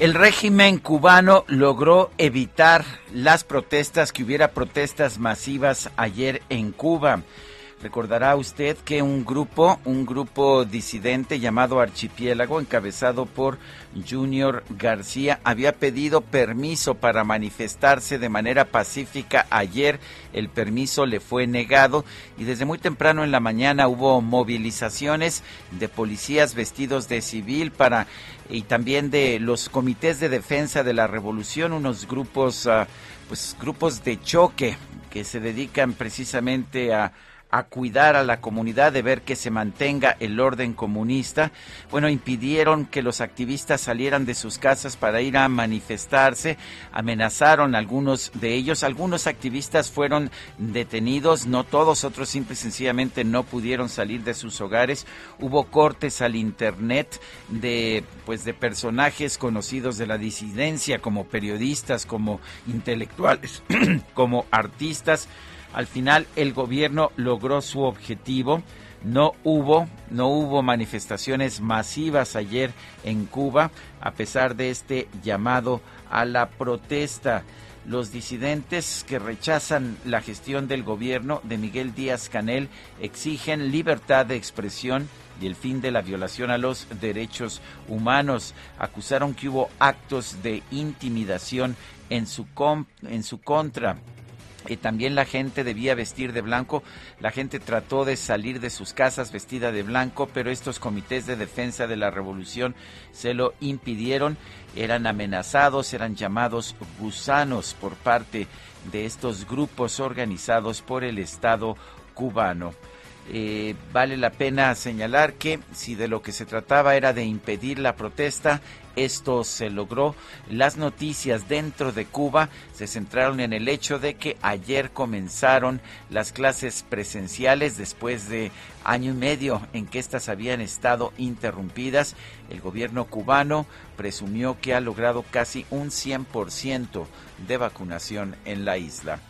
El régimen cubano logró evitar las protestas, que hubiera protestas masivas ayer en Cuba. Recordará usted que un grupo, un grupo disidente llamado Archipiélago, encabezado por Junior García, había pedido permiso para manifestarse de manera pacífica ayer. El permiso le fue negado y desde muy temprano en la mañana hubo movilizaciones de policías vestidos de civil para y también de los comités de defensa de la revolución, unos grupos, uh, pues grupos de choque que se dedican precisamente a a cuidar a la comunidad, de ver que se mantenga el orden comunista. Bueno, impidieron que los activistas salieran de sus casas para ir a manifestarse, amenazaron a algunos de ellos, algunos activistas fueron detenidos, no todos, otros simple y sencillamente no pudieron salir de sus hogares. Hubo cortes al internet de pues de personajes conocidos de la disidencia como periodistas, como intelectuales, como artistas al final el gobierno logró su objetivo. No hubo, no hubo manifestaciones masivas ayer en Cuba, a pesar de este llamado a la protesta. Los disidentes que rechazan la gestión del gobierno de Miguel Díaz Canel exigen libertad de expresión y el fin de la violación a los derechos humanos. Acusaron que hubo actos de intimidación en su, en su contra y también la gente debía vestir de blanco. La gente trató de salir de sus casas vestida de blanco, pero estos comités de defensa de la revolución se lo impidieron. Eran amenazados, eran llamados gusanos por parte de estos grupos organizados por el Estado cubano. Eh, vale la pena señalar que si de lo que se trataba era de impedir la protesta, esto se logró. Las noticias dentro de Cuba se centraron en el hecho de que ayer comenzaron las clases presenciales después de año y medio en que éstas habían estado interrumpidas. El gobierno cubano presumió que ha logrado casi un 100% de vacunación en la isla.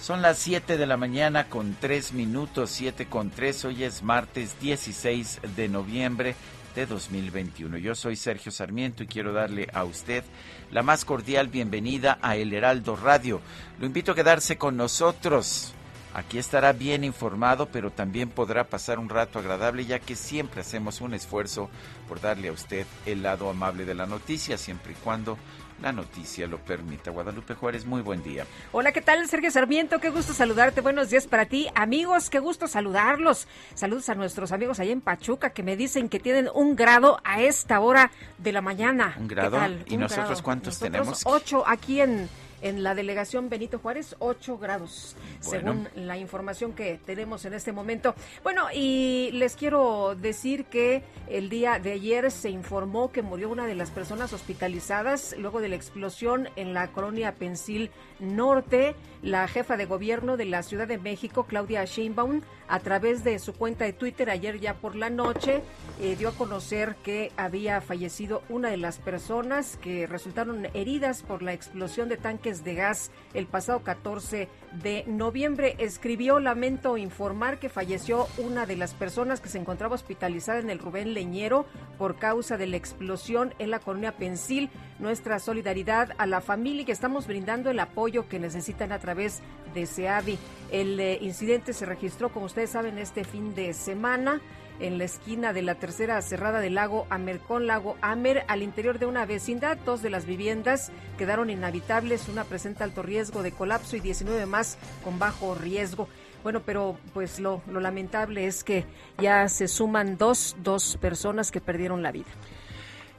Son las 7 de la mañana con 3 minutos, 7 con 3. Hoy es martes 16 de noviembre de 2021. Yo soy Sergio Sarmiento y quiero darle a usted la más cordial bienvenida a El Heraldo Radio. Lo invito a quedarse con nosotros. Aquí estará bien informado, pero también podrá pasar un rato agradable, ya que siempre hacemos un esfuerzo por darle a usted el lado amable de la noticia, siempre y cuando la noticia lo permita. Guadalupe Juárez, muy buen día. Hola, ¿qué tal? Sergio Sarmiento, qué gusto saludarte. Buenos días para ti. Amigos, qué gusto saludarlos. Saludos a nuestros amigos allá en Pachuca que me dicen que tienen un grado a esta hora de la mañana. ¿Un grado? ¿Y nosotros cuántos tenemos? Ocho aquí en en la delegación Benito Juárez, 8 grados, según la información que tenemos en este momento. Bueno, y les quiero decir que el día de ayer se informó que murió una de las personas hospitalizadas luego de la explosión en la colonia Pensil Norte. La jefa de gobierno de la Ciudad de México, Claudia Sheinbaum, a través de su cuenta de Twitter ayer ya por la noche, eh, dio a conocer que había fallecido una de las personas que resultaron heridas por la explosión de tanques de gas el pasado 14 de noviembre. Escribió, lamento informar que falleció una de las personas que se encontraba hospitalizada en el Rubén Leñero por causa de la explosión en la colonia Pensil. Nuestra solidaridad a la familia y que estamos brindando el apoyo que necesitan a través de SEAVI. El eh, incidente se registró, como ustedes saben, este fin de semana en la esquina de la tercera cerrada del lago Amercón, lago Amer, al interior de una vecindad. Dos de las viviendas quedaron inhabitables, una presenta alto riesgo de colapso y 19 más con bajo riesgo. Bueno, pero pues lo, lo lamentable es que ya se suman dos, dos personas que perdieron la vida.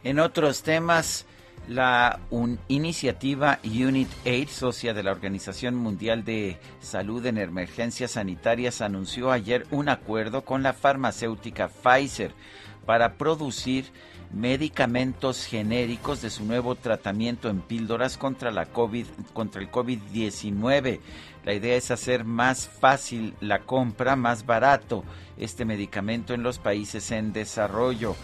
En otros temas, la iniciativa Unit Aid, socia de la Organización Mundial de Salud en Emergencias Sanitarias, anunció ayer un acuerdo con la farmacéutica Pfizer para producir medicamentos genéricos de su nuevo tratamiento en píldoras contra la COVID, contra el COVID-19. La idea es hacer más fácil la compra, más barato este medicamento en los países en desarrollo.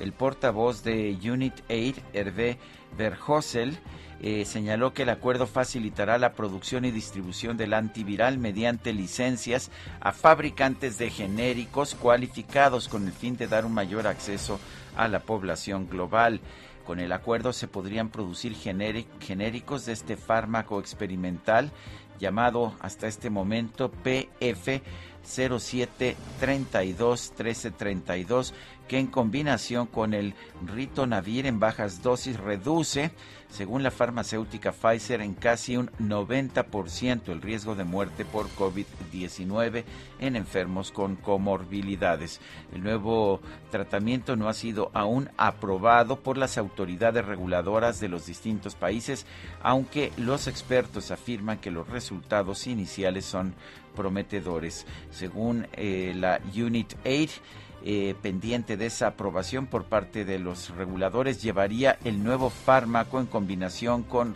El portavoz de Unit Aid, Hervé Verhosel eh, señaló que el acuerdo facilitará la producción y distribución del antiviral mediante licencias a fabricantes de genéricos cualificados con el fin de dar un mayor acceso a la población global. Con el acuerdo se podrían producir genéricos de este fármaco experimental llamado hasta este momento PF 0732 1332 que en combinación con el ritonavir en bajas dosis reduce, según la farmacéutica Pfizer, en casi un 90% el riesgo de muerte por COVID-19 en enfermos con comorbilidades. El nuevo tratamiento no ha sido aún aprobado por las autoridades reguladoras de los distintos países, aunque los expertos afirman que los resultados iniciales son prometedores. Según eh, la Unit 8, eh, pendiente de esa aprobación por parte de los reguladores llevaría el nuevo fármaco en combinación con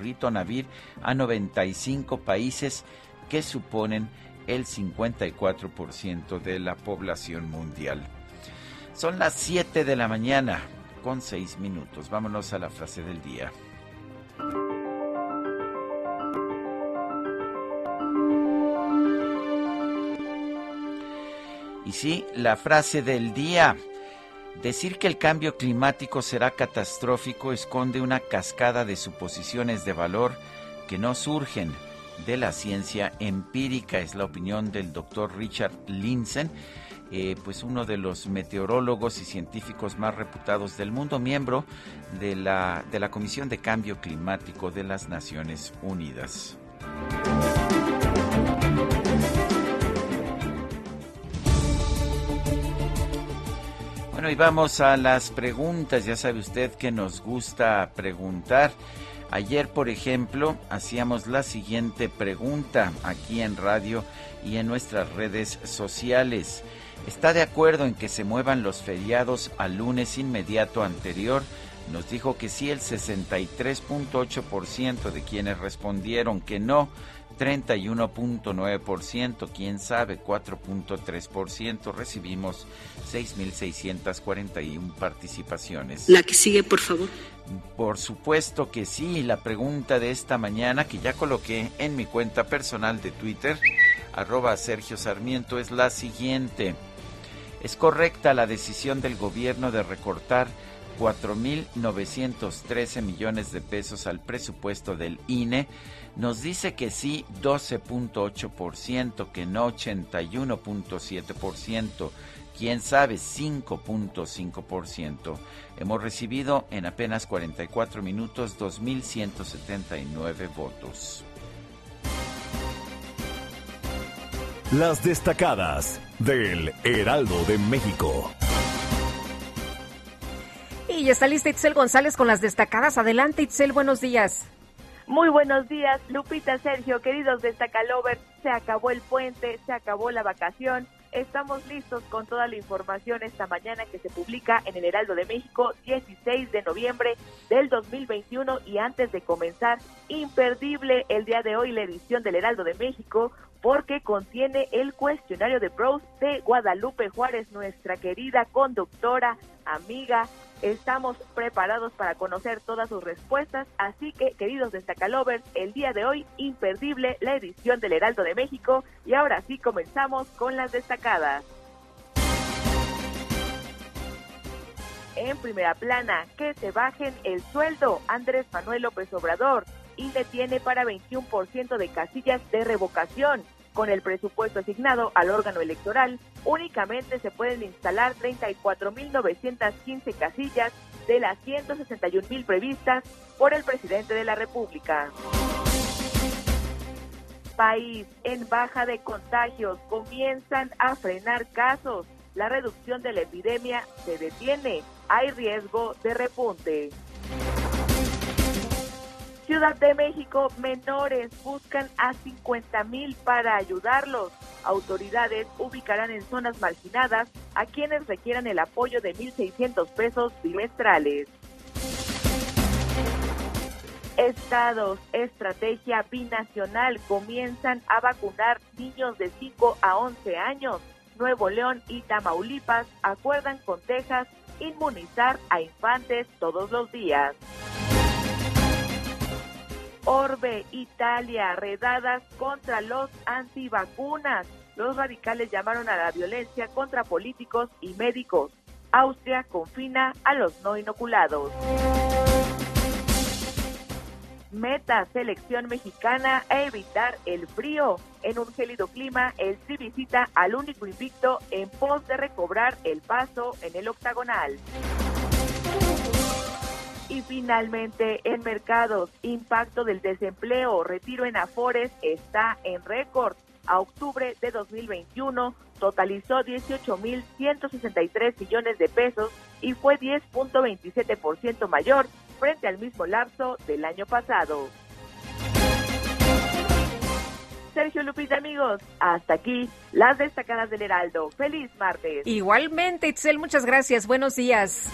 ritonavir a 95 países que suponen el 54% de la población mundial. Son las 7 de la mañana con 6 minutos. Vámonos a la frase del día. Y sí, la frase del día. Decir que el cambio climático será catastrófico esconde una cascada de suposiciones de valor que no surgen de la ciencia empírica, es la opinión del doctor Richard Linsen, eh, pues uno de los meteorólogos y científicos más reputados del mundo, miembro de la, de la Comisión de Cambio Climático de las Naciones Unidas. Bueno, y vamos a las preguntas. Ya sabe usted que nos gusta preguntar. Ayer, por ejemplo, hacíamos la siguiente pregunta aquí en radio y en nuestras redes sociales. ¿Está de acuerdo en que se muevan los feriados al lunes inmediato anterior? Nos dijo que sí el 63.8% de quienes respondieron que no 31.9%, quién sabe, 4.3%. Recibimos 6.641 participaciones. La que sigue, por favor. Por supuesto que sí. La pregunta de esta mañana que ya coloqué en mi cuenta personal de Twitter, arroba Sergio Sarmiento, es la siguiente. ¿Es correcta la decisión del gobierno de recortar 4.913 millones de pesos al presupuesto del INE? Nos dice que sí 12.8%, que no 81.7%, quién sabe 5.5%. Hemos recibido en apenas 44 minutos 2.179 votos. Las destacadas del Heraldo de México. Y ya está lista Itzel González con las destacadas. Adelante Itzel, buenos días. Muy buenos días, Lupita, Sergio, queridos Destacalovers. Se acabó el puente, se acabó la vacación. Estamos listos con toda la información esta mañana que se publica en el Heraldo de México, 16 de noviembre del 2021. Y antes de comenzar, imperdible el día de hoy la edición del Heraldo de México, porque contiene el cuestionario de Bros de Guadalupe Juárez, nuestra querida conductora, amiga, Estamos preparados para conocer todas sus respuestas, así que, queridos destacalovers, el día de hoy, imperdible la edición del Heraldo de México y ahora sí comenzamos con las destacadas. En primera plana, que se bajen el sueldo Andrés Manuel López Obrador y le tiene para 21% de casillas de revocación. Con el presupuesto asignado al órgano electoral, únicamente se pueden instalar 34.915 casillas de las 161.000 previstas por el presidente de la República. País en baja de contagios comienzan a frenar casos. La reducción de la epidemia se detiene. Hay riesgo de repunte. Ciudad de México, menores buscan a 50 mil para ayudarlos. Autoridades ubicarán en zonas marginadas a quienes requieran el apoyo de 1.600 pesos bimestrales. Estados, estrategia binacional, comienzan a vacunar niños de 5 a 11 años. Nuevo León y Tamaulipas acuerdan con Texas inmunizar a infantes todos los días. Orbe, Italia, redadas contra los antivacunas. Los radicales llamaron a la violencia contra políticos y médicos. Austria confina a los no inoculados. Meta selección mexicana a evitar el frío. En un gélido clima, el Tri visita al único invicto en pos de recobrar el paso en el octagonal. Y finalmente, en mercados, impacto del desempleo, retiro en Afores está en récord. A octubre de 2021 totalizó 18.163 millones de pesos y fue 10.27% mayor frente al mismo lapso del año pasado. Sergio Lupita, amigos, hasta aquí las destacadas del Heraldo. Feliz martes. Igualmente, Itzel, muchas gracias. Buenos días.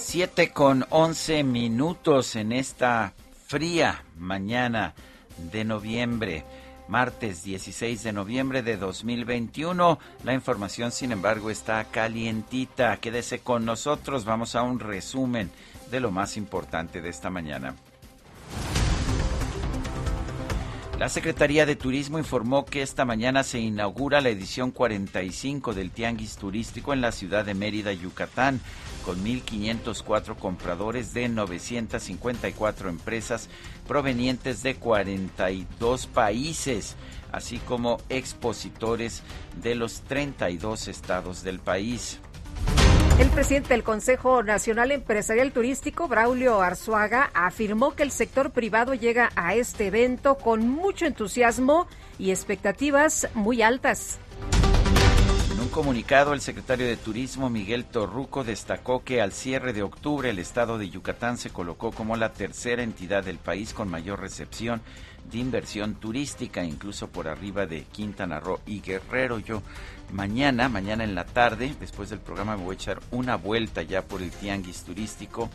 7 con 11 minutos en esta fría mañana de noviembre, martes 16 de noviembre de 2021. La información, sin embargo, está calientita. Quédese con nosotros. Vamos a un resumen de lo más importante de esta mañana. La Secretaría de Turismo informó que esta mañana se inaugura la edición 45 del Tianguis Turístico en la ciudad de Mérida, Yucatán, con 1.504 compradores de 954 empresas provenientes de 42 países, así como expositores de los 32 estados del país. El presidente del Consejo Nacional Empresarial Turístico, Braulio Arzuaga, afirmó que el sector privado llega a este evento con mucho entusiasmo y expectativas muy altas. En un comunicado, el secretario de Turismo, Miguel Torruco, destacó que al cierre de octubre el estado de Yucatán se colocó como la tercera entidad del país con mayor recepción de inversión turística, incluso por arriba de Quintana Roo y Guerrero. Yo mañana, mañana en la tarde, después del programa me voy a echar una vuelta ya por el tianguis turístico.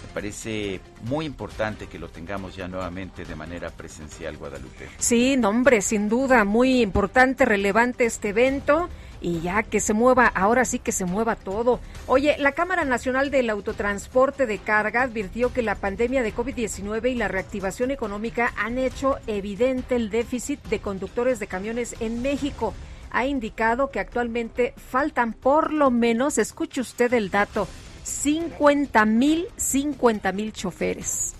Me parece muy importante que lo tengamos ya nuevamente de manera presencial, Guadalupe. Sí, nombre, sin duda, muy importante, relevante este evento y ya que se mueva, ahora sí que se mueva todo. Oye, la Cámara Nacional del Autotransporte de Carga advirtió que la pandemia de COVID-19 y la reactivación económica han hecho evidente el déficit de conductores de camiones en México. Ha indicado que actualmente faltan por lo menos, escuche usted el dato, 50 mil, 50 mil choferes.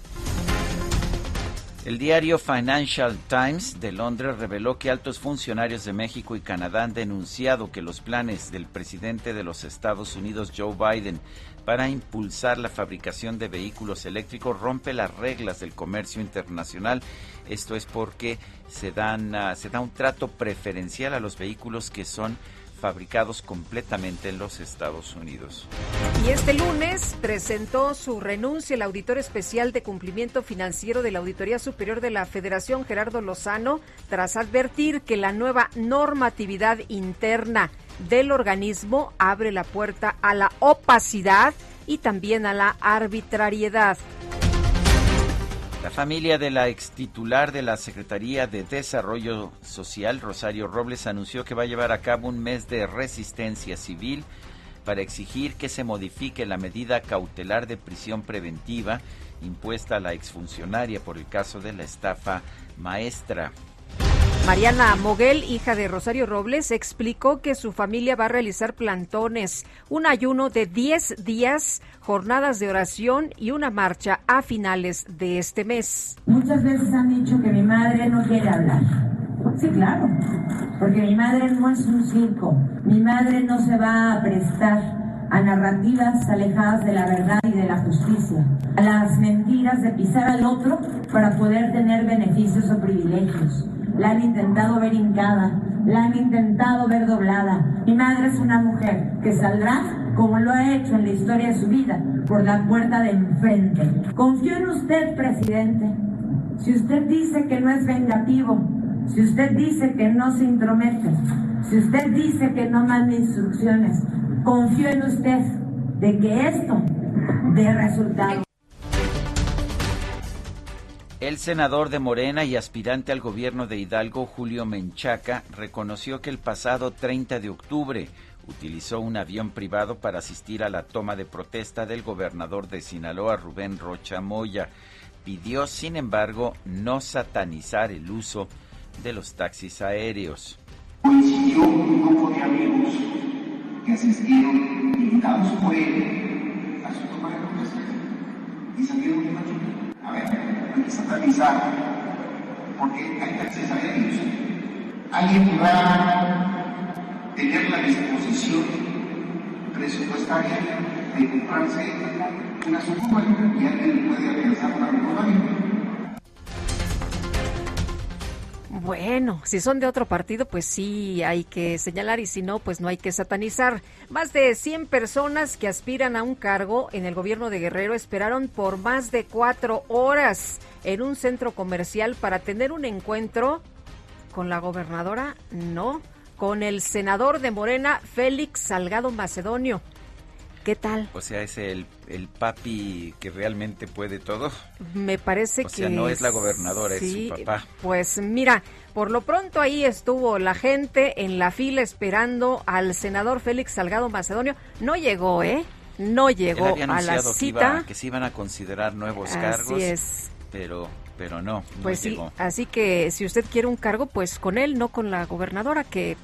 El diario Financial Times de Londres reveló que altos funcionarios de México y Canadá han denunciado que los planes del presidente de los Estados Unidos, Joe Biden, para impulsar la fabricación de vehículos eléctricos rompe las reglas del comercio internacional. Esto es porque se, dan, uh, se da un trato preferencial a los vehículos que son fabricados completamente en los Estados Unidos. Y este lunes presentó su renuncia el auditor especial de cumplimiento financiero de la Auditoría Superior de la Federación, Gerardo Lozano, tras advertir que la nueva normatividad interna del organismo abre la puerta a la opacidad y también a la arbitrariedad. La familia de la ex titular de la Secretaría de Desarrollo Social, Rosario Robles, anunció que va a llevar a cabo un mes de resistencia civil para exigir que se modifique la medida cautelar de prisión preventiva impuesta a la exfuncionaria por el caso de la estafa maestra. Mariana Moguel, hija de Rosario Robles, explicó que su familia va a realizar plantones, un ayuno de 10 días, jornadas de oración y una marcha a finales de este mes. Muchas veces han dicho que mi madre no quiere hablar. Sí, claro, porque mi madre no es un circo, mi madre no se va a prestar a narrativas alejadas de la verdad y de la justicia, a las mentiras de pisar al otro para poder tener beneficios o privilegios la han intentado ver hincada, la han intentado ver doblada. Mi madre es una mujer que saldrá, como lo ha hecho en la historia de su vida, por la puerta de enfrente. Confío en usted, presidente. Si usted dice que no es vengativo, si usted dice que no se intromete, si usted dice que no manda instrucciones, confío en usted de que esto dé resultado. El senador de Morena y aspirante al gobierno de Hidalgo, Julio Menchaca, reconoció que el pasado 30 de octubre utilizó un avión privado para asistir a la toma de protesta del gobernador de Sinaloa, Rubén Rocha Moya. Pidió, sin embargo, no satanizar el uso de los taxis aéreos. Coincidió un grupo de amigos que asistieron, invitados por a su toma de y salieron de. A ver, hay que satanizar, porque hay taxis aéreos. Alguien podrá tener la disposición presupuestaria de comprarse una sucursal y alguien puede alcanzar para un Bueno, si son de otro partido, pues sí hay que señalar y si no, pues no hay que satanizar. Más de 100 personas que aspiran a un cargo en el gobierno de Guerrero esperaron por más de cuatro horas en un centro comercial para tener un encuentro con la gobernadora, no, con el senador de Morena, Félix Salgado Macedonio. ¿Qué tal? O sea, es el, el papi que realmente puede todo. Me parece que... O sea, no es la gobernadora, es su papá. Pues mira, por lo pronto ahí estuvo la gente en la fila esperando al senador Félix Salgado Macedonio. No llegó, ¿eh? No llegó a la cita. Que, se iban a considerar nuevos cargos. Así es. Pero pero no, no pues sí, así que si usted quiere un cargo, pues con él, no con la gobernadora, que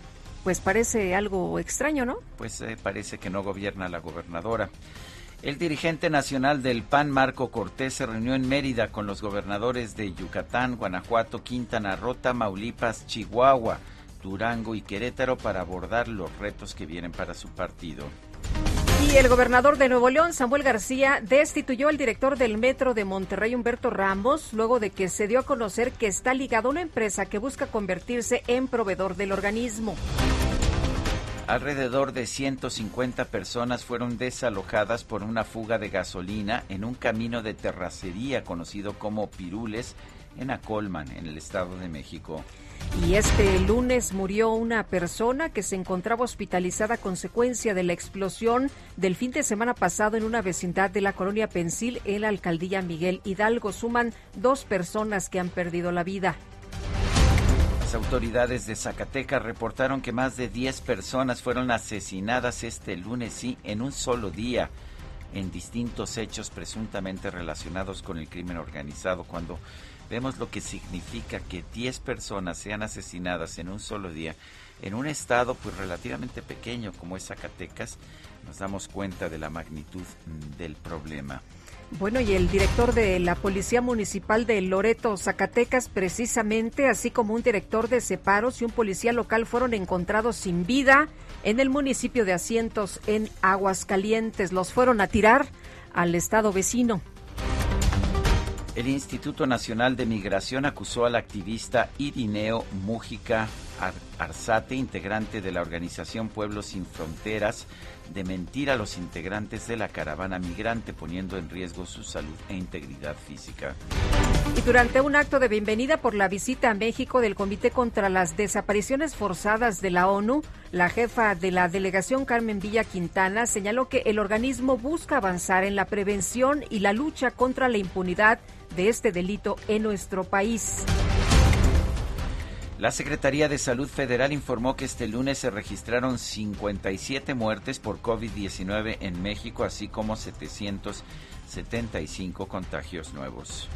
pues parece algo extraño, ¿no? Pues eh, parece que no gobierna la gobernadora. El dirigente nacional del PAN, Marco Cortés, se reunió en Mérida con los gobernadores de Yucatán, Guanajuato, Quintana Roo, Tamaulipas, Chihuahua, Durango y Querétaro para abordar los retos que vienen para su partido. Y el gobernador de Nuevo León, Samuel García, destituyó al director del Metro de Monterrey, Humberto Ramos, luego de que se dio a conocer que está ligado a una empresa que busca convertirse en proveedor del organismo. Alrededor de 150 personas fueron desalojadas por una fuga de gasolina en un camino de terracería conocido como Pirules en Acolman, en el Estado de México. Y este lunes murió una persona que se encontraba hospitalizada a consecuencia de la explosión del fin de semana pasado en una vecindad de la colonia Pensil en la alcaldía Miguel Hidalgo. Suman dos personas que han perdido la vida. Las autoridades de Zacatecas reportaron que más de 10 personas fueron asesinadas este lunes y en un solo día en distintos hechos presuntamente relacionados con el crimen organizado. Cuando vemos lo que significa que 10 personas sean asesinadas en un solo día en un estado pues relativamente pequeño como es Zacatecas, nos damos cuenta de la magnitud mm, del problema. Bueno, y el director de la Policía Municipal de Loreto, Zacatecas, precisamente, así como un director de separos y un policía local fueron encontrados sin vida en el municipio de Asientos, en Aguascalientes. Los fueron a tirar al estado vecino. El Instituto Nacional de Migración acusó al activista Irineo Mújica Arzate, integrante de la organización Pueblos Sin Fronteras, de mentir a los integrantes de la caravana migrante, poniendo en riesgo su salud e integridad física. Y durante un acto de bienvenida por la visita a México del Comité contra las Desapariciones Forzadas de la ONU, la jefa de la delegación Carmen Villa Quintana señaló que el organismo busca avanzar en la prevención y la lucha contra la impunidad de este delito en nuestro país. La Secretaría de Salud Federal informó que este lunes se registraron 57 muertes por COVID-19 en México, así como 775 contagios nuevos.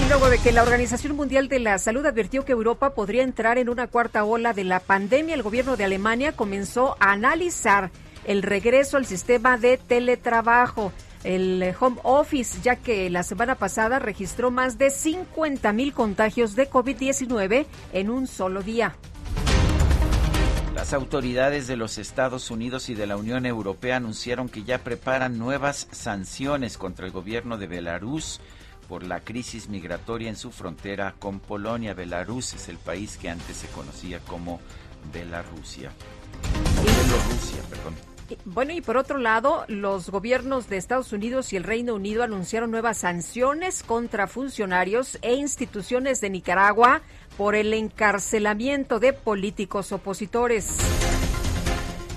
Y luego de que la Organización Mundial de la Salud advirtió que Europa podría entrar en una cuarta ola de la pandemia, el gobierno de Alemania comenzó a analizar el regreso al sistema de teletrabajo el home office, ya que la semana pasada registró más de 50 mil contagios de COVID-19 en un solo día. Las autoridades de los Estados Unidos y de la Unión Europea anunciaron que ya preparan nuevas sanciones contra el gobierno de Belarus por la crisis migratoria en su frontera con Polonia. Belarus es el país que antes se conocía como Belarusia. Bielorrusia, perdón. Bueno, y por otro lado, los gobiernos de Estados Unidos y el Reino Unido anunciaron nuevas sanciones contra funcionarios e instituciones de Nicaragua por el encarcelamiento de políticos opositores.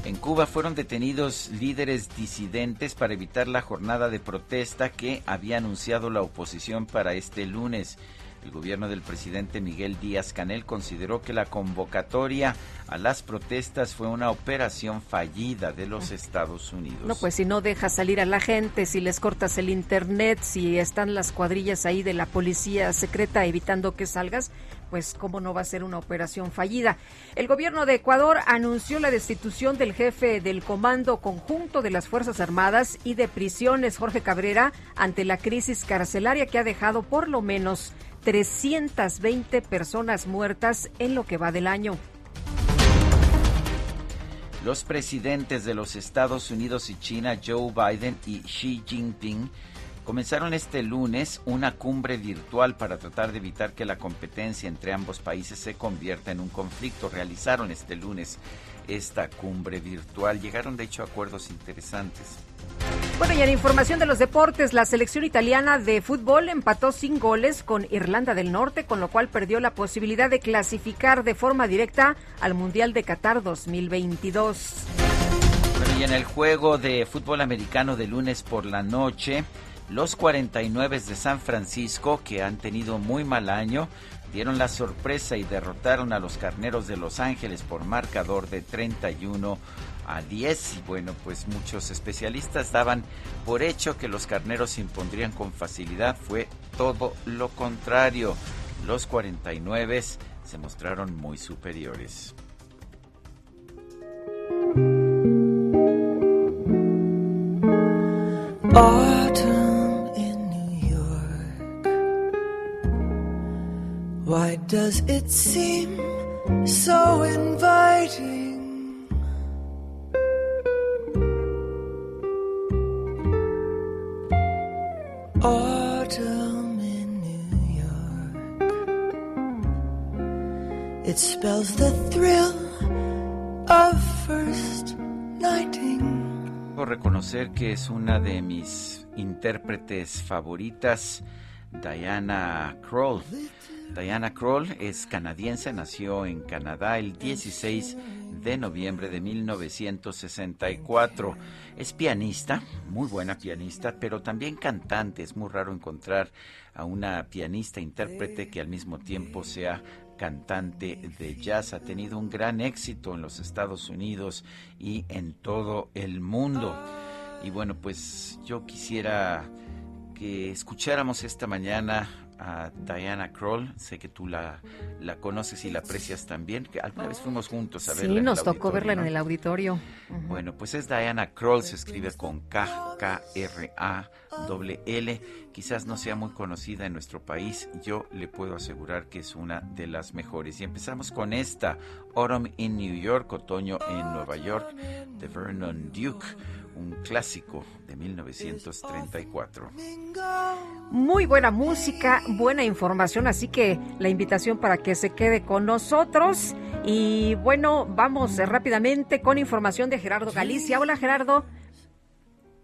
En Cuba fueron detenidos líderes disidentes para evitar la jornada de protesta que había anunciado la oposición para este lunes. El gobierno del presidente Miguel Díaz Canel consideró que la convocatoria a las protestas fue una operación fallida de los Estados Unidos. No, pues si no dejas salir a la gente, si les cortas el internet, si están las cuadrillas ahí de la policía secreta evitando que salgas, pues cómo no va a ser una operación fallida. El gobierno de Ecuador anunció la destitución del jefe del Comando Conjunto de las Fuerzas Armadas y de Prisiones, Jorge Cabrera, ante la crisis carcelaria que ha dejado por lo menos 320 personas muertas en lo que va del año. Los presidentes de los Estados Unidos y China, Joe Biden y Xi Jinping, comenzaron este lunes una cumbre virtual para tratar de evitar que la competencia entre ambos países se convierta en un conflicto. Realizaron este lunes esta cumbre virtual. Llegaron de hecho a acuerdos interesantes. Bueno, y en información de los deportes, la selección italiana de fútbol empató sin goles con Irlanda del Norte, con lo cual perdió la posibilidad de clasificar de forma directa al Mundial de Qatar 2022. Bueno, y en el juego de fútbol americano de lunes por la noche, los 49 de San Francisco, que han tenido muy mal año, dieron la sorpresa y derrotaron a los Carneros de Los Ángeles por marcador de 31 a 10 y bueno pues muchos especialistas daban por hecho que los carneros se impondrían con facilidad. Fue todo lo contrario. Los 49 se mostraron muy superiores. Autumn in New York. Why does it seem so inviting Autumn in New York. It spells the thrill of first nighting. Reconocer que es una de mis intérpretes favoritas, Diana Kroll. Diana Kroll es canadiense, nació en Canadá el 16 de noviembre de 1964. Es pianista, muy buena pianista, pero también cantante. Es muy raro encontrar a una pianista intérprete que al mismo tiempo sea cantante de jazz. Ha tenido un gran éxito en los Estados Unidos y en todo el mundo. Y bueno, pues yo quisiera que escucháramos esta mañana a Diana Kroll. Sé que tú la, la conoces y la aprecias también. Que alguna vez fuimos juntos a verla. Sí, nos tocó verla en el auditorio. Bueno, pues es Diana Kroll, se escribe con K, K, R, A, W, L. Quizás no sea muy conocida en nuestro país. Yo le puedo asegurar que es una de las mejores. Y empezamos con esta, Autumn in New York, otoño en Nueva York, de Vernon Duke un clásico de 1934. Muy buena música, buena información, así que la invitación para que se quede con nosotros. Y bueno, vamos rápidamente con información de Gerardo Galicia. Hola Gerardo.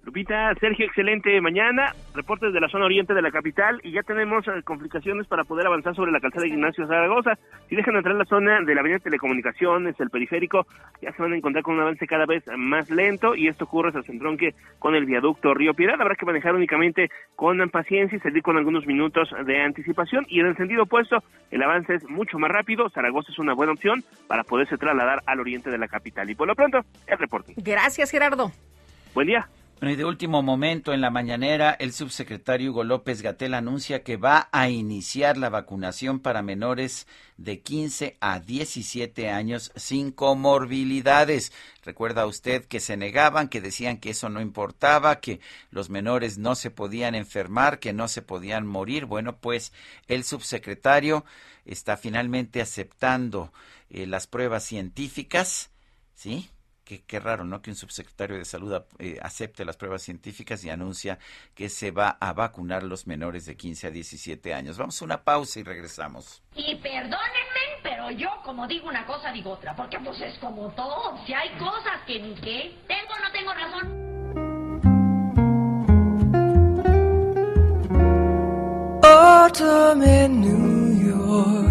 Lupita, Sergio, excelente mañana. Reportes de la zona oriente de la capital y ya tenemos eh, complicaciones para poder avanzar sobre la calzada de Ignacio Zaragoza. Si dejan entrar la zona de la avenida Telecomunicaciones, el periférico, ya se van a encontrar con un avance cada vez más lento y esto ocurre hasta Centronque con el viaducto Río Piedad. Habrá que manejar únicamente con paciencia y salir con algunos minutos de anticipación. Y en el sentido opuesto, el avance es mucho más rápido. Zaragoza es una buena opción para poderse trasladar al oriente de la capital. Y por lo pronto, el reporte. Gracias, Gerardo. Buen día. Bueno, y de último momento, en la mañanera, el subsecretario Hugo López Gatel anuncia que va a iniciar la vacunación para menores de 15 a 17 años sin comorbilidades. Recuerda usted que se negaban, que decían que eso no importaba, que los menores no se podían enfermar, que no se podían morir. Bueno, pues el subsecretario está finalmente aceptando eh, las pruebas científicas, ¿sí? Qué, raro, ¿no? Que un subsecretario de salud eh, acepte las pruebas científicas y anuncia que se va a vacunar los menores de 15 a 17 años. Vamos a una pausa y regresamos. Y perdónenme, pero yo como digo una cosa, digo otra, porque pues es como todo. Si hay cosas que ni qué, tengo o no tengo razón. Autumn in New York.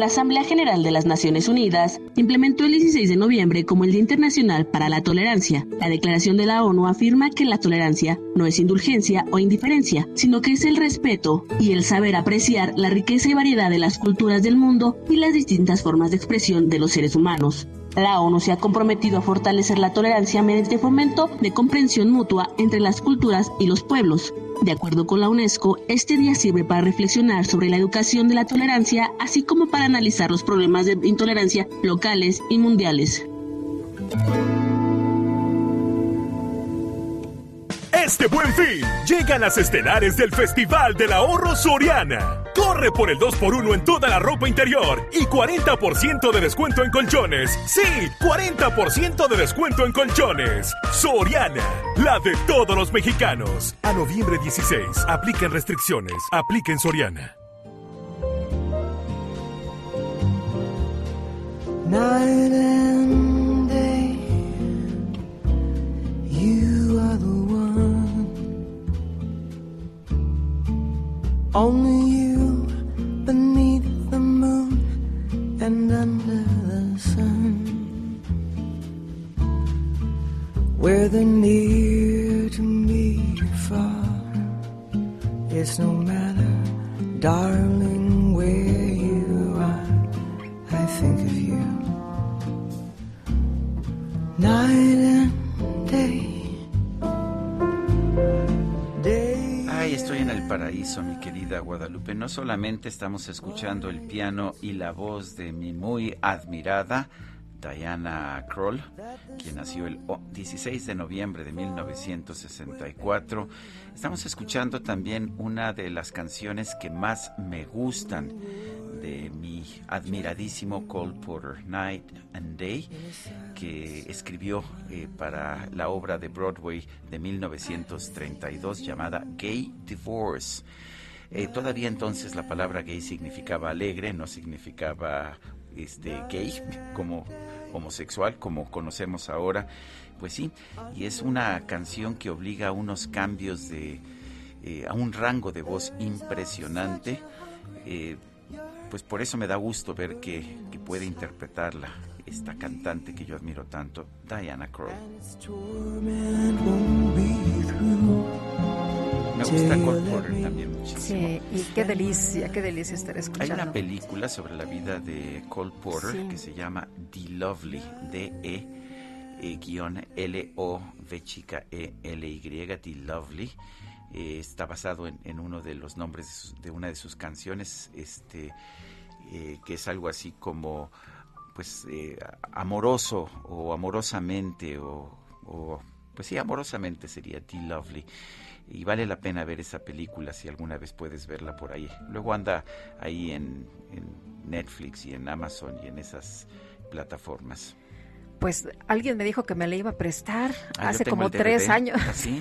La Asamblea General de las Naciones Unidas implementó el 16 de noviembre como el Día Internacional para la Tolerancia. La declaración de la ONU afirma que la tolerancia no es indulgencia o indiferencia, sino que es el respeto y el saber apreciar la riqueza y variedad de las culturas del mundo y las distintas formas de expresión de los seres humanos. La ONU se ha comprometido a fortalecer la tolerancia mediante fomento de comprensión mutua entre las culturas y los pueblos. De acuerdo con la UNESCO, este día sirve para reflexionar sobre la educación de la tolerancia, así como para analizar los problemas de intolerancia locales y mundiales. Este buen fin, llegan las estelares del Festival del Ahorro Soriana. Corre por el 2x1 en toda la ropa interior y 40% de descuento en colchones. Sí, 40% de descuento en colchones. Soriana, la de todos los mexicanos. A noviembre 16, apliquen restricciones. Apliquen Soriana. Only you beneath the moon and under the sun. Where the near to me far, it's no matter, darling, paraíso, mi querida Guadalupe. No solamente estamos escuchando el piano y la voz de mi muy admirada Diana Kroll, quien nació el o- 16 de noviembre de 1964. Estamos escuchando también una de las canciones que más me gustan de mi admiradísimo Cole Porter, Night and Day, que escribió eh, para la obra de Broadway de 1932 llamada Gay Divorce. Eh, todavía entonces la palabra gay significaba alegre, no significaba este gay, como homosexual, como conocemos ahora. Pues sí, y es una canción que obliga a unos cambios de, eh, a un rango de voz impresionante. Eh, pues por eso me da gusto ver que, que puede interpretarla esta cantante que yo admiro tanto, Diana Crow. Me gusta Cole Porter también muchísimo. Sí, y qué delicia, qué delicia estar escuchando. Hay una película sobre la vida de Cole Porter que se llama The Lovely, D-E, eh, chica E-L-Y, The Lovely. Eh, está basado en, en, uno de los nombres de, sus, de, una de sus canciones, este, eh, que es algo así como, pues, eh, amoroso o amorosamente o, o, pues sí, amorosamente sería The Lovely y vale la pena ver esa película si alguna vez puedes verla por ahí. Luego anda ahí en, en Netflix y en Amazon y en esas plataformas. Pues alguien me dijo que me la iba a prestar ah, hace como tres años. ¿Así?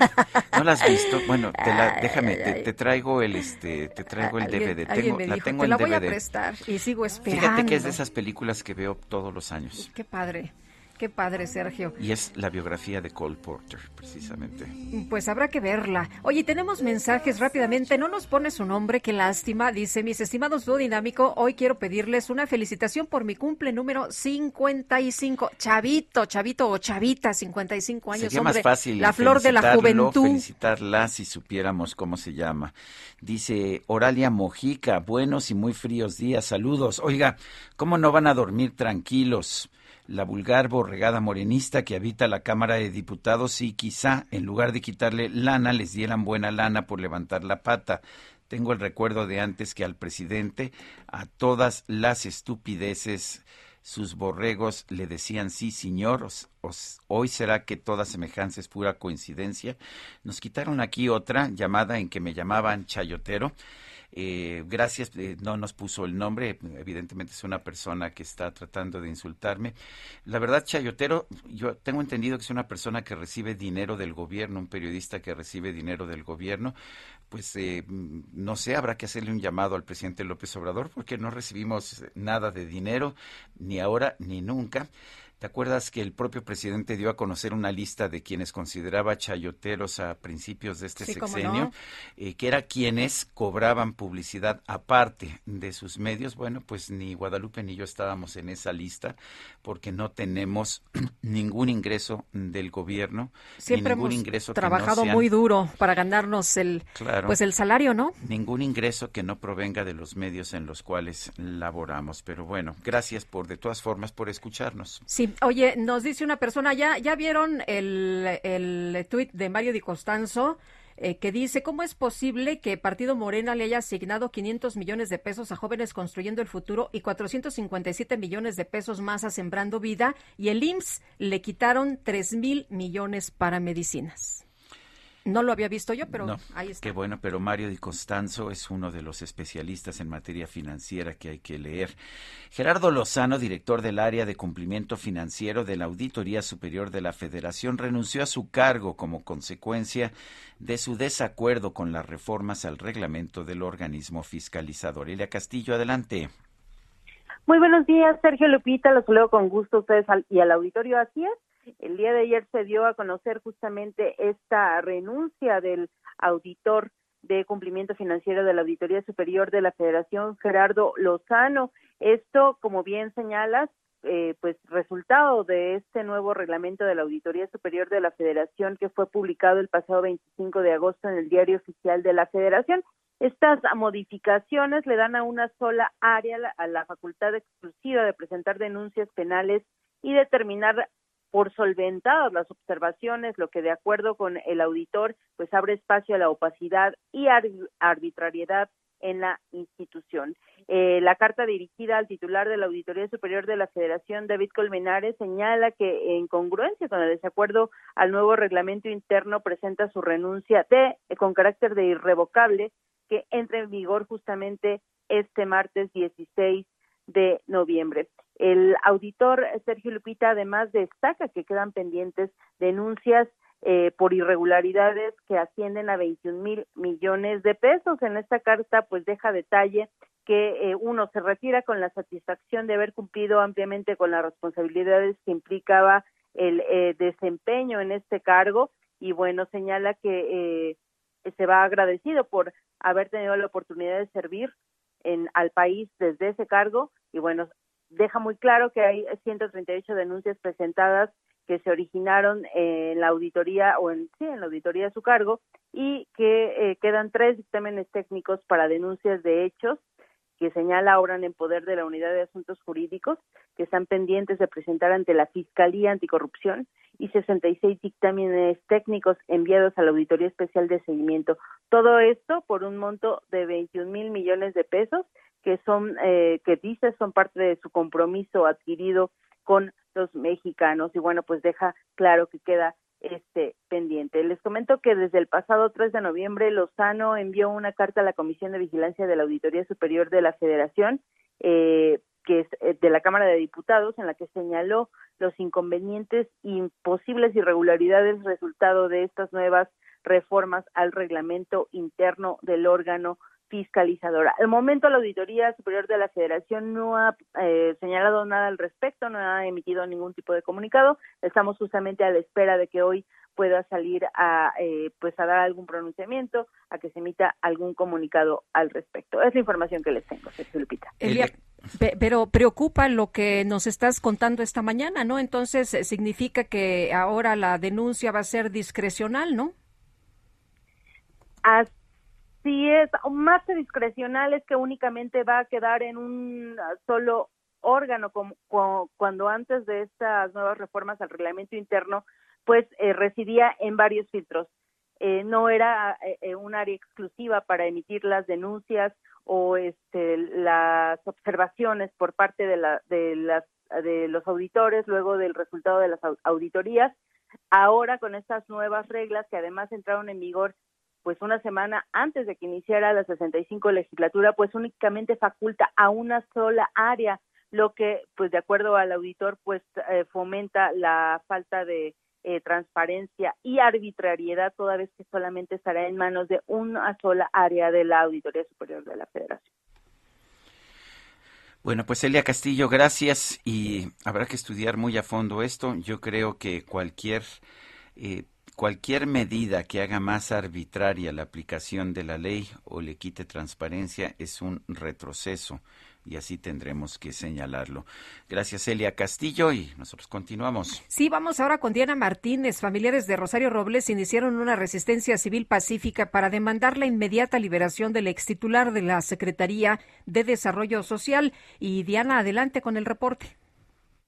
¿No la has visto? Bueno, te la, déjame, te, te, traigo el este, te traigo el DVD. Tengo, me la dijo, tengo te la DVD. voy a prestar y sigo esperando. Fíjate que es de esas películas que veo todos los años. Qué padre. Qué padre, Sergio. Y es la biografía de Cole Porter, precisamente. Pues habrá que verla. Oye, tenemos mensajes rápidamente. No nos pone su nombre, qué lástima. Dice, mis estimados dúo dinámico, hoy quiero pedirles una felicitación por mi cumple número 55. Chavito, chavito o chavita, 55 años. Sería hombre, más fácil la flor de la juventud. felicitarla si supiéramos cómo se llama. Dice Oralia Mojica, buenos y muy fríos días, saludos. Oiga, ¿cómo no van a dormir tranquilos? La vulgar borregada morenista que habita la Cámara de Diputados y quizá en lugar de quitarle lana les dieran buena lana por levantar la pata. Tengo el recuerdo de antes que al presidente a todas las estupideces sus borregos le decían sí, señor, os, hoy será que toda semejanza es pura coincidencia. Nos quitaron aquí otra llamada en que me llamaban chayotero. Eh, gracias, eh, no nos puso el nombre, evidentemente es una persona que está tratando de insultarme. La verdad, Chayotero, yo tengo entendido que es una persona que recibe dinero del gobierno, un periodista que recibe dinero del gobierno. Pues eh, no sé, habrá que hacerle un llamado al presidente López Obrador porque no recibimos nada de dinero, ni ahora ni nunca. ¿Te acuerdas que el propio presidente dio a conocer una lista de quienes consideraba chayoteros a principios de este sí, sexenio, no? eh, que era quienes cobraban publicidad aparte de sus medios? Bueno, pues ni Guadalupe ni yo estábamos en esa lista porque no tenemos ningún ingreso del gobierno, Siempre ni ningún hemos ingreso trabajado que no sean, muy duro para ganarnos el, Claro. pues el salario, ¿no? Ningún ingreso que no provenga de los medios en los cuales laboramos. Pero bueno, gracias por, de todas formas, por escucharnos. Sí, oye, nos dice una persona, ¿ya, ya vieron el, el tuit de Mario Di Costanzo? Eh, que dice, ¿cómo es posible que Partido Morena le haya asignado 500 millones de pesos a jóvenes construyendo el futuro y 457 millones de pesos más a Sembrando Vida y el IMSS le quitaron 3 mil millones para medicinas? No lo había visto yo, pero No, ahí está. Qué bueno, pero Mario Di Costanzo es uno de los especialistas en materia financiera que hay que leer. Gerardo Lozano, director del área de cumplimiento financiero de la Auditoría Superior de la Federación, renunció a su cargo como consecuencia de su desacuerdo con las reformas al reglamento del organismo fiscalizador. Elia Castillo, adelante. Muy buenos días, Sergio Lupita. Los saludo con gusto a ustedes al- y al auditorio. Así es. El día de ayer se dio a conocer justamente esta renuncia del auditor de cumplimiento financiero de la Auditoría Superior de la Federación, Gerardo Lozano. Esto, como bien señalas, eh, pues resultado de este nuevo reglamento de la Auditoría Superior de la Federación que fue publicado el pasado 25 de agosto en el Diario Oficial de la Federación. Estas modificaciones le dan a una sola área a la facultad exclusiva de presentar denuncias penales y determinar por solventadas las observaciones, lo que de acuerdo con el auditor, pues abre espacio a la opacidad y ar- arbitrariedad en la institución. Eh, la carta dirigida al titular de la Auditoría Superior de la Federación, David Colmenares, señala que en congruencia con el desacuerdo al nuevo reglamento interno presenta su renuncia de con carácter de irrevocable que entre en vigor justamente este martes 16 de noviembre. El auditor Sergio Lupita además destaca que quedan pendientes denuncias eh, por irregularidades que ascienden a 21 mil millones de pesos. En esta carta pues deja detalle que eh, uno se retira con la satisfacción de haber cumplido ampliamente con las responsabilidades que implicaba el eh, desempeño en este cargo y bueno, señala que eh, se va agradecido por haber tenido la oportunidad de servir en, al país desde ese cargo y bueno, deja muy claro que hay 138 denuncias presentadas que se originaron en la auditoría o en sí en la auditoría de su cargo y que eh, quedan tres dictámenes técnicos para denuncias de hechos que señala obran en poder de la Unidad de Asuntos Jurídicos, que están pendientes de presentar ante la Fiscalía Anticorrupción, y 66 dictámenes técnicos enviados a la Auditoría Especial de Seguimiento. Todo esto por un monto de 21 mil millones de pesos, que son, eh, que dice, son parte de su compromiso adquirido con los mexicanos. Y bueno, pues deja claro que queda este pendiente. Les comento que desde el pasado 3 de noviembre Lozano envió una carta a la Comisión de Vigilancia de la Auditoría Superior de la Federación, eh, que es eh, de la Cámara de Diputados, en la que señaló los inconvenientes y posibles irregularidades resultado de estas nuevas reformas al reglamento interno del órgano fiscalizadora. Al momento la Auditoría Superior de la Federación no ha eh, señalado nada al respecto, no ha emitido ningún tipo de comunicado. Estamos justamente a la espera de que hoy pueda salir a eh, pues a dar algún pronunciamiento, a que se emita algún comunicado al respecto. Es la información que les tengo, Sergio Lupita. pero preocupa lo que nos estás contando esta mañana, ¿no? Entonces eh, significa que ahora la denuncia va a ser discrecional, ¿no? Así si es más discrecional es que únicamente va a quedar en un solo órgano como, cuando antes de estas nuevas reformas al reglamento interno pues eh, residía en varios filtros eh, no era eh, un área exclusiva para emitir las denuncias o este, las observaciones por parte de, la, de, las, de los auditores luego del resultado de las auditorías. Ahora con estas nuevas reglas que además entraron en vigor pues una semana antes de que iniciara la 65 legislatura, pues únicamente faculta a una sola área, lo que, pues de acuerdo al auditor, pues eh, fomenta la falta de eh, transparencia y arbitrariedad, toda vez que solamente estará en manos de una sola área de la Auditoría Superior de la Federación. Bueno, pues Elia Castillo, gracias y habrá que estudiar muy a fondo esto. Yo creo que cualquier eh, cualquier medida que haga más arbitraria la aplicación de la ley o le quite transparencia es un retroceso y así tendremos que señalarlo. Gracias, Elia Castillo, y nosotros continuamos. Sí, vamos ahora con Diana Martínez. Familiares de Rosario Robles iniciaron una resistencia civil pacífica para demandar la inmediata liberación del ex titular de la Secretaría de Desarrollo Social. Y Diana, adelante con el reporte.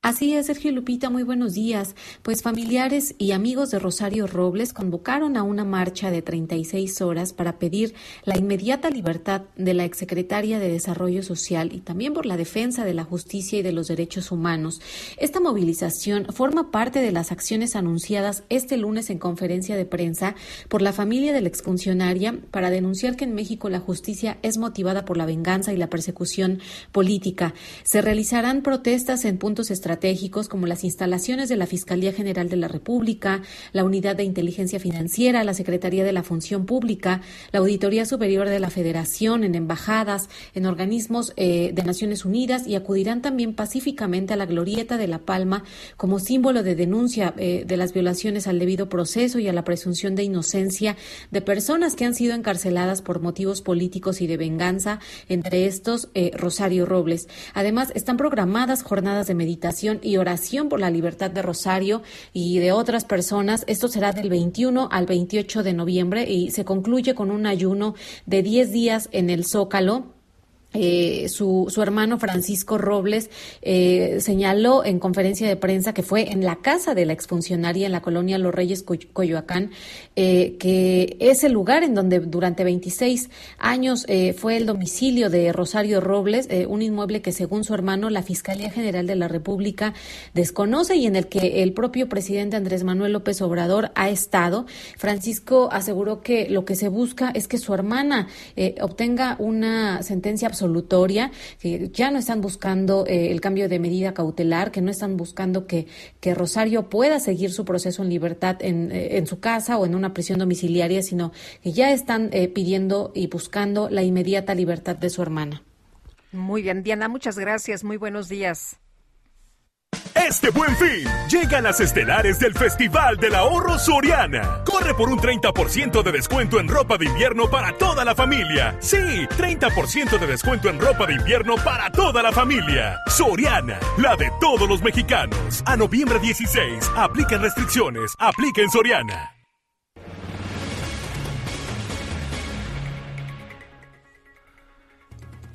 Así es, Sergio Lupita, muy buenos días. Pues familiares y amigos de Rosario Robles convocaron a una marcha de 36 horas para pedir la inmediata libertad de la exsecretaria de Desarrollo Social y también por la defensa de la justicia y de los derechos humanos. Esta movilización forma parte de las acciones anunciadas este lunes en conferencia de prensa por la familia de la exfuncionaria para denunciar que en México la justicia es motivada por la venganza y la persecución política. Se realizarán protestas en puntos estratégicos estratégicos como las instalaciones de la Fiscalía General de la República, la Unidad de Inteligencia Financiera, la Secretaría de la Función Pública, la Auditoría Superior de la Federación, en embajadas, en organismos eh, de Naciones Unidas y acudirán también pacíficamente a la Glorieta de La Palma como símbolo de denuncia eh, de las violaciones al debido proceso y a la presunción de inocencia de personas que han sido encarceladas por motivos políticos y de venganza, entre estos eh, Rosario Robles. Además, están programadas jornadas de meditación y oración por la libertad de Rosario y de otras personas. Esto será del 21 al 28 de noviembre y se concluye con un ayuno de 10 días en el Zócalo eh, su, su, hermano Francisco Robles eh, señaló en conferencia de prensa que fue en la casa de la exfuncionaria en la colonia Los Reyes Coyoacán, eh, que es el lugar en donde durante 26 años fue el domicilio de Rosario Robles, un inmueble que según su hermano la Fiscalía General de la República desconoce y en el que el propio presidente Andrés Manuel López Obrador ha estado. Francisco aseguró que lo que se busca es que su hermana obtenga una sentencia absoluta absolutoria, que ya no están buscando eh, el cambio de medida cautelar, que no están buscando que, que Rosario pueda seguir su proceso en libertad en, eh, en su casa o en una prisión domiciliaria, sino que ya están eh, pidiendo y buscando la inmediata libertad de su hermana. Muy bien, Diana, muchas gracias. Muy buenos días. Este buen fin, llegan las estelares del Festival del Ahorro Soriana. Corre por un 30% de descuento en ropa de invierno para toda la familia. Sí, 30% de descuento en ropa de invierno para toda la familia. Soriana, la de todos los mexicanos. A noviembre 16, apliquen restricciones, apliquen Soriana.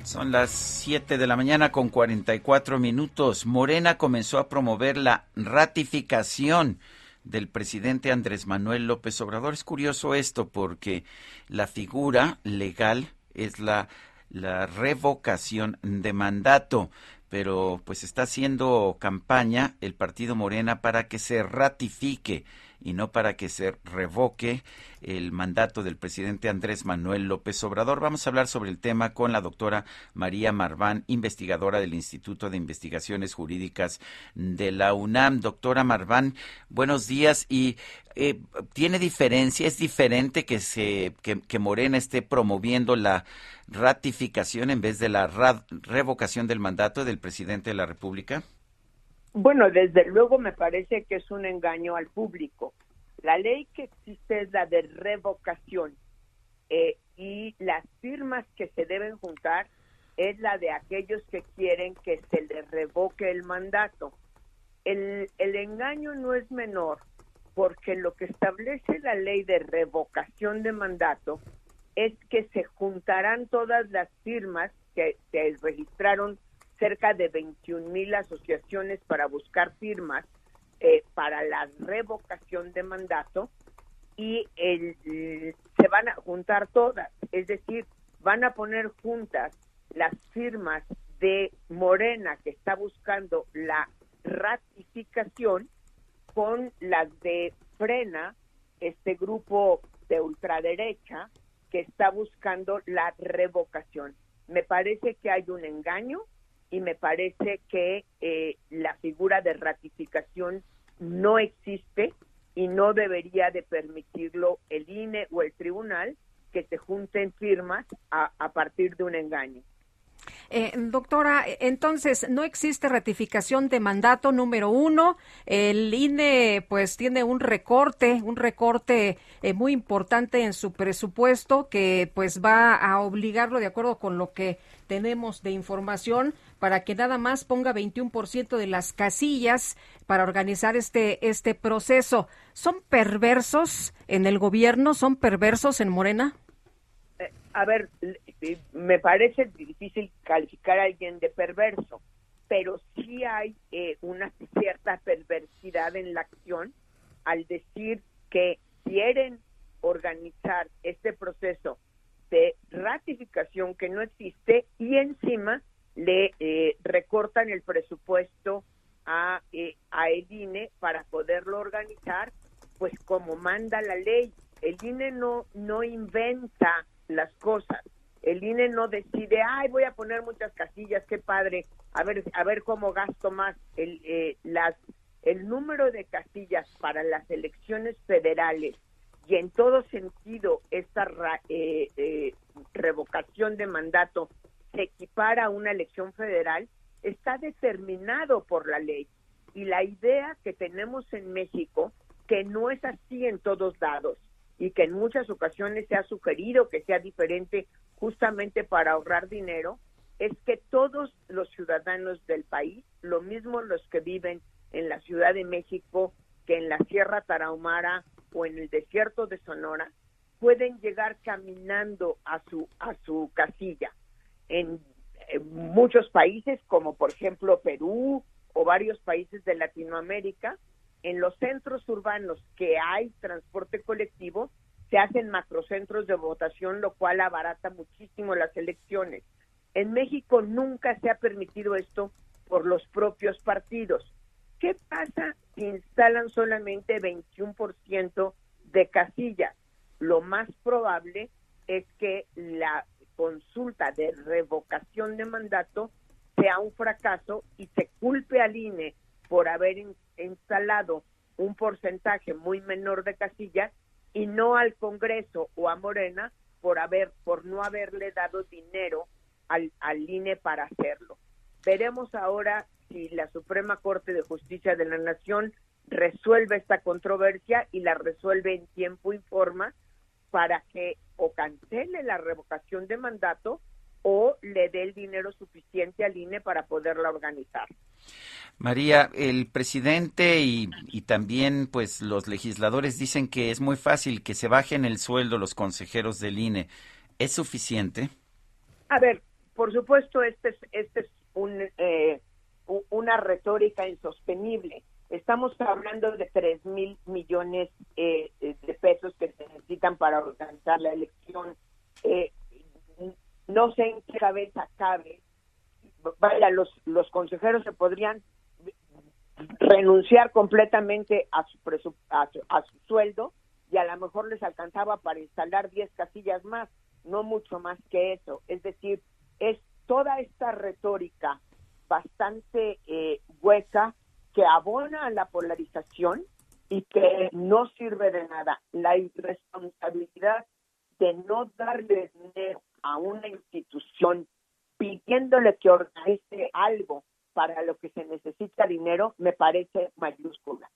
Son las 7 de la mañana con 44 minutos. Morena comenzó a promover la ratificación del presidente Andrés Manuel López Obrador. Es curioso esto porque la figura legal es la, la revocación de mandato, pero pues está haciendo campaña el partido Morena para que se ratifique y no para que se revoque el mandato del presidente Andrés Manuel López Obrador. Vamos a hablar sobre el tema con la doctora María Marván, investigadora del Instituto de Investigaciones Jurídicas de la UNAM. Doctora Marván, buenos días y eh, tiene diferencia, es diferente que se que, Morena esté promoviendo la ratificación en vez de la revocación del mandato del presidente de la República. Bueno, desde luego me parece que es un engaño al público. La ley que existe es la de revocación eh, y las firmas que se deben juntar es la de aquellos que quieren que se les revoque el mandato. El, el engaño no es menor porque lo que establece la ley de revocación de mandato es que se juntarán todas las firmas que se registraron cerca de 21 mil asociaciones para buscar firmas eh, para la revocación de mandato y el, se van a juntar todas, es decir, van a poner juntas las firmas de Morena que está buscando la ratificación con las de Frena, este grupo de ultraderecha que está buscando la revocación. Me parece que hay un engaño, y me parece que eh, la figura de ratificación no existe y no debería de permitirlo el INE o el tribunal que se junten firmas a, a partir de un engaño. Eh, doctora, entonces no existe ratificación de mandato número uno. El INE pues tiene un recorte, un recorte eh, muy importante en su presupuesto que pues va a obligarlo de acuerdo con lo que tenemos de información para que nada más ponga 21% de las casillas para organizar este, este proceso. ¿Son perversos en el gobierno? ¿Son perversos en Morena? Eh, a ver, me parece difícil calificar a alguien de perverso, pero sí hay eh, una cierta perversidad en la acción al decir que quieren organizar este proceso de ratificación que no existe y encima le eh, recortan el presupuesto a, eh, a el INE para poderlo organizar, pues como manda la ley. El INE no, no inventa las cosas. El INE no decide, ay, voy a poner muchas casillas, qué padre, a ver, a ver cómo gasto más. El, eh, las, el número de casillas para las elecciones federales y en todo sentido esta eh, eh, revocación de mandato se equipara a una elección federal está determinado por la ley. Y la idea que tenemos en México, que no es así en todos lados y que en muchas ocasiones se ha sugerido que sea diferente justamente para ahorrar dinero, es que todos los ciudadanos del país, lo mismo los que viven en la Ciudad de México que en la Sierra Tarahumara o en el desierto de Sonora, pueden llegar caminando a su a su casilla. En, muchos países, como por ejemplo Perú o varios países de Latinoamérica, en los centros urbanos que hay transporte colectivo, se hacen macrocentros de votación, lo cual abarata muchísimo las elecciones. En México nunca se ha permitido esto por los propios partidos. ¿Qué pasa si instalan solamente 21% de casillas? Lo más probable es que la consulta de revocación de mandato sea un fracaso y se culpe al INE por haber instalado un porcentaje muy menor de casillas y no al Congreso o a Morena por haber por no haberle dado dinero al, al INE para hacerlo. Veremos ahora si la Suprema Corte de Justicia de la Nación resuelve esta controversia y la resuelve en tiempo y forma para que o cancele la revocación de mandato o le dé el dinero suficiente al INE para poderla organizar. María, el presidente y, y, también pues los legisladores dicen que es muy fácil que se bajen el sueldo los consejeros del INE. ¿Es suficiente? A ver, por supuesto, este es, este es un, eh, una retórica insostenible. Estamos hablando de tres mil millones eh, de pesos que se necesitan para organizar la elección. Eh, no sé en qué cabeza cabe. Vaya, los, los consejeros se podrían renunciar completamente a su, a su, a su sueldo y a lo mejor les alcanzaba para instalar 10 casillas más, no mucho más que eso. Es decir, es toda esta retórica bastante eh, hueca que abona a la polarización y que no sirve de nada. La irresponsabilidad de no darle dinero a una institución pidiéndole que organice algo para lo que se necesita dinero me parece mayúscula.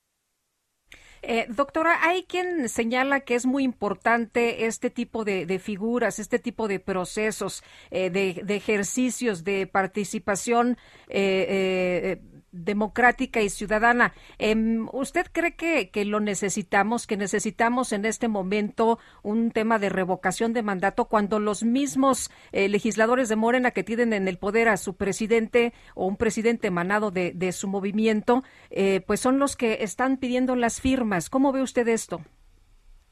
Eh, doctora, hay quien señala que es muy importante este tipo de, figuras, este tipo de procesos, eh, de, ejercicios de participación eh, democrática y ciudadana. Em, ¿Usted cree que, que, lo necesitamos, que necesitamos en este momento un tema de revocación de mandato cuando los mismos eh, legisladores de Morena que tienen en el poder a su presidente o un presidente emanado de, de su movimiento, eh, pues son los que están pidiendo las firmas? ¿Cómo ve usted esto?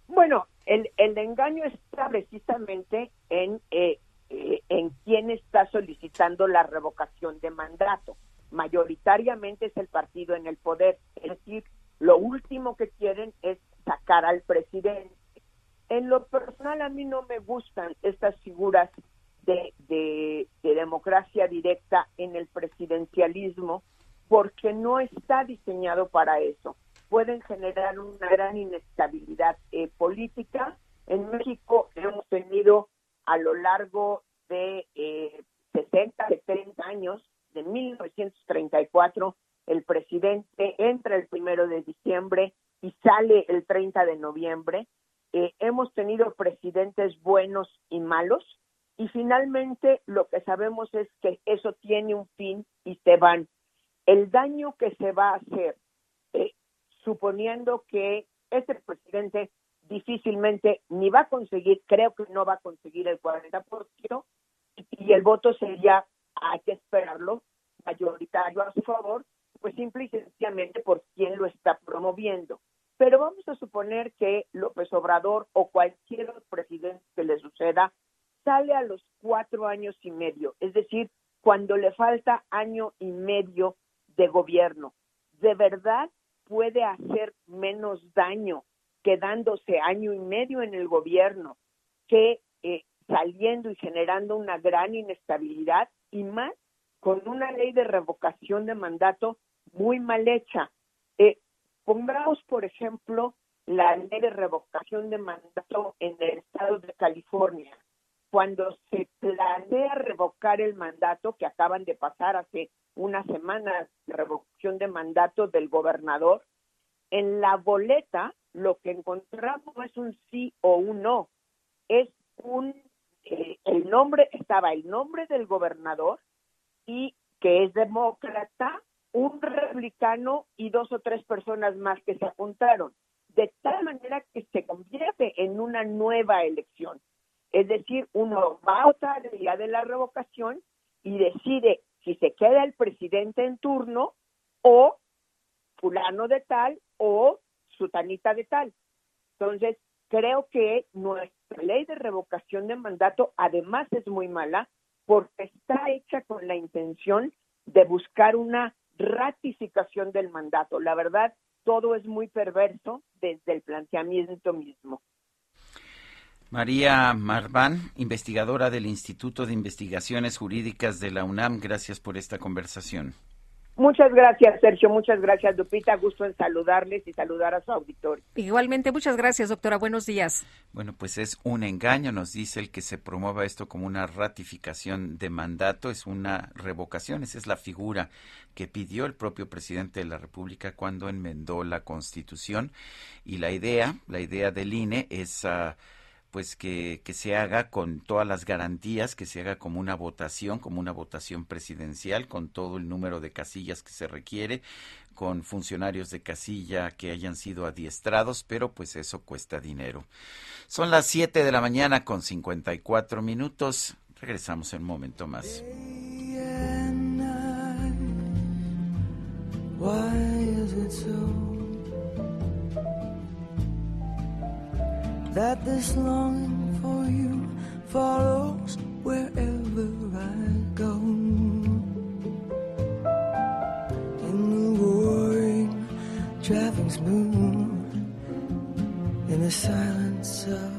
Bueno, el, el engaño está precisamente en, eh, en quién está solicitando la revocación de mandato mayoritariamente es el partido en el poder. Es decir, lo último que quieren es sacar al presidente. En lo personal a mí no me gustan estas figuras de, de, democracia directa en el presidencialismo porque no está diseñado para eso. Pueden generar una gran inestabilidad eh, política. En México hemos tenido a lo largo de eh, 60, 70 años de 1934, el presidente entra el primero de diciembre y sale el 30 de noviembre. Eh, hemos tenido presidentes buenos y malos y finalmente lo que sabemos es que eso tiene un fin y se van. El daño que se va a hacer, eh, suponiendo que este presidente difícilmente ni va a conseguir, creo que no va a conseguir el 40%, y el voto sería hay que esperarlo, mayoritario a su favor, pues simple y sencillamente por quién lo está promoviendo. Pero vamos a suponer que López Obrador o cualquier presidente que le suceda sale a los cuatro años y medio, es decir, cuando le falta año y medio de gobierno. ¿De verdad puede hacer menos daño quedándose año y medio en el gobierno que eh, saliendo y generando una gran inestabilidad y más con una ley de revocación de mandato muy mal hecha. Eh, pongamos, por ejemplo, la ley de revocación de mandato en el estado de California. Cuando se planea revocar el mandato que acaban de pasar hace una semana, revocación de mandato del gobernador, en la boleta lo que encontramos no es un sí o un no, es un eh, el nombre, estaba el nombre del gobernador y que es demócrata, un republicano y dos o tres personas más que se apuntaron, de tal manera que se convierte en una nueva elección. Es decir, uno va a votar el día de la revocación y decide si se queda el presidente en turno o fulano de tal o sutanita de tal. Entonces, creo que nuestra ley de revocación de mandato además es muy mala porque está hecha con la intención de buscar una ratificación del mandato. La verdad, todo es muy perverso desde el planteamiento mismo. María Marván, investigadora del Instituto de Investigaciones Jurídicas de la UNAM, gracias por esta conversación. Muchas gracias, Sergio. Muchas gracias, Lupita. Gusto en saludarles y saludar a su auditorio. Igualmente, muchas gracias, doctora. Buenos días. Bueno, pues es un engaño, nos dice el que se promueva esto como una ratificación de mandato, es una revocación, esa es la figura que pidió el propio presidente de la República cuando enmendó la Constitución y la idea, la idea del INE es uh, pues que, que, se haga con todas las garantías, que se haga como una votación, como una votación presidencial, con todo el número de casillas que se requiere, con funcionarios de casilla que hayan sido adiestrados, pero pues eso cuesta dinero. Son las 7 de la mañana con 54 minutos. Regresamos en un momento más. That this longing for you follows wherever I go. In the roaring traffic smooth, in the silence of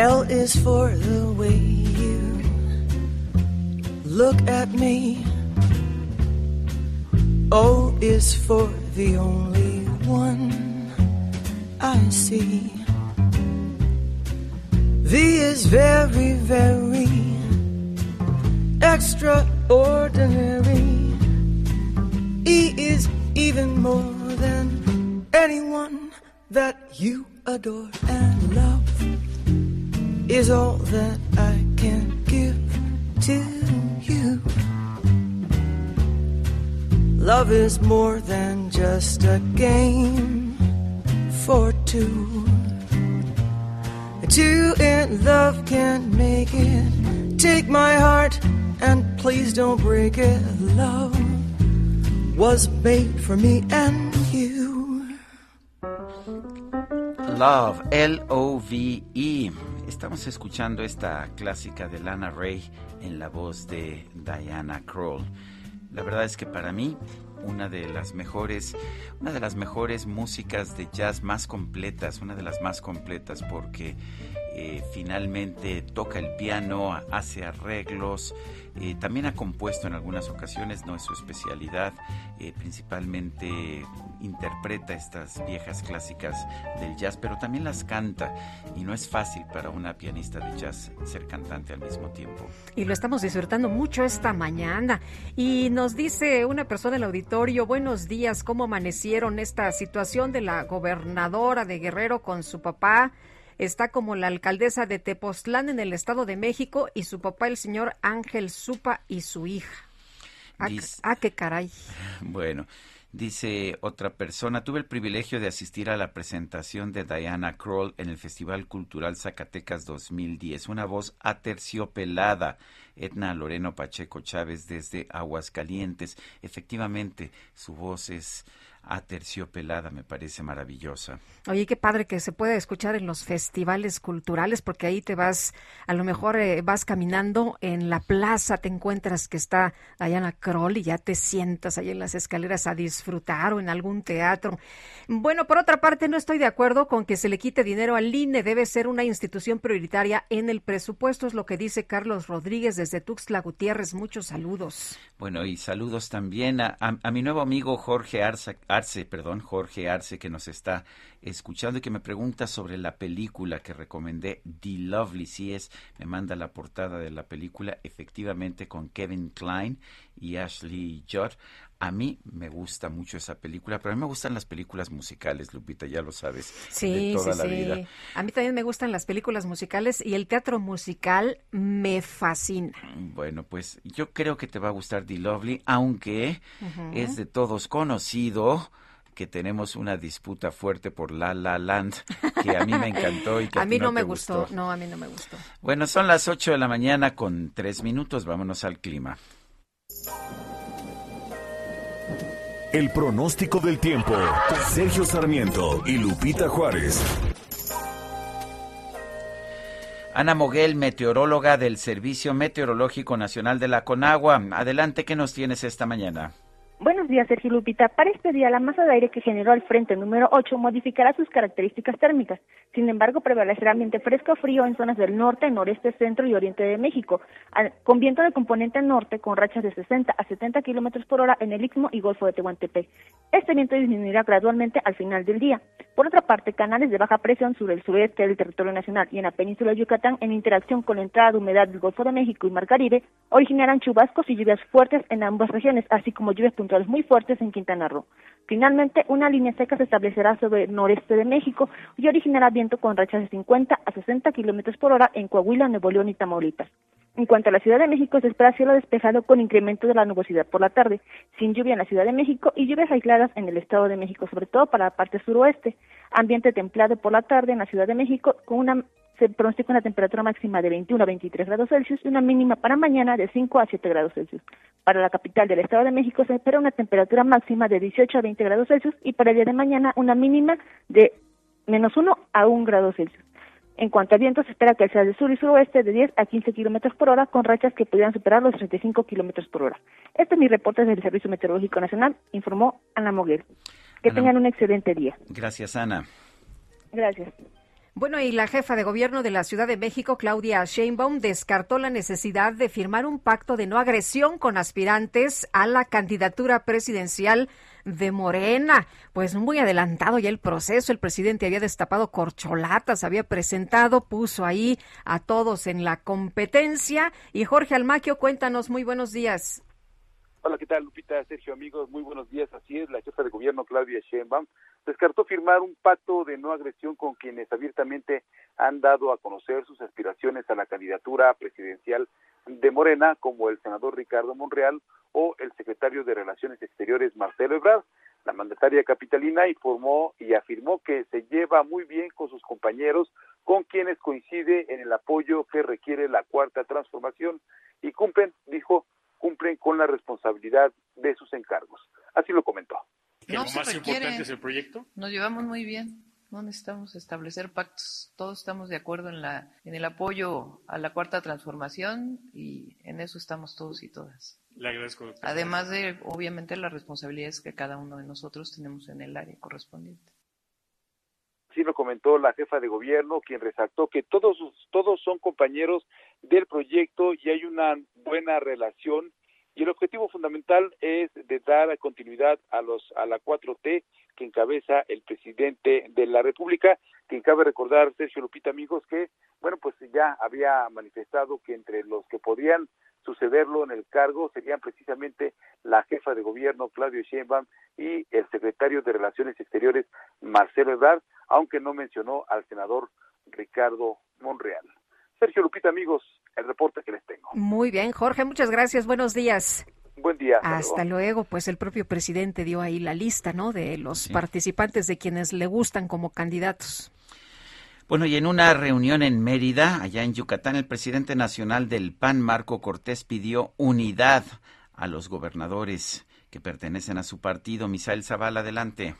L is for the way you look at me. O is for the only one I see. V is very, very extraordinary. E is even more than anyone that you adore and love is all that I can give to you. Love is more than just a game for two. Two in love can make it. Take my heart and please don't break it. Love was made for me and you. Love, L-O-V-E. Estamos escuchando esta clásica de Lana Ray en la voz de Diana Kroll. La verdad es que para mí una de las mejores, una de las mejores músicas de jazz más completas, una de las más completas porque eh, finalmente toca el piano, hace arreglos, eh, también ha compuesto en algunas ocasiones, no es su especialidad, eh, principalmente interpreta estas viejas clásicas del jazz, pero también las canta y no es fácil para una pianista de jazz ser cantante al mismo tiempo. Y lo estamos disfrutando mucho esta mañana. Y nos dice una persona del auditorio, buenos días, ¿cómo amanecieron esta situación de la gobernadora de Guerrero con su papá? Está como la alcaldesa de Tepoztlán en el Estado de México y su papá, el señor Ángel Supa y su hija. Ah, ah qué caray. Bueno, Dice otra persona, tuve el privilegio de asistir a la presentación de Diana Kroll en el Festival Cultural Zacatecas 2010. Una voz aterciopelada. Edna Loreno Pacheco Chávez desde Aguascalientes. Efectivamente, su voz es aterciopelada, me parece maravillosa. Oye, qué padre que se pueda escuchar en los festivales culturales, porque ahí te vas, a lo mejor eh, vas caminando en la plaza, te encuentras que está Diana Kroll y ya te sientas ahí en las escaleras a disfrutar o en algún teatro. Bueno, por otra parte, no estoy de acuerdo con que se le quite dinero al INE, debe ser una institución prioritaria en el presupuesto, es lo que dice Carlos Rodríguez desde Tuxtla Gutiérrez. Muchos saludos. Bueno, y saludos también a, a mi nuevo amigo Jorge Arza Arce, perdón, Jorge Arce, que nos está escuchando y que me pregunta sobre la película que recomendé, The Lovely. Me manda la portada de la película, efectivamente con Kevin Klein y Ashley Judd. A mí me gusta mucho esa película, pero a mí me gustan las películas musicales, Lupita, ya lo sabes. Sí, sí, sí. A mí también me gustan las películas musicales y el teatro musical me fascina. Bueno, pues yo creo que te va a gustar The Lovely, aunque es de todos conocido que tenemos una disputa fuerte por La La Land, que a mí me encantó y que a, mí no, me gustó. No, a mí no me gustó. Bueno, son las 8 de la mañana con 3 minutos. Vámonos al clima. El pronóstico del tiempo. Sergio Sarmiento y Lupita Juárez. Ana Moguel, meteoróloga del Servicio Meteorológico Nacional de la Conagua. Adelante, ¿qué nos tienes esta mañana? Buenos días, Sergio Lupita. Para este día, la masa de aire que generó el frente número 8 modificará sus características térmicas. Sin embargo, prevalecerá ambiente fresco frío en zonas del norte, noreste, centro y oriente de México, con viento de componente norte con rachas de 60 a 70 kilómetros por hora en el Istmo y Golfo de Tehuantepec. Este viento disminuirá gradualmente al final del día. Por otra parte, canales de baja presión sobre el sureste del territorio nacional y en la península de Yucatán, en interacción con la entrada de humedad del Golfo de México y Mar Caribe, originarán chubascos y lluvias fuertes en ambas regiones, así como lluvias puntuales muy fuertes en Quintana Roo. Finalmente, una línea seca se establecerá sobre el noreste de México y originará viento con rachas de 50 a 60 kilómetros por hora en Coahuila, Nuevo León y Tamaulipas. En cuanto a la Ciudad de México, se espera cielo despejado con incremento de la nubosidad por la tarde, sin lluvia en la Ciudad de México y lluvias aisladas en el Estado de México, sobre todo para la parte suroeste. Ambiente templado por la tarde en la Ciudad de México con una se pronostica una temperatura máxima de 21 a 23 grados Celsius y una mínima para mañana de 5 a 7 grados Celsius. Para la capital del Estado de México se espera una temperatura máxima de 18 a 20 grados Celsius y para el día de mañana una mínima de menos 1 a 1 grado Celsius. En cuanto al viento, se espera que sea de sur y suroeste de 10 a 15 kilómetros por hora, con rachas que pudieran superar los 35 kilómetros por hora. Este es mi reporte del Servicio Meteorológico Nacional, informó Ana Moguel. Que tengan un excelente día. Gracias, Ana. Gracias. Bueno, y la jefa de gobierno de la Ciudad de México, Claudia Sheinbaum, descartó la necesidad de firmar un pacto de no agresión con aspirantes a la candidatura presidencial de Morena. Pues muy adelantado ya el proceso, el presidente había destapado corcholatas, había presentado, puso ahí a todos en la competencia. Y Jorge Almaquio, cuéntanos, muy buenos días. Hola, ¿qué tal, Lupita? Sergio, amigos, muy buenos días. Así es, la jefa de gobierno, Claudia Sheinbaum, descartó firmar un pacto de no agresión con quienes abiertamente han dado a conocer sus aspiraciones a la candidatura presidencial de Morena, como el senador Ricardo Monreal o el secretario de Relaciones Exteriores, Marcelo Ebrard. La mandataria capitalina informó y afirmó que se lleva muy bien con sus compañeros, con quienes coincide en el apoyo que requiere la cuarta transformación y cumplen, dijo, cumplen con la responsabilidad de sus encargos. Así lo comentó. Lo más importante es el proyecto. Nos llevamos muy bien. No necesitamos establecer pactos. Todos estamos de acuerdo en, la, en el apoyo a la cuarta transformación y en eso estamos todos y todas. Le agradezco. Además de, obviamente, las responsabilidades que cada uno de nosotros tenemos en el área correspondiente. Así lo comentó la jefa de gobierno, quien resaltó que todos, todos son compañeros del proyecto y hay una buena relación y el objetivo fundamental es de dar continuidad a los a la 4T que encabeza el presidente de la República, quien cabe recordar Sergio Lupita amigos que bueno, pues ya había manifestado que entre los que podían sucederlo en el cargo serían precisamente la jefa de gobierno Claudio Sheinbaum y el secretario de Relaciones Exteriores Marcelo Ebrard, aunque no mencionó al senador Ricardo Monreal. Sergio Lupita, amigos, el reporte que les tengo. Muy bien, Jorge, muchas gracias. Buenos días. Buen día. Hasta, luego. Pues el propio presidente dio ahí la lista, ¿no? De los participantes de quienes le gustan como candidatos. Bueno, y en una reunión en Mérida, allá en Yucatán, el presidente nacional del PAN, Marco Cortés, pidió unidad a los gobernadores que pertenecen a su partido. Misael Zavala, adelante.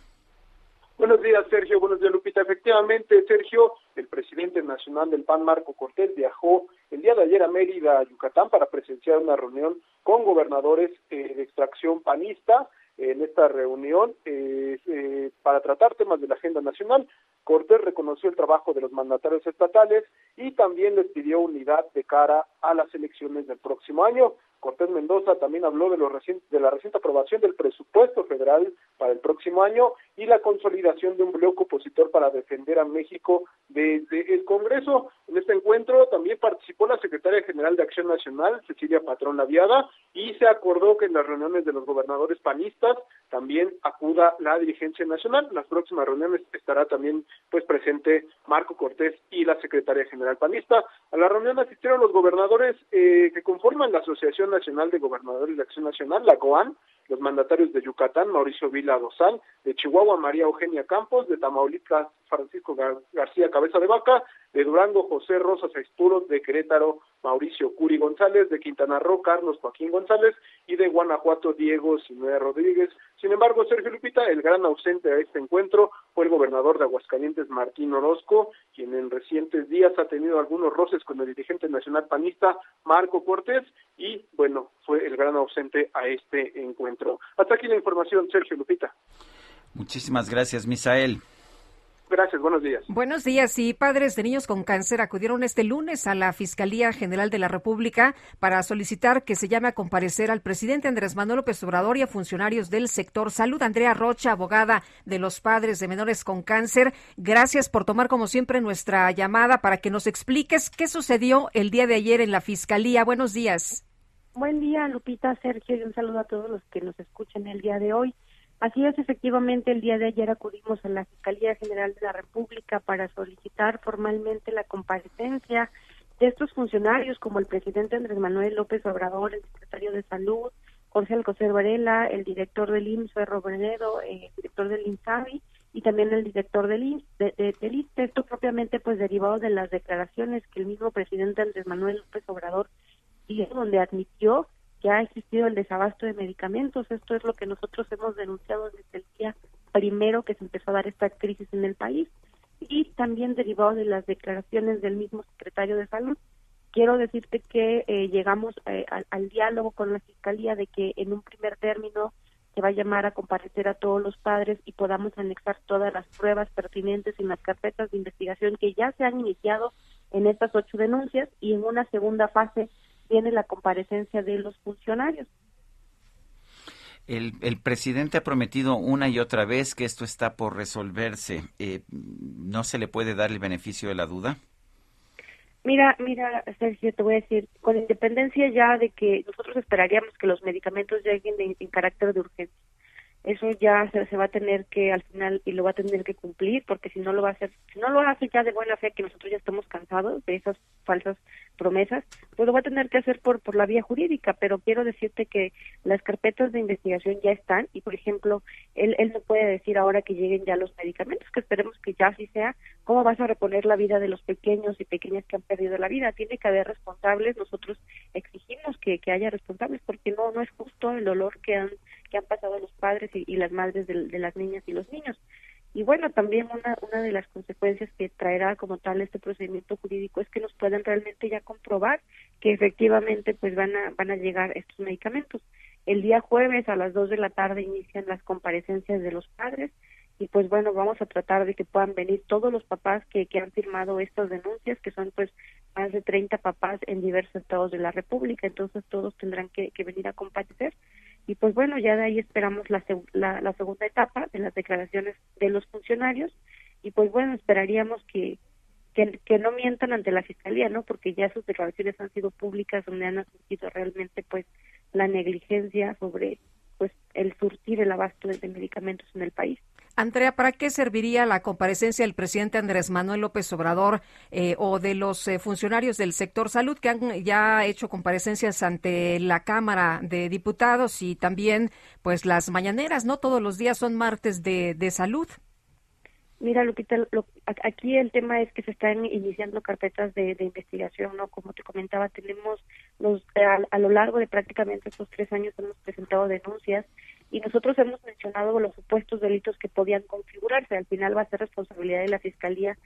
Buenos días, Sergio. Buenos días, Lupita. Efectivamente, Sergio, el presidente nacional del PAN, Marco Cortés, viajó el día de ayer a Mérida, Yucatán, para presenciar una reunión con gobernadores eh, de extracción panista. En esta reunión, eh, eh, para tratar temas de la agenda nacional, Cortés reconoció el trabajo de los mandatarios estatales y también les pidió unidad de cara a las elecciones del próximo año. Cortés Mendoza también habló de, lo de la reciente aprobación del presupuesto federal para el próximo año y la consolidación de un bloque opositor para defender a México desde el Congreso. En este encuentro también participó la secretaria general de Acción Nacional, Cecilia Patrón Laviada, y se acordó que en las reuniones de los gobernadores panistas también acuda la dirigencia nacional. En las próximas reuniones estará también pues presente Marco Cortés y la secretaria general panista. A la reunión asistieron los gobernadores eh, que conforman la Asociación Nacional de Gobernadores de Acción Nacional, la GOAN, los mandatarios de Yucatán, Mauricio Vila Dosal, de Chihuahua, María Eugenia Campos, de Tamaulipas, Francisco García Cabeza de Vaca, de Durango, José Rosas Exturo, de Querétaro, Mauricio Curi González, de Quintana Roo, Carlos Joaquín González y de Guanajuato, Diego Sinué Rodríguez. Sin embargo, Sergio Lupita, el gran ausente a este encuentro fue el gobernador de Aguascalientes, Martín Orozco, quien en recientes días ha tenido algunos roces con el dirigente nacional panista, Marco Cortés, y bueno, fue el gran ausente a este encuentro. Hasta aquí la información, Sergio Lupita. Muchísimas gracias, Misael. Gracias, buenos días. Buenos días. Y padres de niños con cáncer acudieron este lunes a la Fiscalía General de la República para solicitar que se llame a comparecer al presidente Andrés Manuel López Obrador y a funcionarios del sector salud. Andrea Rocha, abogada de los padres de menores con cáncer, gracias por tomar como siempre nuestra llamada para que nos expliques qué sucedió el día de ayer en la Fiscalía. Buenos días. Buen día, Lupita, Sergio, y un saludo a todos los que nos escuchan el día de hoy. Así es, efectivamente, el día de ayer acudimos a la Fiscalía General de la República para solicitar formalmente la comparecencia de estos funcionarios, como el presidente Andrés Manuel López Obrador, el secretario de Salud, Jorge Alcocer Varela, el director del IMSS, Ferro Brenedo, el director del INSABI y también el director del IMSS, de, del Esto propiamente pues derivado de las declaraciones que el mismo presidente Andrés Manuel López Obrador dio, donde admitió que ha existido el desabasto de medicamentos. Esto es lo que nosotros hemos denunciado desde el día primero que se empezó a dar esta crisis en el país y también derivado de las declaraciones del mismo secretario de salud. Quiero decirte que eh, llegamos eh, al, diálogo con la fiscalía de que en un primer término se va a llamar a comparecer a todos los padres y podamos anexar todas las pruebas pertinentes en las carpetas de investigación que ya se han iniciado en estas ocho denuncias y en una segunda fase tiene la comparecencia de los funcionarios. El, el, presidente ha prometido una y otra vez que esto está por resolverse. Eh, ¿No se le puede dar el beneficio de la duda? Mira, mira, Sergio, te voy a decir, con independencia ya de que nosotros esperaríamos que los medicamentos lleguen en carácter de urgencia eso ya se, va a tener que al final y lo va a tener que cumplir porque si no lo va a hacer si no lo hace ya de buena fe que nosotros ya estamos cansados de esas falsas promesas pues lo va a tener que hacer por por la vía jurídica pero quiero decirte que las carpetas de investigación ya están y por ejemplo él él no puede decir ahora que lleguen ya los medicamentos que esperemos que ya así sea cómo vas a reponer la vida de los pequeños y pequeñas que han perdido la vida tiene que haber responsables nosotros exigimos que que haya responsables porque no no es justo el dolor que han que han pasado los padres y, las madres de, las niñas y los niños. Y bueno, también una, una de las consecuencias que traerá como tal este procedimiento jurídico es que nos puedan realmente ya comprobar que efectivamente pues van a, van a llegar estos medicamentos. El día jueves a las 2 de la tarde inician las comparecencias de los padres y pues bueno, vamos a tratar de que puedan venir todos los papás que, que han firmado estas denuncias, que son pues más de 30 papás en diversos estados de la República, entonces todos tendrán que, que venir a comparecer y pues bueno, ya de ahí esperamos la, la, segunda etapa de las declaraciones de los funcionarios y pues bueno, esperaríamos que, que, no mientan ante la fiscalía, ¿no? Porque ya sus declaraciones han sido públicas donde han admitido realmente pues la negligencia sobre pues el surtir el abasto de medicamentos en el país. Andrea, ¿para qué serviría la comparecencia del presidente Andrés Manuel López Obrador eh, o de los eh, funcionarios del sector salud que han ya hecho comparecencias ante la Cámara de Diputados y también pues las mañaneras, ¿no? Todos los días son martes de, de salud. Mira, Lupita, aquí el tema es que se están iniciando carpetas de, investigación, ¿no? Como te comentaba, tenemos los a, a, lo largo de prácticamente estos tres años hemos presentado denuncias y nosotros hemos mencionado los supuestos delitos que podían configurarse. Al final va a ser responsabilidad de la Fiscalía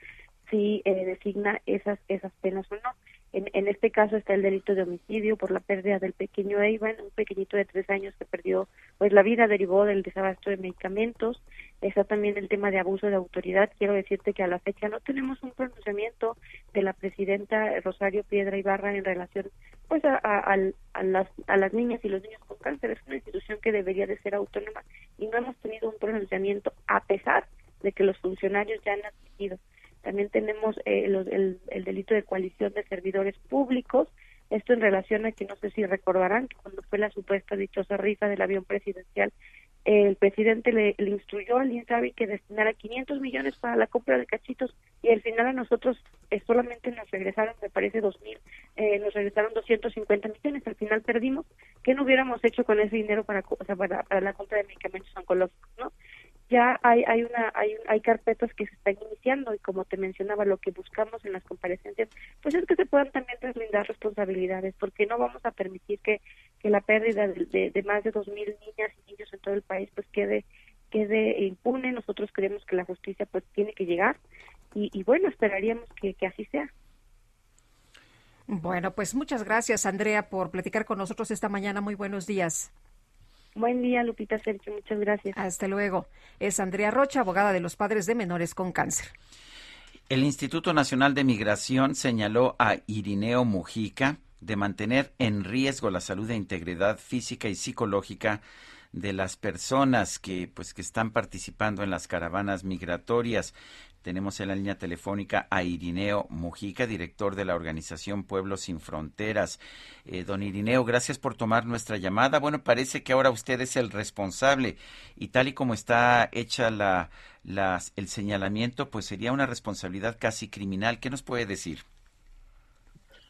si eh, designa esas, esas penas o no. En, en, este caso está el delito de homicidio por la pérdida del pequeño Ivan, un pequeñito de tres años que perdió pues la vida derivó del desabasto de medicamentos. Está también el tema de abuso de autoridad. Quiero decirte que a la fecha no tenemos un pronunciamiento de la presidenta Rosario Piedra Ibarra en relación pues a, las, a las niñas y los niños con cáncer. Es una institución que debería de ser autónoma y no hemos tenido un pronunciamiento a pesar de que los funcionarios ya han admitido también tenemos eh, el, el, delito de coalición de servidores públicos. Esto en relación a que no sé si recordarán que cuando fue la supuesta dichosa rifa del avión presidencial, el presidente le, instruyó al INSABI que destinara 500 millones para la compra de cachitos y al final a nosotros eh, solamente nos regresaron, me parece, 2.000, eh, nos regresaron 250 millones. Al final perdimos ¿qué no hubiéramos hecho con ese dinero para, para, la compra de medicamentos oncológicos, no? Ya hay, hay una, hay, hay carpetas que se están iniciando y como te mencionaba, lo que buscamos en las comparecencias, pues es que se puedan también deslindar responsabilidades, porque no vamos a permitir que, que la pérdida de, más de dos mil niñas y niños en todo el país pues quede quede impune. Nosotros creemos que la justicia pues tiene que llegar y, y bueno, esperaríamos que, que así sea. Bueno, pues muchas gracias, Andrea, por platicar con nosotros esta mañana. Muy buenos días. Buen día, Lupita Sergio. Muchas gracias. Hasta luego. Es Andrea Rocha, abogada de los padres de menores con cáncer. El Instituto Nacional de Migración señaló a Irineo Mujica de mantener en riesgo la salud e integridad física y psicológica de las personas que pues que están participando en las caravanas migratorias. Tenemos en la línea telefónica a Irineo Mujica, director de la organización Pueblos Sin Fronteras. Eh, don Irineo, gracias por tomar nuestra llamada. Bueno, parece que ahora usted es el responsable y tal y como está hecha la, el señalamiento, pues sería una responsabilidad casi criminal. ¿Qué nos puede decir?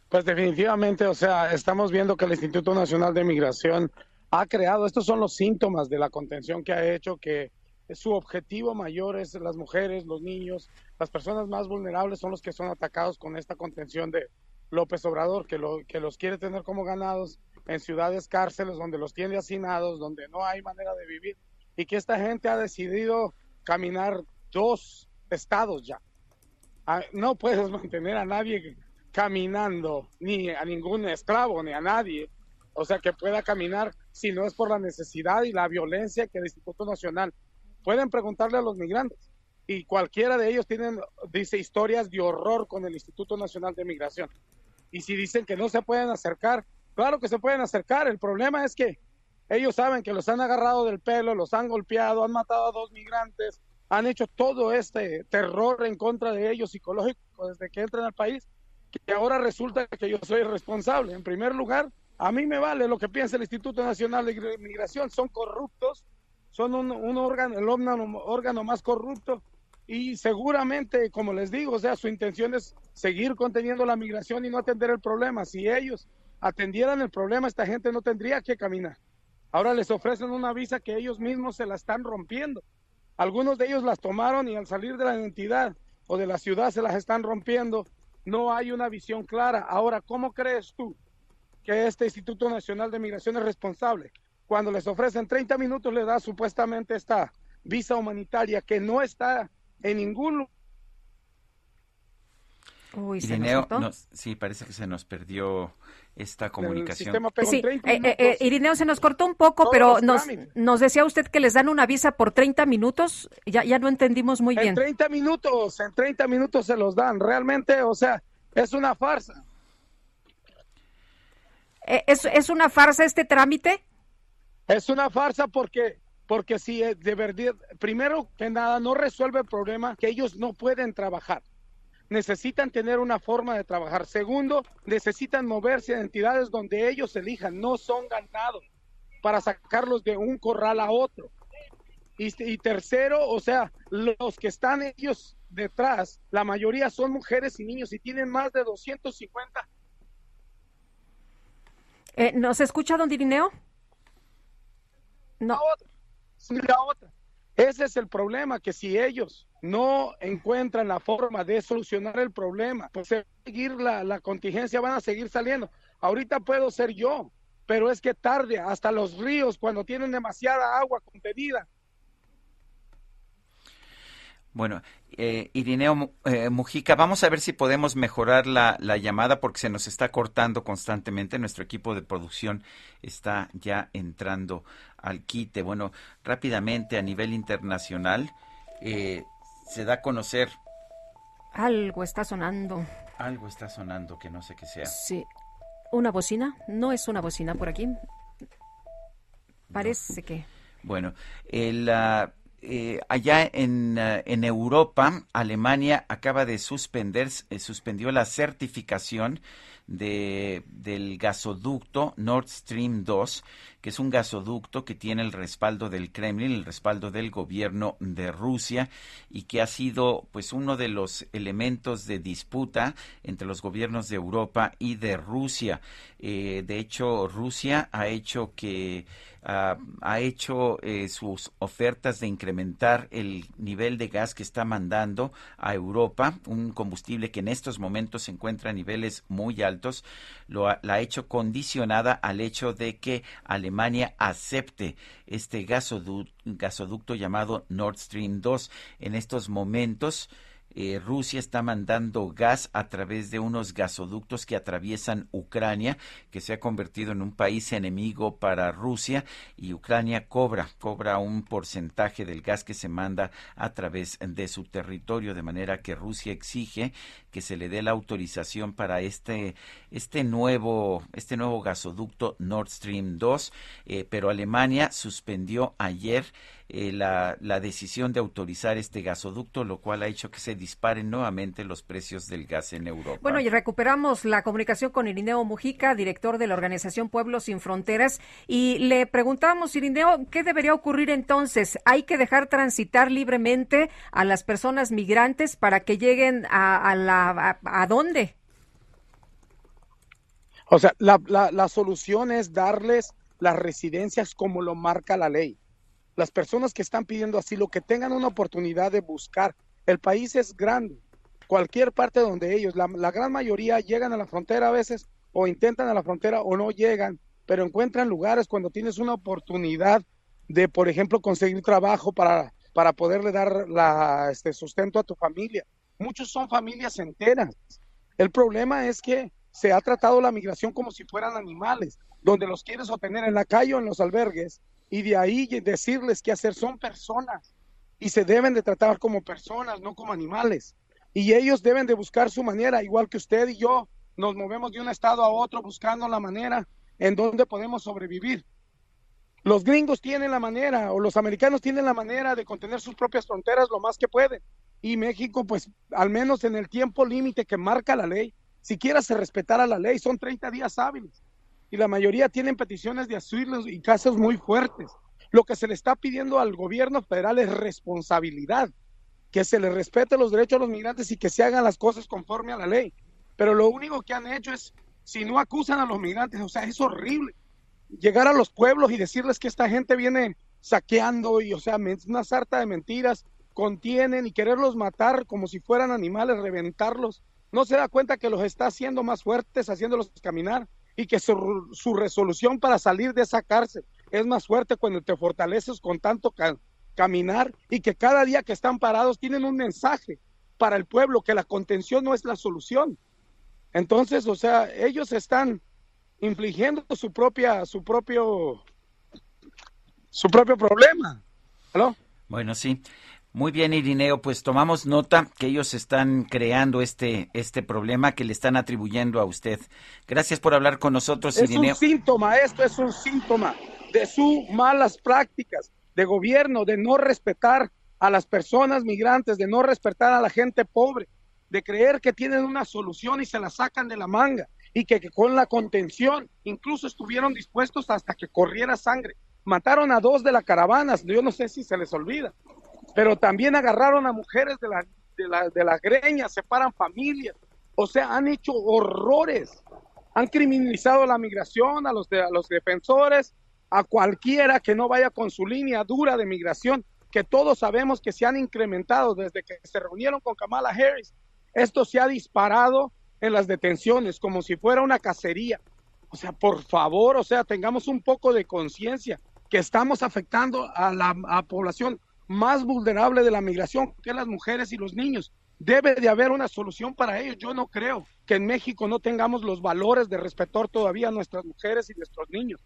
Pues definitivamente, o sea, estamos viendo que el Instituto Nacional de Migración ha creado, estos son los síntomas de la contención que ha hecho que su objetivo mayor es las mujeres, los niños, las personas más vulnerables son los que son atacados con esta contención de López Obrador, que, lo, que los quiere tener como ganados en ciudades cárceles donde los tiene hacinados, donde no hay manera de vivir y que esta gente ha decidido caminar dos estados ya. Ah, no puedes mantener a nadie caminando, ni a ningún esclavo, ni a nadie, o sea, que pueda caminar si no es por la necesidad y la violencia que el Instituto Nacional pueden preguntarle a los migrantes y cualquiera de ellos tienen, dice, historias de horror con el Instituto Nacional de Migración. Y si dicen que no se pueden acercar, claro que se pueden acercar. El problema es que ellos saben que los han agarrado del pelo, los han golpeado, han matado a dos migrantes, han hecho todo este terror en contra de ellos psicológico desde que entran al país, que ahora resulta que yo soy responsable. En primer lugar, a mí me vale lo que piensa el Instituto Nacional de Migración, son corruptos, son un, órgano, el órgano, más corrupto y seguramente, como les digo, o sea, su intención es seguir conteniendo la migración y no atender el problema. Si ellos atendieran el problema, esta gente no tendría que caminar. Ahora les ofrecen una visa que ellos mismos se la están rompiendo. Algunos de ellos las tomaron y al salir de la identidad o de la ciudad se las están rompiendo. No hay una visión clara. Ahora, ¿cómo crees tú que este Instituto Nacional de Migración es responsable? Cuando les ofrecen 30 minutos, le da supuestamente esta visa humanitaria que no está en ningún lugar. Uy, Irineo, sí, parece que se nos perdió esta comunicación. Sí, eh, eh, eh, Irineo, se nos cortó un poco, pero nos, nos decía usted que les dan una visa por 30 minutos. Ya, ya no entendimos muy bien. En 30 minutos, en 30 minutos se los dan. Realmente, o sea, es una farsa. ¿Es, es una farsa este trámite? Es una farsa porque porque si de verdad, primero que nada, no resuelve el problema que ellos no pueden trabajar. Necesitan tener una forma de trabajar. Segundo, necesitan moverse a entidades donde ellos elijan, no son ganados para sacarlos de un corral a otro. Y, y tercero, o sea, los que están ellos detrás, la mayoría son mujeres y niños y tienen más de 250. Eh, ¿Nos escucha, don Dirineo? No. La otra. Ese es el problema, que si ellos no encuentran la forma de solucionar el problema, pues seguir la, la contingencia van a seguir saliendo. Ahorita puedo ser yo, pero es que tarde, hasta los ríos cuando tienen demasiada agua contenida, bueno, eh, Irineo eh, Mujica, vamos a ver si podemos mejorar la, la, llamada porque se nos está cortando constantemente. Nuestro equipo de producción está ya entrando al quite. Bueno, rápidamente a nivel internacional eh, se da a conocer. Algo está sonando. Algo está sonando que no sé qué sea. Sí. ¿Una bocina? No es una bocina por aquí. Parece que. Bueno, el. Eh, allá en, eh, en, Europa, Alemania acaba de suspender, eh, suspendió la certificación de, del gasoducto Nord Stream 2 que es un gasoducto que tiene el respaldo del Kremlin, el respaldo del gobierno de Rusia y que ha sido pues uno de los elementos de disputa entre los gobiernos de Europa y de Rusia. Eh, de hecho, Rusia ha hecho que Ah, ha hecho eh, sus ofertas de incrementar el nivel de gas que está mandando a Europa, un combustible que en estos momentos se encuentra a niveles muy altos, lo la ha hecho condicionada al hecho de que Alemania acepte este gasoducto llamado Nord Stream 2. En estos momentos, eh, Rusia está mandando gas a través de unos gasoductos que atraviesan Ucrania, que se ha convertido en un país enemigo para Rusia y Ucrania cobra, cobra un porcentaje del gas que se manda a través de su territorio, de manera que Rusia exige que se le dé la autorización para este, este nuevo, este nuevo gasoducto Nord Stream 2, eh, pero Alemania suspendió ayer eh, la, la, decisión de autorizar este gasoducto, lo cual ha hecho que se disparen nuevamente los precios del gas en Europa. Bueno, y recuperamos la comunicación con Irineo Mujica, director de la organización Pueblos Sin Fronteras, y le preguntamos, Irineo, ¿qué debería ocurrir entonces? ¿Hay que dejar transitar libremente a las personas migrantes para que lleguen a, la... A, dónde? O sea, la, la, la solución es darles las residencias como lo marca la ley las personas que están pidiendo asilo que tengan una oportunidad de buscar. El país es grande, cualquier parte donde ellos, la, gran mayoría llegan a la frontera a veces o intentan a la frontera o no llegan, pero encuentran lugares cuando tienes una oportunidad de, por ejemplo, conseguir trabajo para, para poderle dar la, este sustento a tu familia. Muchos son familias enteras. El problema es que se ha tratado la migración como si fueran animales, donde los quieres obtener en la calle o en los albergues y de ahí decirles qué hacer. Son personas y se deben de tratar como personas, no como animales. Y ellos deben de buscar su manera, igual que usted y yo nos movemos de un estado a otro buscando la manera en donde podemos sobrevivir. Los gringos tienen la manera, o los americanos tienen la manera de contener sus propias fronteras lo más que pueden. Y México, pues, al menos en el tiempo límite que marca la ley, siquiera se respetara la ley, son 30 días hábiles y la mayoría tienen peticiones de asilo y casos muy fuertes. Lo que se le está pidiendo al gobierno federal es responsabilidad, que se le respete los derechos a los migrantes y que se hagan las cosas conforme a la ley. Pero lo único que han hecho es, si no acusan a los migrantes, o sea, es horrible llegar a los pueblos y decirles que esta gente viene saqueando y, o sea, una sarta de mentiras, contienen y quererlos matar como si fueran animales, reventarlos. No se da cuenta que los está haciendo más fuertes, haciéndolos caminar y que su, resolución para salir de esa cárcel es más fuerte cuando te fortaleces con tanto caminar y que cada día que están parados tienen un mensaje para el pueblo que la contención no es la solución. Entonces, o sea, ellos están infligiendo su propia su propio su propio problema. ¿Aló? Bueno, sí. Muy bien, Irineo, pues tomamos nota que ellos están creando este, este problema que le están atribuyendo a usted. Gracias por hablar con nosotros, Irineo. Es un síntoma, esto es un síntoma de sus malas prácticas de gobierno, de no respetar a las personas migrantes, de no respetar a la gente pobre, de creer que tienen una solución y se la sacan de la manga y que, que con la contención incluso estuvieron dispuestos hasta que corriera sangre. Mataron a dos de las caravanas, yo no sé si se les olvida pero también agarraron a mujeres de la, de la, de la greña, separan familias, o sea, han hecho horrores, han criminalizado la migración, a los, a los defensores, a cualquiera que no vaya con su línea dura de migración, que todos sabemos que se han incrementado desde que se reunieron con Kamala Harris. Esto se ha disparado en las detenciones como si fuera una cacería. O sea, por favor, o sea, tengamos un poco de conciencia que estamos afectando a la a población más vulnerable de la migración, que las mujeres y los niños. Debe de haber una solución para ellos. Yo no creo que en México no tengamos los valores de respetar todavía a nuestras mujeres y nuestros niños.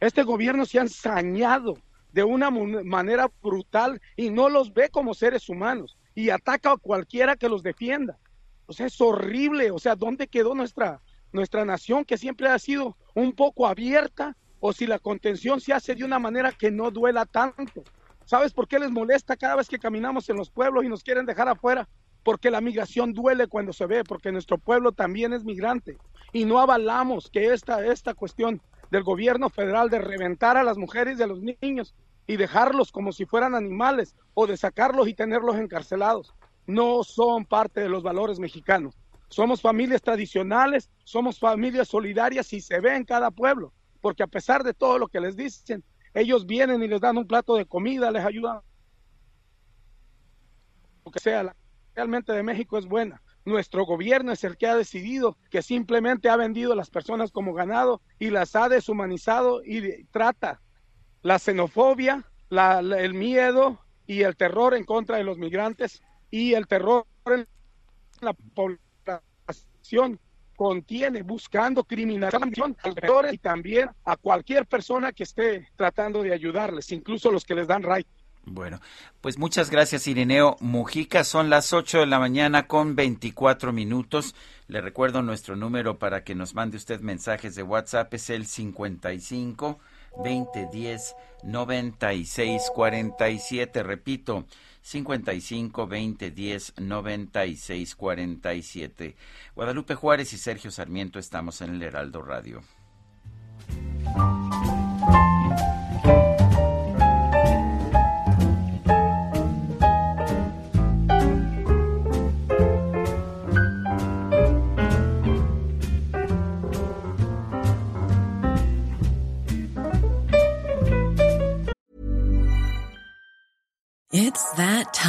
Este gobierno se ha ensañado de una manera brutal y no los ve como seres humanos y ataca a cualquiera que los defienda. O sea, es horrible. O sea, ¿dónde quedó nuestra, nuestra nación que siempre ha sido un poco abierta? O si la contención se hace de una manera que no duela tanto. ¿Sabes por qué les molesta cada vez que caminamos en los pueblos y nos quieren dejar afuera? Porque la migración duele cuando se ve, porque nuestro pueblo también es migrante y no avalamos que esta, esta cuestión del gobierno federal de reventar a las mujeres y a los niños y dejarlos como si fueran animales o de sacarlos y tenerlos encarcelados. No son parte de los valores mexicanos. Somos familias tradicionales, somos familias solidarias y se ve en cada pueblo, porque a pesar de todo lo que les dicen, ellos vienen y les dan un plato de comida, les ayudan. Lo que sea, realmente de México es buena. Nuestro gobierno es el que ha decidido que simplemente ha vendido a las personas como ganado y las ha deshumanizado y trata la xenofobia, el miedo y el terror en contra de los migrantes y el terror en la población contiene buscando criminalizar y también a cualquier persona que esté tratando de ayudarles, incluso los que les dan right. Bueno, pues muchas gracias Irineo Mujica. Son las 8 de la mañana con 24 minutos. Le recuerdo nuestro número para que nos mande usted mensajes de WhatsApp. Es el 55 2010 9647. Repito, 55 2010 9647. Guadalupe Juárez y Sergio Sarmiento estamos en el Heraldo Radio.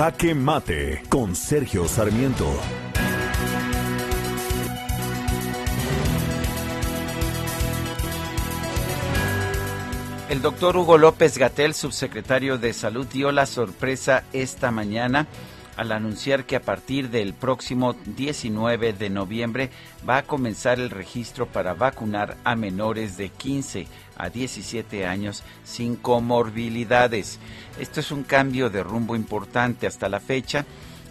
Jaque Mate con Sergio Sarmiento. El doctor Hugo López Gatel, subsecretario de Salud, dio la sorpresa esta mañana al anunciar que a partir del próximo 19 de noviembre va a comenzar el registro para vacunar a menores de 15 a 17 años sin comorbilidades. Esto es un cambio de rumbo importante hasta la fecha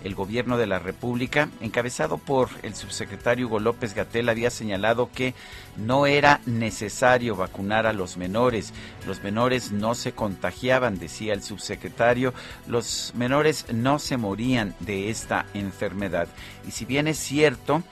el gobierno de la República, encabezado por el subsecretario Hugo López Gatel, había señalado que no era necesario vacunar a los menores. Los menores no se contagiaban, decía el subsecretario. Los menores no se morían de esta enfermedad. Y si bien es cierto,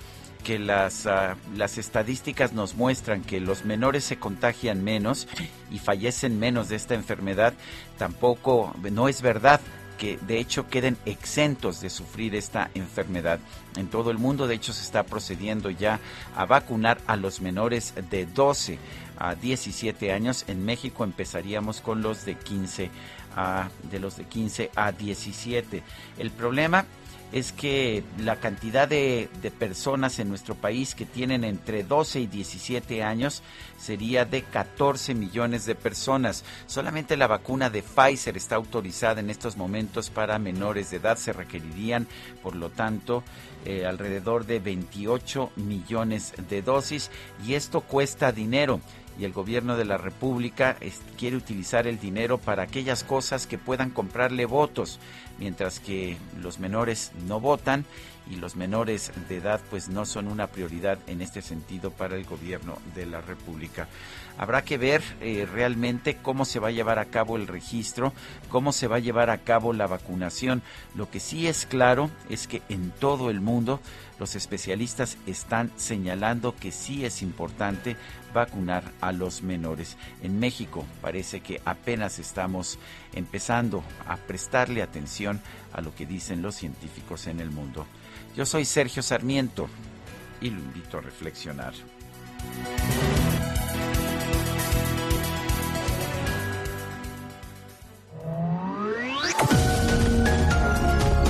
que las, ah, las estadísticas nos muestran que los menores se contagian menos y fallecen menos de esta enfermedad, tampoco no es verdad que de hecho queden exentos de sufrir esta enfermedad. En todo el mundo, de hecho, se está procediendo ya a vacunar a los menores de 12 a 17 años. En México empezaríamos con los de 15 a, de los de 15 a 17. El problema es que la cantidad de, personas en nuestro país que tienen entre 12 y 17 años sería de 14 millones de personas. Solamente la vacuna de Pfizer está autorizada en estos momentos para menores de edad. Se requerirían, por lo tanto, eh, alrededor de 28 millones de dosis y esto cuesta dinero y el gobierno de la República quiere utilizar el dinero para aquellas cosas que puedan comprarle votos, mientras que los menores no votan y los menores de edad pues no son una prioridad en este sentido para el gobierno de la República. Habrá que ver eh, realmente cómo se va a llevar a cabo el registro, cómo se va a llevar a cabo la vacunación. Lo que sí es claro es que en todo el mundo los especialistas están señalando que sí es importante vacunar a los menores. En México parece que apenas estamos empezando a prestarle atención a lo que dicen los científicos en el mundo. Yo soy Sergio Sarmiento y lo invito a reflexionar.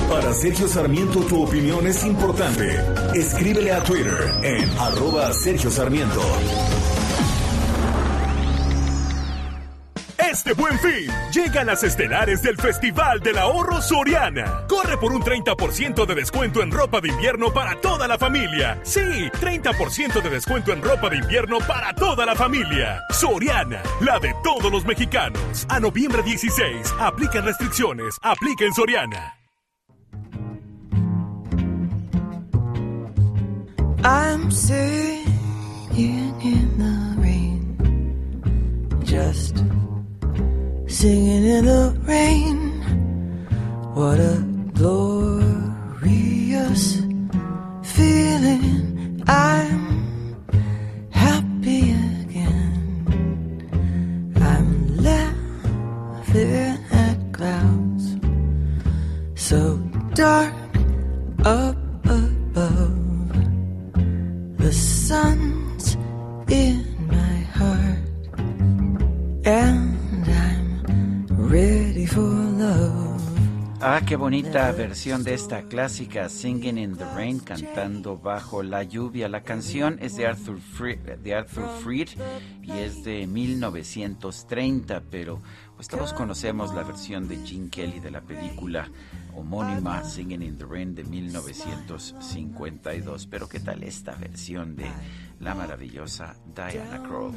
Para Sergio Sarmiento tu opinión es importante. Escríbele a Twitter en arroba Sergio Sarmiento. Este buen fin, llegan las estelares del Festival del Ahorro Soriana. Corre por un 30% de descuento en ropa de invierno para toda la familia. Sí, 30% de descuento en ropa de invierno para toda la familia. Soriana, la de todos los mexicanos. A noviembre 16, aplican restricciones, aplica en Soriana. I'm singing in the rain, just singing in the rain. What a glorious feeling! I'm happy again. I'm laughing at clouds so dark up qué bonita versión de esta clásica Singing in the Rain, cantando bajo la lluvia. La canción es de Arthur, Freed, de Arthur y es de 1930, pero pues todos conocemos la versión de Gene Kelly de la película homónima Singing in the Rain de 1952. Pero ¿qué tal esta versión de la maravillosa Diana Krall?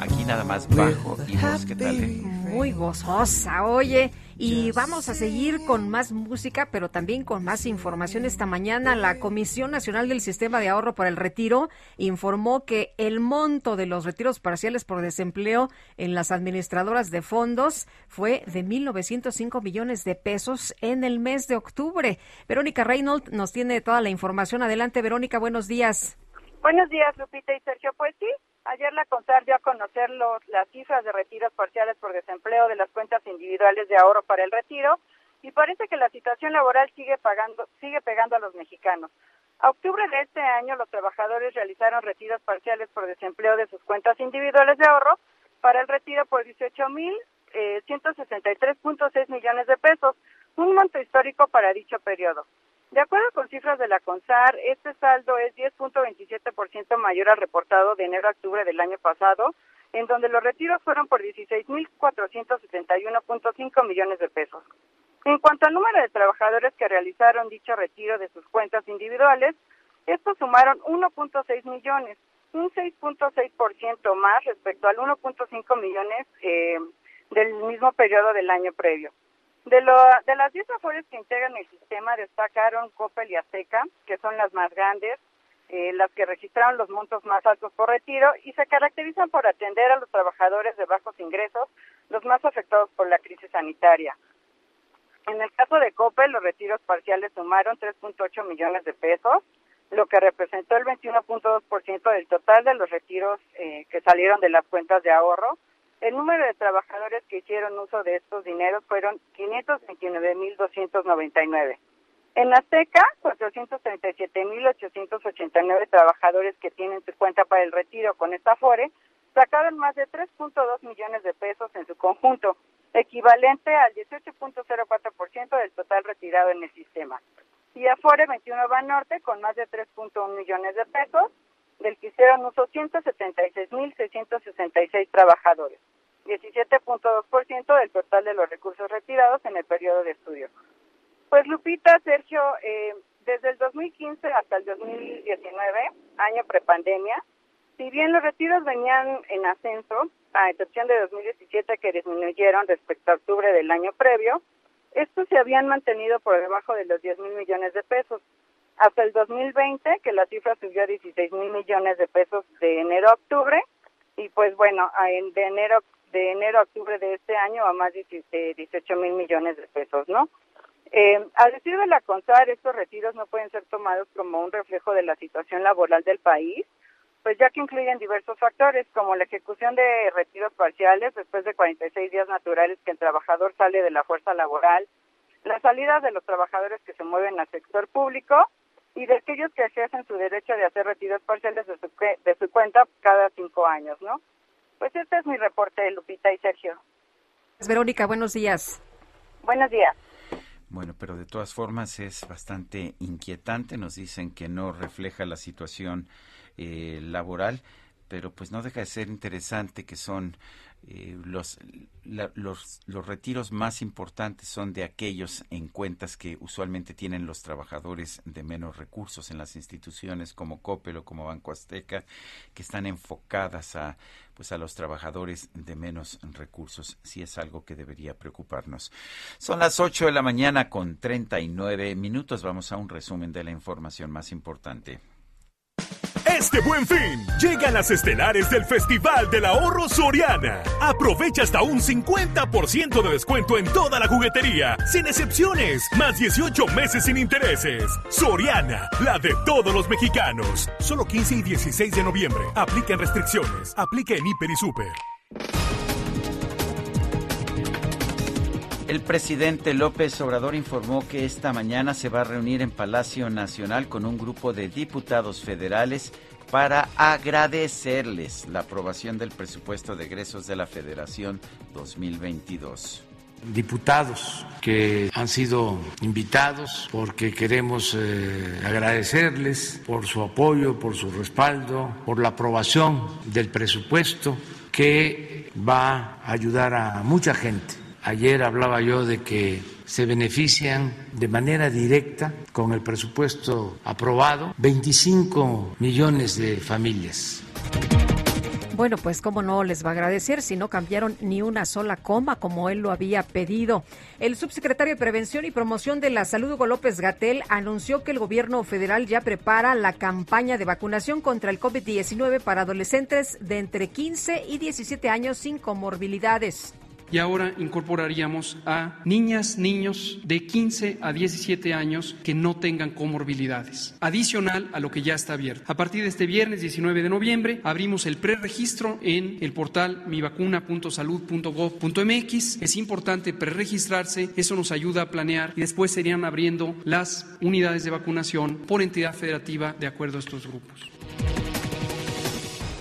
Aquí nada más bajo y voz, ¿qué tal? eh? Muy gozosa, oye. Y vamos a seguir con más música, pero también con más información. Esta mañana la Comisión Nacional del Sistema de Ahorro para el Retiro informó que el monto de los retiros parciales por desempleo en las administradoras de fondos fue de 1.905 millones de pesos en el mes de octubre. Verónica Reynolds nos tiene toda la información. Adelante, Verónica, buenos días. Buenos días, Lupita y Sergio. Pues sí, ayer la CONSAR dio a conocer los, las cifras de retiros parciales por desempleo de las cuentas individuales de ahorro para el retiro y parece que la situación laboral sigue pagando, sigue pegando a los mexicanos. A octubre de este año, los trabajadores realizaron retiros parciales por desempleo de sus cuentas individuales de ahorro para el retiro por 18 mil eh, 163.6 millones de pesos, un monto histórico para dicho periodo. De acuerdo con cifras de la CONSAR, este saldo es 10.27% mayor al reportado de enero a octubre del año pasado, en donde los retiros fueron por 16.471.5 millones de pesos. En cuanto al número de trabajadores que realizaron dicho retiro de sus cuentas individuales, estos sumaron 1.6 millones, un 6.6% más respecto al 1.5 millones eh, del mismo periodo del año previo. De, lo, de las 10 afores que integran el sistema destacaron Coppel y Azteca, que son las más grandes, eh, las que registraron los montos más altos por retiro y se caracterizan por atender a los trabajadores de bajos ingresos, los más afectados por la crisis sanitaria. En el caso de Coppel, los retiros parciales sumaron 3.8 millones de pesos, lo que representó el 21.2% del total de los retiros eh, que salieron de las cuentas de ahorro. El número de trabajadores que hicieron uso de estos dineros fueron 529.299. En Azteca, 437.889 trabajadores que tienen su cuenta para el retiro con esta Afore sacaron más de 3.2 millones de pesos en su conjunto, equivalente al 18.04% del total retirado en el sistema. Y Afore 21 Banorte con más de 3.1 millones de pesos, del que hicieron uso 176.666 trabajadores, 17.2% del total de los recursos retirados en el periodo de estudio. Pues Lupita, Sergio, eh, desde el 2015 hasta el 2019, año prepandemia, si bien los retiros venían en ascenso, a excepción de 2017 que disminuyeron respecto a octubre del año previo, Estos se habían mantenido por debajo de los 10 mil millones de pesos. Hasta el 2020, que la cifra subió a 16 mil millones de pesos de enero a octubre, y pues bueno, de enero de enero a octubre de este año a más de 18 mil millones de pesos, ¿no? Eh, a decir de la CONSAR, estos retiros no pueden ser tomados como un reflejo de la situación laboral del país, pues ya que incluyen diversos factores, como la ejecución de retiros parciales después de 46 días naturales que el trabajador sale de la fuerza laboral, la salida de los trabajadores que se mueven al sector público y de aquellos que ejercen su derecho de hacer retiros parciales de su, de su cuenta cada cinco años, ¿no? Pues este es mi reporte, Lupita y Sergio. Verónica, buenos días. Buenos días. Bueno, pero de todas formas es bastante inquietante. Nos dicen que no refleja la situación eh, laboral, pero pues no deja de ser interesante que son eh, los, los, los retiros más importantes son de aquellos en cuentas que usualmente tienen los trabajadores de menos recursos en las instituciones como Coppel o como Banco Azteca, que están enfocadas a pues a los trabajadores de menos recursos. Sí es algo que debería preocuparnos. Son las 8 de la mañana con 39 minutos. Vamos a un resumen de la información más importante. Este buen fin, llegan las estelares del Festival del Ahorro Soriana. Aprovecha hasta un 50% de descuento en toda la juguetería, sin excepciones, más 18 meses sin intereses. Soriana, la de todos los mexicanos. Solo 15 y 16 de noviembre. Aplican restricciones. Aplica en Hiper y Super. El presidente López Obrador informó que esta mañana se va a reunir en Palacio Nacional con un grupo de diputados federales para agradecerles la aprobación del presupuesto de egresos de la Federación 2022 diputados que han sido invitados porque queremos eh, agradecerles por su apoyo, por su respaldo, por la aprobación del presupuesto que va a ayudar a mucha gente Ayer hablaba yo de que se benefician de manera directa con el presupuesto aprobado 25 millones de familias. Bueno, pues cómo no les va a agradecer si no cambiaron ni una sola coma como él lo había pedido. El subsecretario de Prevención y Promoción de la Salud, Hugo López Gatel, anunció que el gobierno federal ya prepara la campaña de vacunación contra el COVID-19 para adolescentes de entre 15 y 17 años sin comorbilidades y ahora incorporaríamos a niñas, niños de 15 a 17 años que no tengan comorbilidades, adicional a lo que ya está abierto. A partir de este viernes 19 de noviembre abrimos el preregistro en el portal mivacuna.salud.gov.mx. Es importante preregistrarse, eso nos ayuda a planear y después serían abriendo las unidades de vacunación por entidad federativa de acuerdo a estos grupos.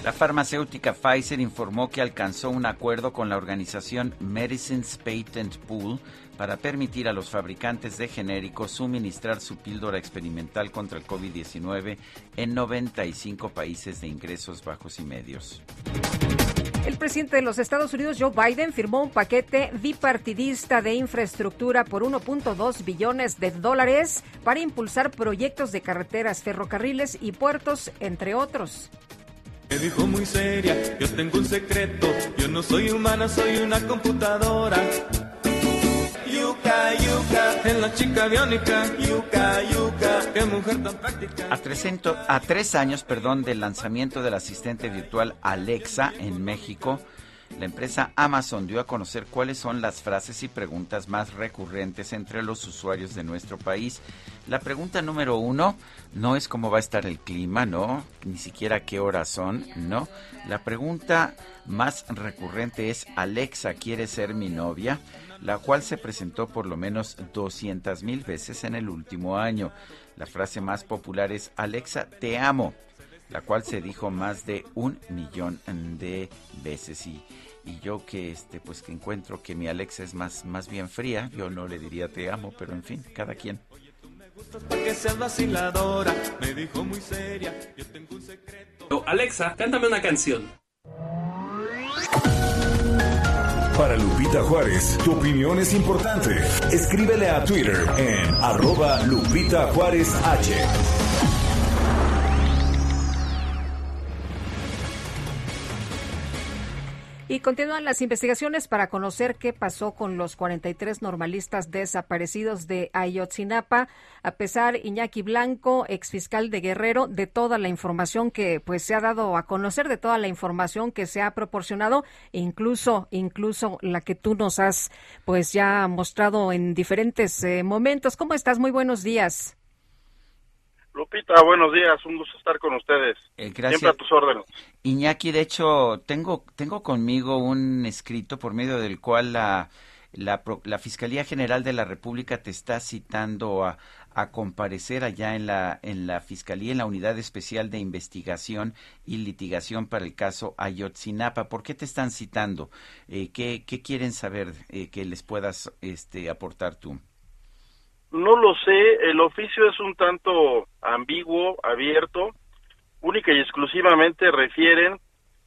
La farmacéutica Pfizer informó que alcanzó un acuerdo con la organización Medicines Patent Pool para permitir a los fabricantes de genéricos suministrar su píldora experimental contra el COVID-19 en 95 países de ingresos bajos y medios. El presidente de los Estados Unidos, Joe Biden, firmó un paquete bipartidista de infraestructura por 1.2 billones de dólares para impulsar proyectos de carreteras, ferrocarriles y puertos, entre otros. Me dijo muy seria, yo tengo un secreto, yo no soy humana, soy una computadora. Yuka, yuka, en la chica biónica, yuka, yuka, qué mujer tan práctica. A, a tres años, perdón, del lanzamiento del asistente virtual Alexa en México, la empresa Amazon dio a conocer cuáles son las frases y preguntas más recurrentes entre los usuarios de nuestro país. La pregunta número uno no es cómo va a estar el clima, no, ni siquiera qué horas son, no. La pregunta más recurrente es Alexa, ¿quiere ser mi novia? La cual se presentó por lo menos 200 mil veces en el último año. La frase más popular es Alexa, te amo la cual se dijo más de un millón de veces y, y yo que este pues que encuentro que mi Alexa es más más bien fría yo no le diría te amo pero en fin cada quien me dijo muy seria, yo tengo un secreto. Alexa, cántame una canción. Para Lupita Juárez, tu opinión es importante. Escríbele a Twitter en arroba Lupita Juárez H. Y continúan las investigaciones para conocer qué pasó con los 43 normalistas desaparecidos de Ayotzinapa, a pesar Iñaki Blanco, exfiscal de Guerrero, de toda la información que pues se ha dado a conocer, de toda la información que se ha proporcionado, incluso incluso la que tú nos has pues ya mostrado en diferentes eh, momentos. ¿Cómo estás? Muy buenos días. Lupita, buenos días, un gusto estar con ustedes. Eh, gracias. Siempre a tus órdenes. Iñaki, de hecho, tengo, tengo conmigo un escrito por medio del cual la, la, Fiscalía General de la República te está citando a, a, comparecer allá en la, en la Fiscalía, en la Unidad Especial de Investigación y Litigación para el caso Ayotzinapa. ¿Por qué te están citando? Eh, ¿qué, ¿qué, quieren saber eh, que les puedas este, aportar tú? No lo sé, el oficio es un tanto ambiguo, abierto, única y exclusivamente refieren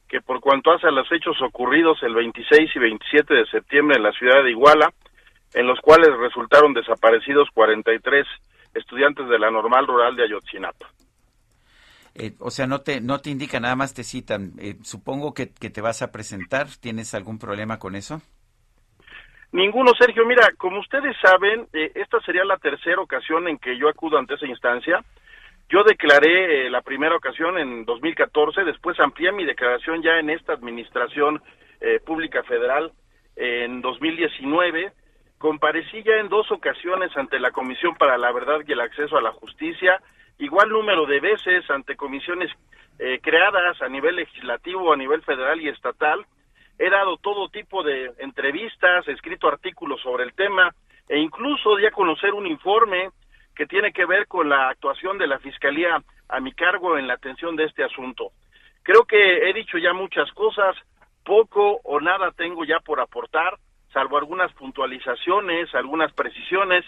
que por cuanto hace a los hechos ocurridos el 26 y 27 de septiembre en la ciudad de Iguala, en los cuales resultaron desaparecidos 43 estudiantes de la normal rural de Ayotzinapa. Eh, o sea, no te, no te indica, nada más te citan. Eh, supongo que, que te vas a presentar. ¿Tienes algún problema con eso? Ninguno, Sergio. Mira, como ustedes saben, eh, esta sería la tercera ocasión en que yo acudo ante esa instancia. Yo declaré eh, la primera ocasión en 2014, después amplié mi declaración ya en esta administración eh, pública federal en 2019. Comparecí ya en dos ocasiones ante la Comisión para la Verdad y el Acceso a la Justicia, igual número de veces ante comisiones eh, creadas a nivel legislativo, a nivel federal y estatal he dado todo tipo de entrevistas, he escrito artículos sobre el tema e incluso di a conocer un informe que tiene que ver con la actuación de la Fiscalía a mi cargo en la atención de este asunto. Creo que he dicho ya muchas cosas, poco o nada tengo ya por aportar, salvo algunas puntualizaciones, algunas precisiones.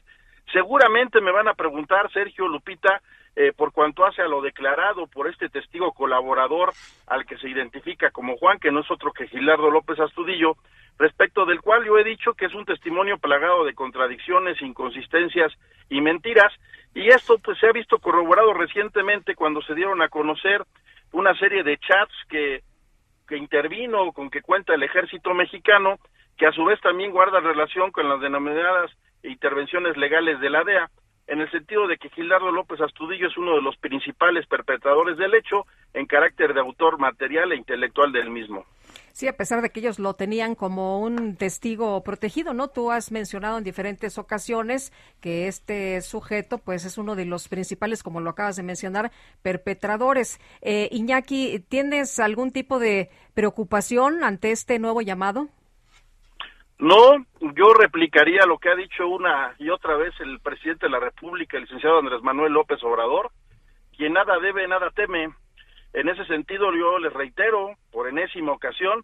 Seguramente me van a preguntar, Sergio Lupita, eh, por cuanto hace a lo declarado por este testigo colaborador al que se identifica como Juan, que no es otro que Gilardo López Astudillo, respecto del cual yo he dicho que es un testimonio plagado de contradicciones, inconsistencias y mentiras, y esto pues se ha visto corroborado recientemente cuando se dieron a conocer una serie de chats que, que intervino, con que cuenta el ejército mexicano, que a su vez también guarda relación con las denominadas intervenciones legales de la DEA, en el sentido de que Gilardo López Astudillo es uno de los principales perpetradores del hecho en carácter de autor material e intelectual del mismo. Sí, a pesar de que ellos lo tenían como un testigo protegido, ¿no? Tú has mencionado en diferentes ocasiones que este sujeto, pues, es uno de los principales, como lo acabas de mencionar, perpetradores. Eh, Iñaki, ¿tienes algún tipo de preocupación ante este nuevo llamado? No, yo replicaría lo que ha dicho una y otra vez el presidente de la República, el licenciado Andrés Manuel López Obrador, quien nada debe, nada teme. En ese sentido, yo les reitero, por enésima ocasión,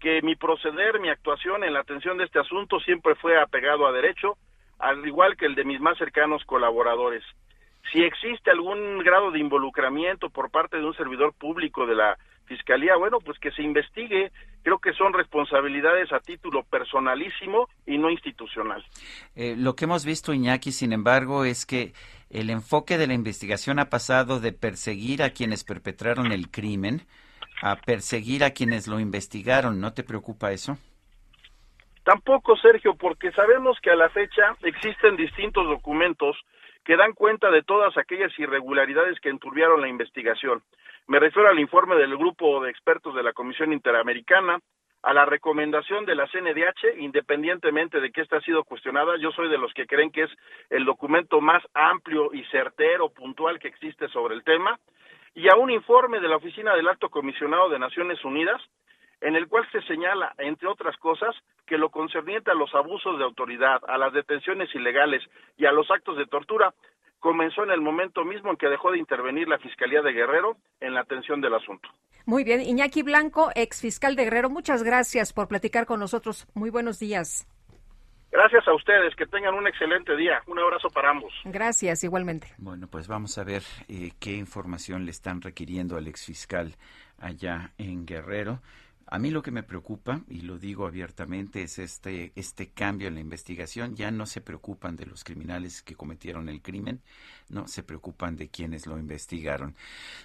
que mi proceder, mi actuación en la atención de este asunto siempre fue apegado a derecho, al igual que el de mis más cercanos colaboradores. Si existe algún grado de involucramiento por parte de un servidor público de la Fiscalía, bueno, pues que se investigue. Creo que son responsabilidades a título personalísimo y no institucional. Eh, lo que hemos visto, Iñaki, sin embargo, es que el enfoque de la investigación ha pasado de perseguir a quienes perpetraron el crimen a perseguir a quienes lo investigaron. ¿No te preocupa eso? Tampoco, Sergio, porque sabemos que a la fecha existen distintos documentos que dan cuenta de todas aquellas irregularidades que enturbiaron la investigación. Me refiero al informe del grupo de expertos de la Comisión Interamericana, a la recomendación de la CNDH, independientemente de que esta ha sido cuestionada, yo soy de los que creen que es el documento más amplio y certero, puntual que existe sobre el tema, y a un informe de la Oficina del Alto Comisionado de Naciones Unidas, en el cual se señala, entre otras cosas, que lo concerniente a los abusos de autoridad, a las detenciones ilegales y a los actos de tortura comenzó en el momento mismo en que dejó de intervenir la Fiscalía de Guerrero en la atención del asunto. Muy bien, Iñaki Blanco, ex fiscal de Guerrero, muchas gracias por platicar con nosotros. Muy buenos días. Gracias a ustedes, que tengan un excelente día. Un abrazo para ambos. Gracias, igualmente. Bueno, pues vamos a ver eh, qué información le están requiriendo al exfiscal allá en Guerrero. A mí lo que me preocupa, y lo digo abiertamente, es este, este cambio en la investigación. Ya no se preocupan de los criminales que cometieron el crimen, no se preocupan de quienes lo investigaron.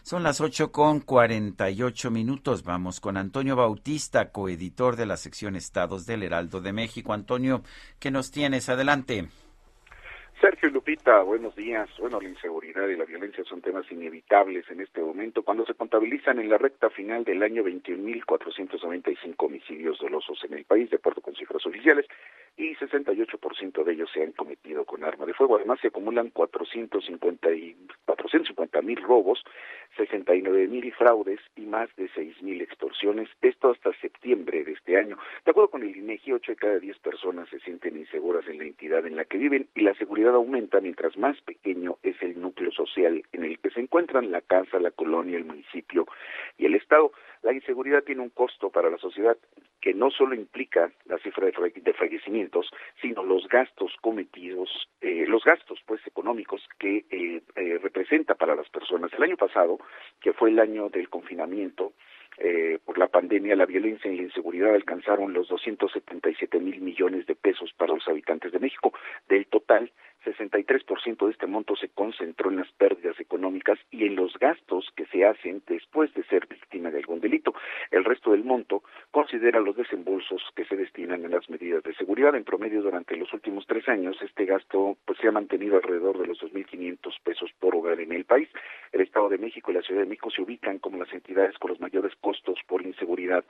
Son las 8 con 48 minutos. Vamos con Antonio Bautista, coeditor de la sección Estados del Heraldo de México. Antonio, ¿qué nos tienes? Adelante. Sergio Lupita, buenos días. Bueno, la inseguridad y la violencia son temas inevitables en este momento cuando se contabilizan en la recta final del año 21.495 homicidios dolosos en el país, de acuerdo con cifras oficiales, y 68% de ellos se han cometido con arma de fuego. Además, se acumulan 450 mil robos, 69 mil fraudes y más de 6 mil extorsiones. Esto hasta septiembre de este año. De acuerdo con el INEGI, 8 de cada 10 personas se sienten inseguras en la entidad en la que viven y la seguridad aumenta mientras más pequeño es el núcleo social en el que se encuentran la casa, la colonia, el municipio y el Estado. La inseguridad tiene un costo para la sociedad que no solo implica la cifra de fallecimientos, sino los gastos cometidos, eh, los gastos pues económicos que eh, eh, representa para las personas. El año pasado, que fue el año del confinamiento, eh, por la pandemia, la violencia y la inseguridad alcanzaron los 277 mil millones de pesos para los habitantes de México. Del total, 63% de este monto se concentró en las pérdidas económicas y en los gastos que se hacen después de ser víctima de algún delito. El resto del monto considera los desembolsos que se destinan en las medidas de seguridad. En promedio, durante los últimos tres años, este gasto pues, se ha mantenido alrededor de los 2.500 pesos por hogar en el país. El Estado de México y la Ciudad de México se ubican como las entidades con los mayores costos por inseguridad,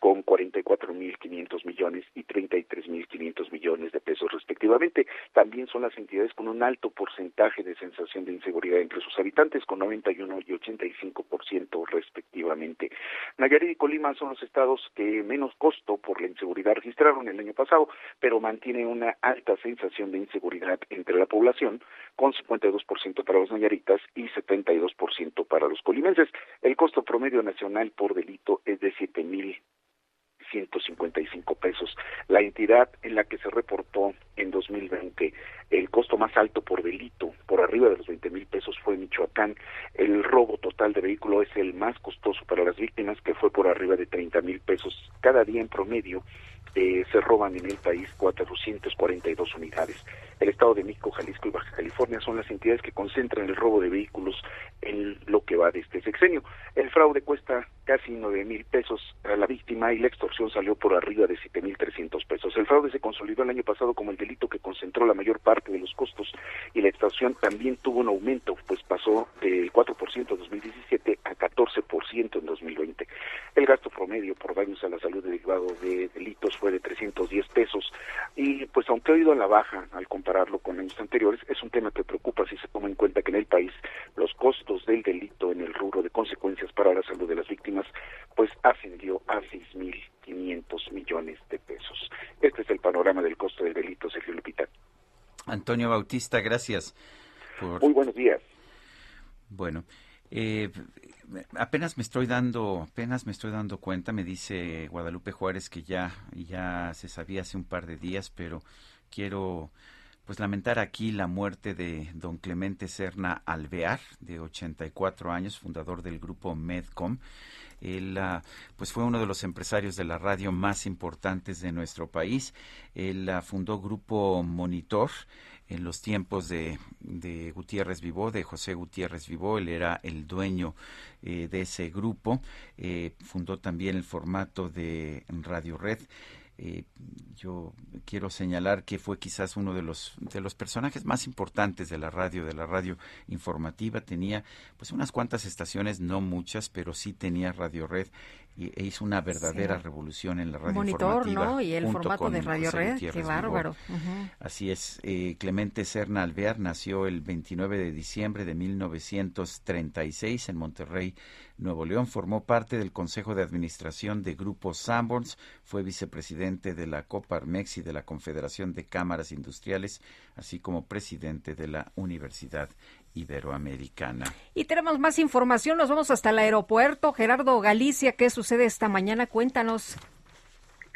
con 44.500 millones y 33.500 millones de pesos respectivamente. También son las entidades con un alto porcentaje de sensación de inseguridad entre sus habitantes, con 91 y 85% respectivamente. Nayarit y Colima son los estados que menos costo por la inseguridad registraron el año pasado, pero mantiene una alta sensación de inseguridad entre la población, con 52% para los nayaritas y 72% para los colimenses. El costo promedio nacional por delito es de siete mil 155 pesos. La entidad en la que se reportó en 2020 el costo más alto por delito, por arriba de los 20 mil pesos, fue Michoacán. El robo total de vehículo es el más costoso para las víctimas, que fue por arriba de 30 mil pesos. Cada día en promedio eh, se roban en el país 442 unidades. El Estado de México, Jalisco y Baja California son las entidades que concentran el robo de vehículos en lo que va de este sexenio. El fraude cuesta casi 9 mil pesos a la víctima y la extorsión salió por arriba de 7 mil 300 pesos. El fraude se consolidó el año pasado como el delito que concentró la mayor parte de los costos y la extorsión también tuvo un aumento, pues pasó del 4% en 2017 a 14% en 2020. El gasto promedio por daños a la salud derivado de delitos fue de 310 pesos y pues aunque ha ido a la baja al compararlo con años anteriores, es un tema que preocupa si se toma en cuenta que en el país los costos del delito en el rubro de consecuencias para la salud de las víctimas pues ascendió a 6.500 millones de pesos. Este es el panorama del costo del delito, Sergio Lupita. Antonio Bautista, gracias. Muy buenos días. Bueno, eh, apenas me estoy dando, apenas me estoy dando cuenta, me dice Guadalupe Juárez que ya, ya se sabía hace un par de días, pero quiero pues lamentar aquí la muerte de don Clemente Serna Alvear, de 84 años, fundador del grupo Medcom. Él ah, pues fue uno de los empresarios de la radio más importantes de nuestro país. Él ah, fundó Grupo Monitor en los tiempos de, de, Gutiérrez Vivó, de José Gutiérrez Vivó, él era el dueño eh, de ese grupo, eh, fundó también el formato de Radio Red. Eh, yo quiero señalar que fue quizás uno de los de los personajes más importantes de la radio, de la radio informativa. Tenía pues unas cuantas estaciones, no muchas, pero sí tenía Radio Red e hizo una verdadera revolución en la radio Monitor, informativa. ¿no? Y el formato de Radio Red, qué bárbaro. Así es. Eh, Clemente Serna Alvear nació el 29 de diciembre de 1936 en Monterrey, Nuevo León. Formó parte del Consejo de Administración de Grupo Sanborns. Fue vicepresidente de la Coparmex y de la Confederación de Cámaras Industriales, así como presidente de la Universidad Iberoamericana. Y tenemos más información, nos vamos hasta el aeropuerto. Gerardo Galicia, ¿qué sucede esta mañana? Cuéntanos.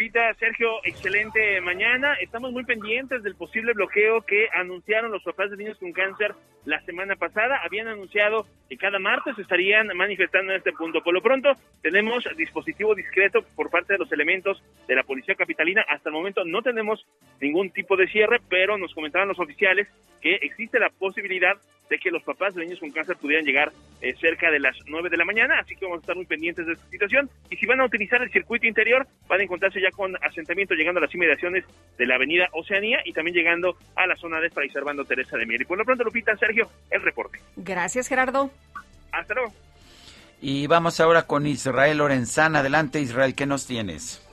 Pita, Sergio, excelente mañana. Estamos muy pendientes del posible bloqueo que anunciaron los papás de niños con cáncer la semana pasada. Habían anunciado que cada martes estarían manifestando en este punto. Por lo pronto, tenemos dispositivo discreto por parte de los elementos de la Policía Capitalina. Hasta el momento no tenemos ningún tipo de cierre, pero nos comentaban los oficiales que existe la posibilidad de que los papás de niños con cáncer pudieran llegar eh, cerca de las 9 de la mañana, así que vamos a estar muy pendientes de esta situación. Y si van a utilizar el circuito interior, van a encontrarse ya con asentamiento llegando a las inmediaciones de la avenida Oceanía y también llegando a la zona de Fray Servando Teresa de Mier. Y por lo pronto, Lupita, Sergio, el reporte. Gracias, Gerardo. Hasta luego. Y vamos ahora con Israel Lorenzana. Adelante, Israel, ¿qué nos tienes?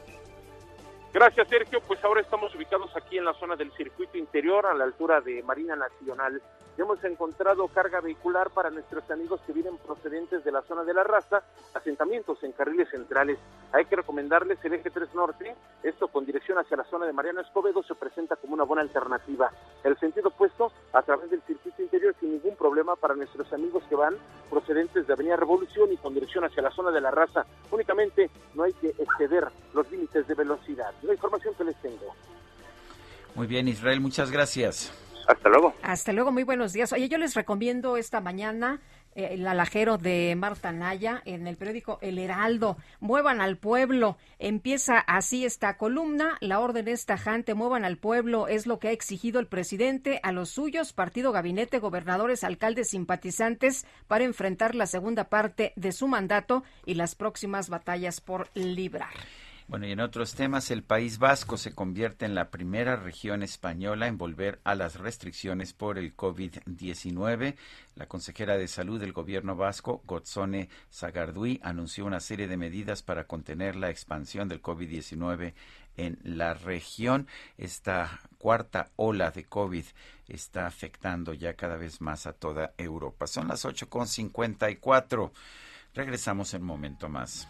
Gracias, Sergio. Pues ahora estamos ubicados aquí en la zona del circuito interior, a la altura de Marina Nacional. Hemos encontrado carga vehicular para nuestros amigos que vienen procedentes de la zona de la raza, asentamientos en carriles centrales. Hay que recomendarles el eje 3 norte, esto con dirección hacia la zona de Mariano Escobedo se presenta como una buena alternativa. El sentido opuesto a través del circuito interior sin ningún problema para nuestros amigos que van procedentes de Avenida Revolución y con dirección hacia la zona de la raza. Únicamente no hay que exceder los límites de velocidad. La información que les tengo. Muy bien, Israel, muchas gracias. Hasta luego. Hasta luego, muy buenos días. Oye, yo les recomiendo esta mañana eh, el alajero de Marta Naya en el periódico El Heraldo. Muevan al pueblo. Empieza así esta columna. La orden es tajante. Muevan al pueblo. Es lo que ha exigido el presidente a los suyos, partido, gabinete, gobernadores, alcaldes, simpatizantes, para enfrentar la segunda parte de su mandato y las próximas batallas por librar. Bueno, y en otros temas, el País Vasco se convierte en la primera región española en volver a las restricciones por el COVID-19. La consejera de salud del gobierno vasco, Gotzone Sagardui, anunció una serie de medidas para contener la expansión del COVID-19 en la región. Esta cuarta ola de COVID está afectando ya cada vez más a toda Europa. Son las 8.54. Regresamos en un momento más.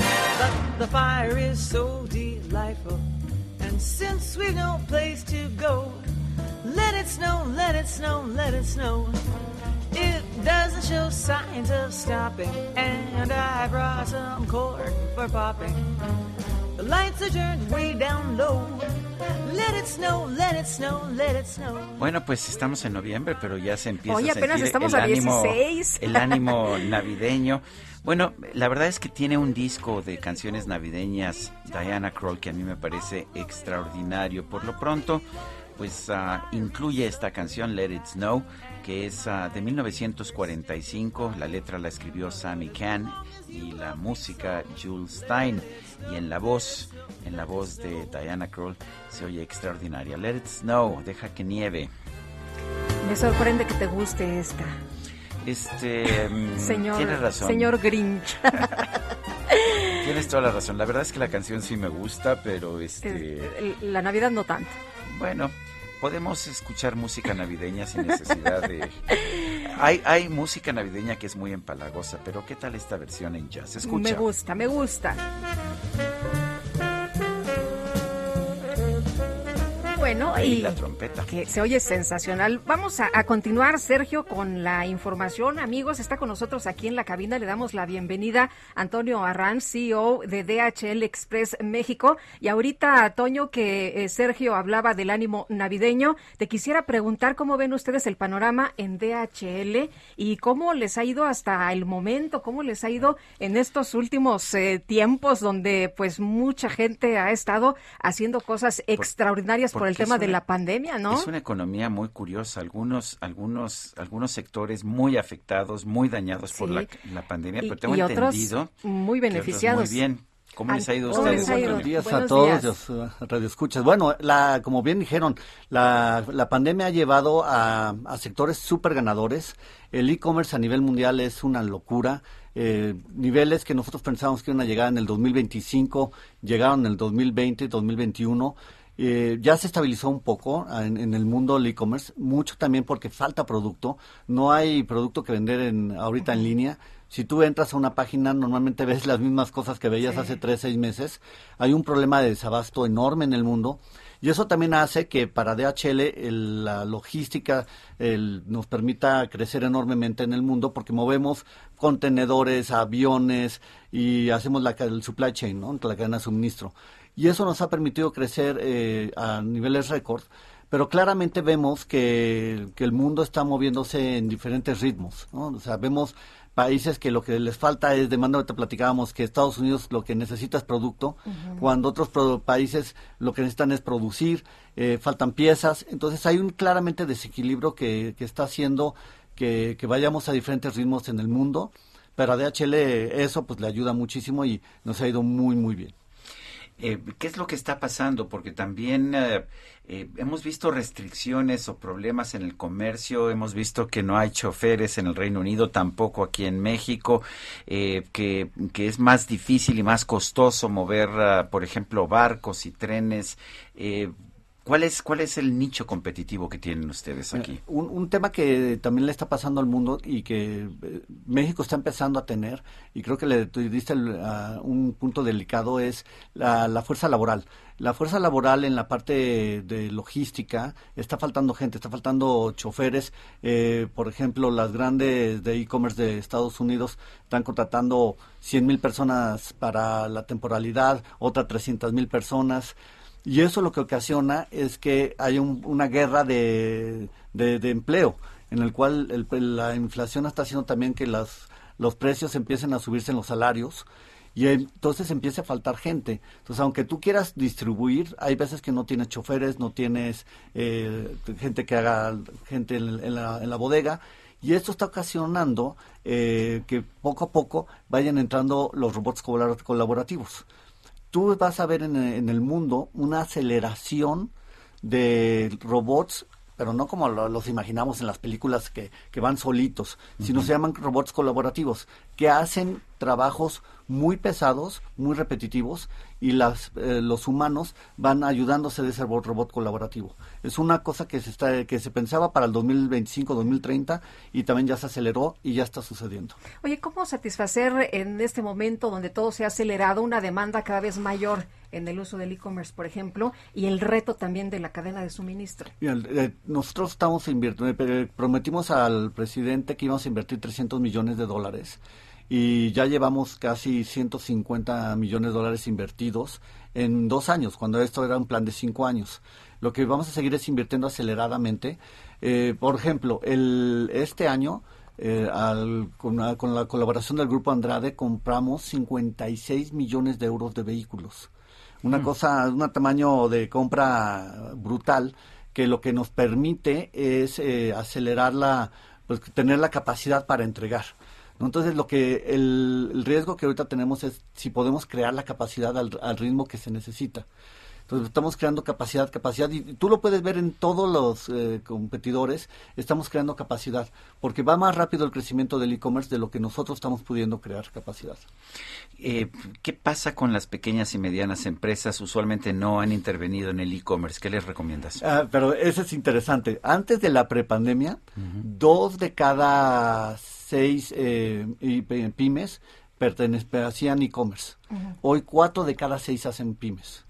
but the fire is so delightful. And since we've no place to go, let it snow, let it snow, let it snow. It doesn't show signs of stopping, and I brought some corn for popping. The lights are turned way down low. Let it snow, let it snow, let it snow. Bueno, pues estamos en noviembre, pero ya se empieza Oye, a apenas sentir estamos el a ánimo, 16. el ánimo navideño. Bueno, la verdad es que tiene un disco de canciones navideñas Diana Kroll que a mí me parece extraordinario. Por lo pronto, pues ah, incluye esta canción Let It Snow, que es ah, de 1945. La letra la escribió Sammy Kahn y la música Jules Stein. Y en la voz, en la voz de Diana Kroll se oye extraordinaria. Let It Snow, deja que nieve. Me sorprende que te guste esta. Este, mm, Señor, tienes razón. señor Grinch. Tienes toda la razón. La verdad es que la canción sí me gusta, pero este, La Navidad no tanto. bueno, podemos escuchar música navideña sin necesidad de. Hay, hay música navideña que es muy empalagosa, pero ¿qué tal esta versión en jazz? Escucha. Me gusta, me gusta. Bueno, y la trompeta. que se oye sensacional. Vamos a, a continuar, Sergio, con la información. Amigos, está con nosotros aquí en la cabina. Le damos la bienvenida a Antonio Arranz, CEO de DHL Express México. Y ahorita, Toño, que eh, Sergio hablaba del ánimo navideño, te quisiera preguntar cómo ven ustedes el panorama en DHL y cómo les ha ido hasta el momento, cómo les ha ido en estos últimos eh, tiempos donde pues mucha gente ha estado haciendo cosas extraordinarias por el tema de la pandemia, ¿no? Es una economía muy curiosa. Algunos, algunos, algunos sectores muy afectados, muy dañados por la, la pandemia, Y- pero tengo y otros entendido muy otros beneficiados. Muy bien. ¿Cómo les ha ido a ¿Cómo ustedes? Buenos días a todos días. los uh, radioescuchas. Bueno, la, como bien dijeron, la, la pandemia ha llevado a, a sectores súper ganadores. El e-commerce a nivel mundial es una locura. Eh, niveles que nosotros pensábamos que iban a llegar en el 2025, llegaron en el 2020, 2021. Eh, ya se estabilizó un poco en, en el mundo del e-commerce, mucho también porque falta producto, no hay producto que vender en, ahorita en línea. Si tú entras a una página, normalmente ves las mismas cosas que veías hace tres, seis meses. Hay un problema de desabasto enorme en el mundo. Y eso también hace que para DHL el- la logística el- nos permita crecer enormemente en el mundo porque movemos contenedores, aviones y hacemos la, el supply chain, ¿no? la cadena de suministro. Y eso nos ha permitido crecer eh, a niveles récord. Pero claramente vemos que, que el mundo está moviéndose en diferentes ritmos. ¿no? O sea, vemos países que lo que les falta es demanda, ahorita platicábamos que Estados Unidos lo que necesita es producto, cuando otros países lo que necesitan es producir, eh, faltan piezas, entonces hay un claramente desequilibrio que, que está haciendo que, que vayamos a diferentes ritmos en el mundo, pero a DHL eso pues le ayuda muchísimo y nos ha ido muy muy bien. Eh, ¿Qué es lo que está pasando? Porque también eh, eh, hemos visto restricciones o problemas en el comercio, hemos visto que no hay choferes en el Reino Unido, tampoco aquí en México, eh, que, que es más difícil y más costoso mover, ah, por ejemplo, barcos y trenes. ¿Cuál es, ¿Cuál es el nicho competitivo que tienen ustedes aquí? Un, un tema que también le está pasando al mundo y que eh, México está empezando a tener, y creo que le diste el, un punto delicado, es la, la fuerza laboral. La fuerza laboral en la parte de logística está faltando gente, está faltando choferes. Eh, por ejemplo, las grandes de e-commerce de Estados Unidos están contratando 100 mil personas para la temporalidad, otras 300 mil personas. Y eso lo que ocasiona es que hay un- una guerra de, de- empleo, en el cual el- la inflación está haciendo también que las, los precios empiecen a subirse en los salarios y entonces empieza a faltar gente. Entonces, aunque tú quieras distribuir, hay veces que no tienes choferes, no tienes eh, gente que haga, gente en, en la, en la bodega. Y esto está ocasionando eh, que poco a poco vayan entrando los robots colabor- colaborativos tú vas a ver en, en el mundo una aceleración de robots, pero no como lo- los imaginamos en las películas que, que van solitos, sino se llaman robots colaborativos, que hacen trabajos muy pesados, muy repetitivos, y las, eh, los humanos van ayudándose de ese robot, colaborativo. Es una cosa que se, está, que se pensaba para el 2025-2030 y también ya se aceleró y ya está sucediendo. Oye, ¿cómo satisfacer en este momento donde todo se ha acelerado una demanda cada vez mayor en el uso del e-commerce, por ejemplo, y el reto también de la cadena de suministro? Mira, eh, nosotros estamos invirtiendo, eh, prometimos al presidente que íbamos a invertir 300 millones de dólares y ya llevamos casi 150 millones de dólares invertidos en dos años, cuando esto era un plan de cinco años. Lo que vamos a seguir es invirtiendo aceleradamente. Eh, por ejemplo, el, este año, eh, al- con, la, con la colaboración del Grupo Andrade, compramos 56 millones de euros de vehículos una Mm. cosa, un tamaño de compra brutal que lo que nos permite es eh, acelerar la, pues tener la capacidad para entregar. Entonces lo que el, el riesgo que ahorita tenemos es si podemos crear la capacidad al, al ritmo que se necesita. Entonces estamos creando capacidad, capacidad, y tú lo puedes ver en todos los eh, competidores, estamos creando capacidad, porque va más rápido el crecimiento del e-commerce de lo que nosotros estamos pudiendo crear capacidad. Eh, ¿Qué pasa con las pequeñas y medianas empresas? Usualmente no han intervenido en el e-commerce. ¿Qué les recomiendas? Ah, pero eso es interesante. Antes de la prepandemia, dos de cada seis eh, pymes pertenec- hacían e-commerce. Hoy cuatro de cada seis hacen pymes.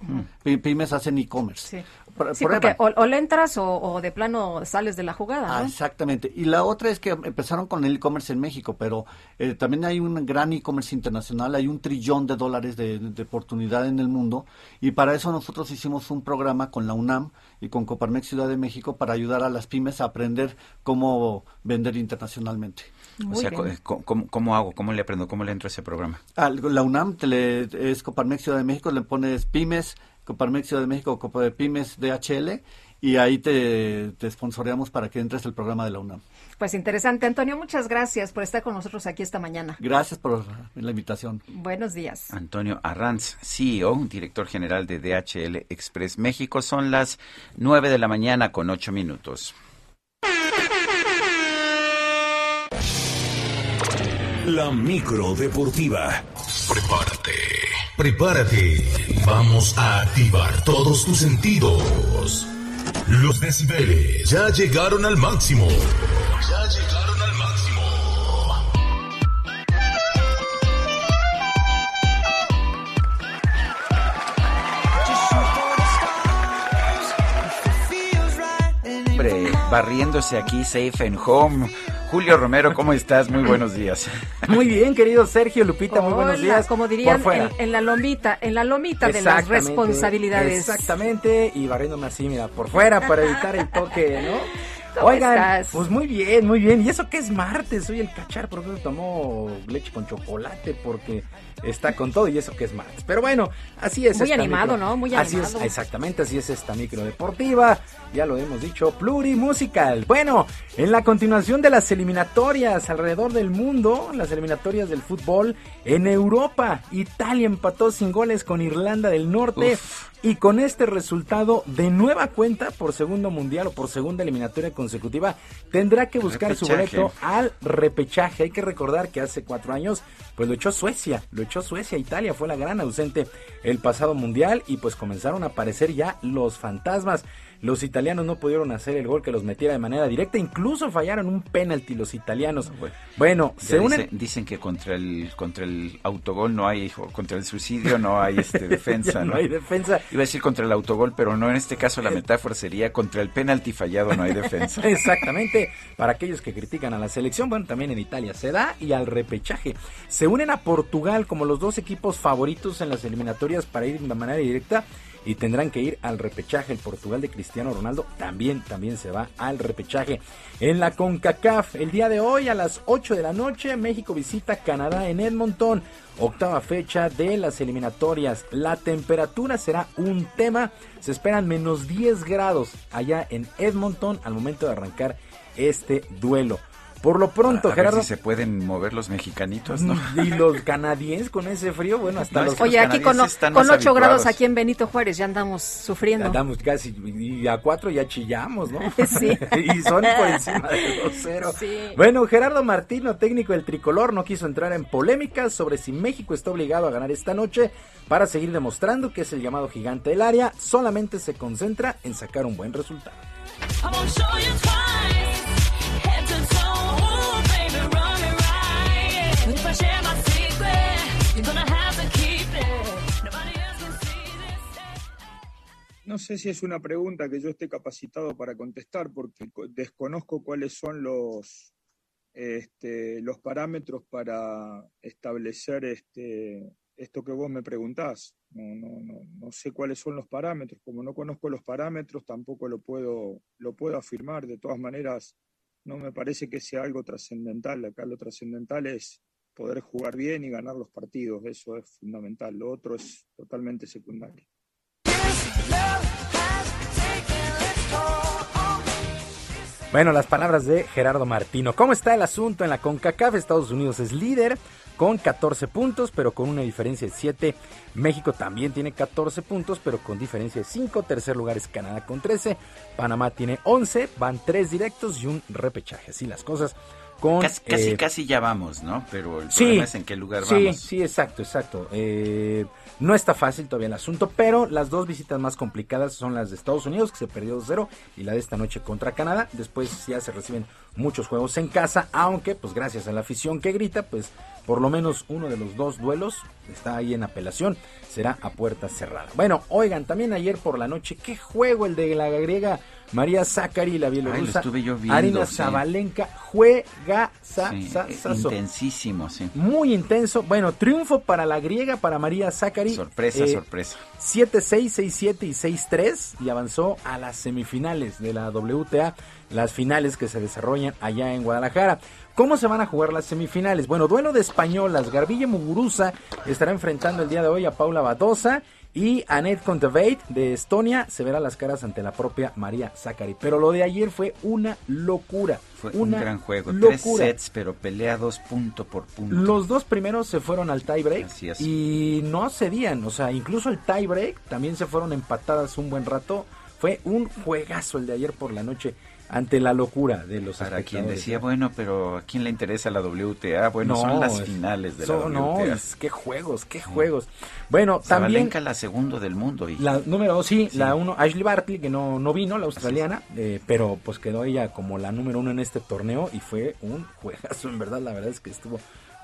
Pymes hacen e-commerce. Sí, porque o, le entras o, de plano sales de la jugada. Ah, exactamente. Y la otra es que empezaron con el e-commerce en México, pero eh, también hay un gran e-commerce internacional, hay un trillón de dólares de, de, oportunidad en el mundo y para eso nosotros hicimos un programa con la UNAM y con Coparmex Ciudad de México para ayudar a las pymes a aprender cómo vender internacionalmente. O sea, ¿cómo, hago? ¿Cómo le aprendo? ¿Cómo le entro a ese programa? la UNAM te le, es Coparmex Ciudad de México, le pones pymes Coparmex Ciudad de México, Copa de Pymes DHL, y ahí te, te sponsoreamos para que entres al programa de la UNAM. Pues interesante. Antonio, muchas gracias por estar con nosotros aquí esta mañana. Gracias por la invitación. Buenos días. Antonio Arranz, CEO, director general de DHL Express México. Son las nueve de la mañana con ocho minutos. La micro deportiva. Prepárate Prepárate, vamos a activar todos tus sentidos. Los decibeles ya llegaron al máximo. Ya llegaron al máximo. Hombre, barriéndose aquí safe and home Julio Romero, ¿cómo estás? Muy buenos días. Muy bien, querido Sergio Lupita, muy buenos días. Como dirían en, la lomita, en la lomita de las responsabilidades. Exactamente, y barriéndome así, mira, por fuera para evitar el toque, ¿no? Oigan, pues muy bien, muy bien. Y eso que es martes, soy el cachar, por eso tomó leche con chocolate, porque está con todo y eso que es martes. Pero bueno, así es. Muy animado, ¿no? Muy animado. Así es, exactamente, así es esta micro deportiva. Ya lo hemos dicho, plurimusical. Bueno, en la continuación de las eliminatorias alrededor del mundo, las eliminatorias del fútbol en Europa, Italia empató sin goles con Irlanda del Norte. Y con este resultado, de nueva cuenta, por segundo mundial o por segunda eliminatoria consecutiva, tendrá que buscar su boleto al repechaje. Hay que recordar que hace cuatro años, pues lo echó Suecia, lo echó Suecia, Italia fue la gran ausente el pasado mundial y pues comenzaron a aparecer ya los fantasmas. Los italianos no pudieron hacer el gol que los metiera de manera directa, incluso fallaron un penalti los italianos. Bueno, se unen... dicen, que contra el contra el autogol no hay contra el suicidio no hay este defensa, ¿no? hay defensa. Iba a decir contra el autogol, pero no en este caso la eh. metáfora sería contra el penalti fallado no hay defensa. Exactamente. Para aquellos que critican a la selección, bueno, también en Italia se da y al repechaje. Se unen a Portugal como los dos equipos favoritos en las eliminatorias para ir de manera directa y tendrán que ir al repechaje. El Portugal de Cristiano Ronaldo también, también se va al repechaje. En la CONCACAF, el día de hoy a las 8 de la noche, México visita Canadá en Edmonton. Octava fecha de las eliminatorias. La temperatura será un tema. Se esperan menos 10 grados allá en Edmonton al momento de arrancar este duelo. Por lo pronto, Gerardo. si se pueden mover los mexicanitos, ¿no? Y los canadienses con ese frío, bueno, hasta los. Oye, aquí con, con 8 grados aquí en Benito Juárez ya andamos sufriendo. andamos casi, y a 4 ya chillamos, ¿no? Sí. y son por encima de los cero. Sí. Bueno, Gerardo Martino, técnico del tricolor, no quiso entrar en polémicas sobre si México está obligado a ganar esta noche para seguir demostrando que es el llamado gigante del área. Solamente se concentra en sacar un buen resultado. No sé si es una pregunta que yo esté capacitado para contestar porque desconozco cuáles son los, este, los parámetros para establecer este, esto que vos me preguntás. No, no, no, no sé cuáles son los parámetros. Como no conozco los parámetros, tampoco lo puedo, lo puedo afirmar. De todas maneras, no me parece que sea algo trascendental. Acá lo trascendental es poder jugar bien y ganar los partidos. Eso es fundamental. Lo otro es totalmente secundario. Bueno, las palabras de Gerardo Martino. ¿Cómo está el asunto en la CONCACAF? Estados Unidos es líder con 14 puntos, pero con una diferencia de 7. México también tiene 14 puntos, pero con diferencia de 5. Tercer lugar es Canadá con 13. Panamá tiene 11. Van 3 directos y un repechaje. Así las cosas con... Casi, casi, eh, casi ya vamos, ¿no? Pero el Sí, problema es en qué lugar sí, vamos. Sí, exacto, exacto. Eh, no está fácil todavía el asunto, pero las dos visitas más complicadas son las de Estados Unidos, que se perdió 2-0, y la de esta noche contra Canadá. Después ya se reciben muchos juegos en casa, aunque pues gracias a la afición que grita, pues por lo menos uno de los dos duelos está ahí en apelación, será a puerta cerrada. Bueno, oigan, también ayer por la noche, qué juego el de la griega María Zakari y la bielorrusa Ay, lo estuve yo viendo, Arina sí. Zabalenka, juega Sí, intensísimo, sí. muy intenso. Bueno, triunfo para la griega, para María Zakari. Sorpresa, Eh, sorpresa. 7-6, 6-7 y 6-3 y avanzó a las semifinales de la WTA, las finales que se desarrollan allá en Guadalajara. ¿Cómo se van a jugar las semifinales? Bueno, duelo de españolas. Garbilla Muguruza estará enfrentando el día de hoy a Paula Badosa y Annette Kontaveit de Estonia se verá las caras ante la propia María Zakari. Pero lo de ayer fue una locura. Fue una un gran juego. locura. Tres sets, pero peleados punto por punto. Los dos primeros se fueron al tiebreak y no cedían, o sea, incluso el tiebreak también se fueron empatadas un buen rato. Fue un juegazo el de ayer por la noche ante la locura de los Para quien decía, bueno, pero ¿a quién le interesa la WTA? Bueno, No, son las es- finales de son- la no, WTA. es- qué juegos, qué juegos. Bueno, también Zabalenka la segundo del mundo. Y... la número dos, sí, la uno, Ashley Barkley, que no, no vino, la australiana, eh, pero pues quedó ella como la número uno en este torneo y fue un juegazo, en verdad, la verdad es que estuvo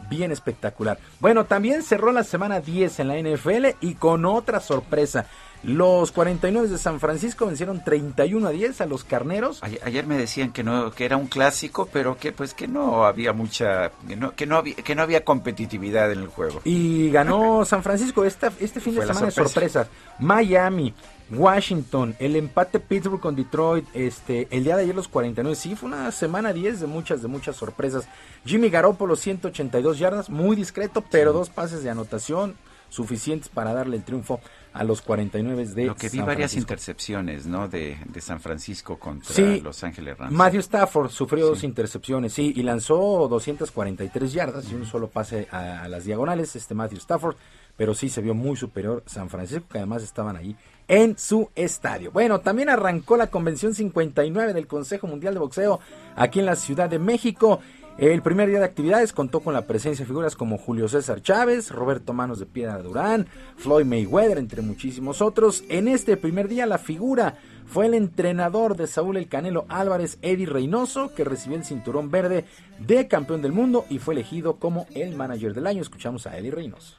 bien espectacular. Bueno, también cerró la semana 10 en la NFL y con otra sorpresa. Los 49 de San Francisco vencieron 31 a 10 a los Carneros. Ayer, ayer me decían que no que era un clásico, pero que pues que no había mucha que no que no había que no había competitividad en el juego. Y ganó San Francisco esta, este fin de Fue semana de sorpresa. sorpresas. Miami, Washington, el empate Pittsburgh con Detroit, este, el día de ayer los 49. Sí, fue una semana 10 de muchas, de muchas sorpresas. Jimmy Garoppolo, 182 yardas, muy discreto, pero dos pases de anotación suficientes para darle el triunfo a los 49 de Lo que vi San varias Francisco. intercepciones, ¿no? De, de San Francisco contra Sí. Los Ángeles Rams. Matthew Stafford sufrió dos intercepciones, sí, y lanzó 243 yardas y un solo pase a, a las diagonales, este Matthew Stafford, pero sí se vio muy superior San Francisco, que además estaban ahí en su estadio. Bueno, también arrancó la convención 59 del Consejo Mundial de Boxeo aquí en la Ciudad de México. El primer día de actividades contó con la presencia de figuras como Julio César Chávez, Roberto Manos de Piedra Durán, Floyd Mayweather, entre muchísimos otros. En este primer día la figura fue el entrenador de Saúl El Canelo Álvarez, Eddie Reynoso, que recibió el cinturón verde de campeón del mundo y fue elegido como el manager del año. Escuchamos a Eddie Reynoso.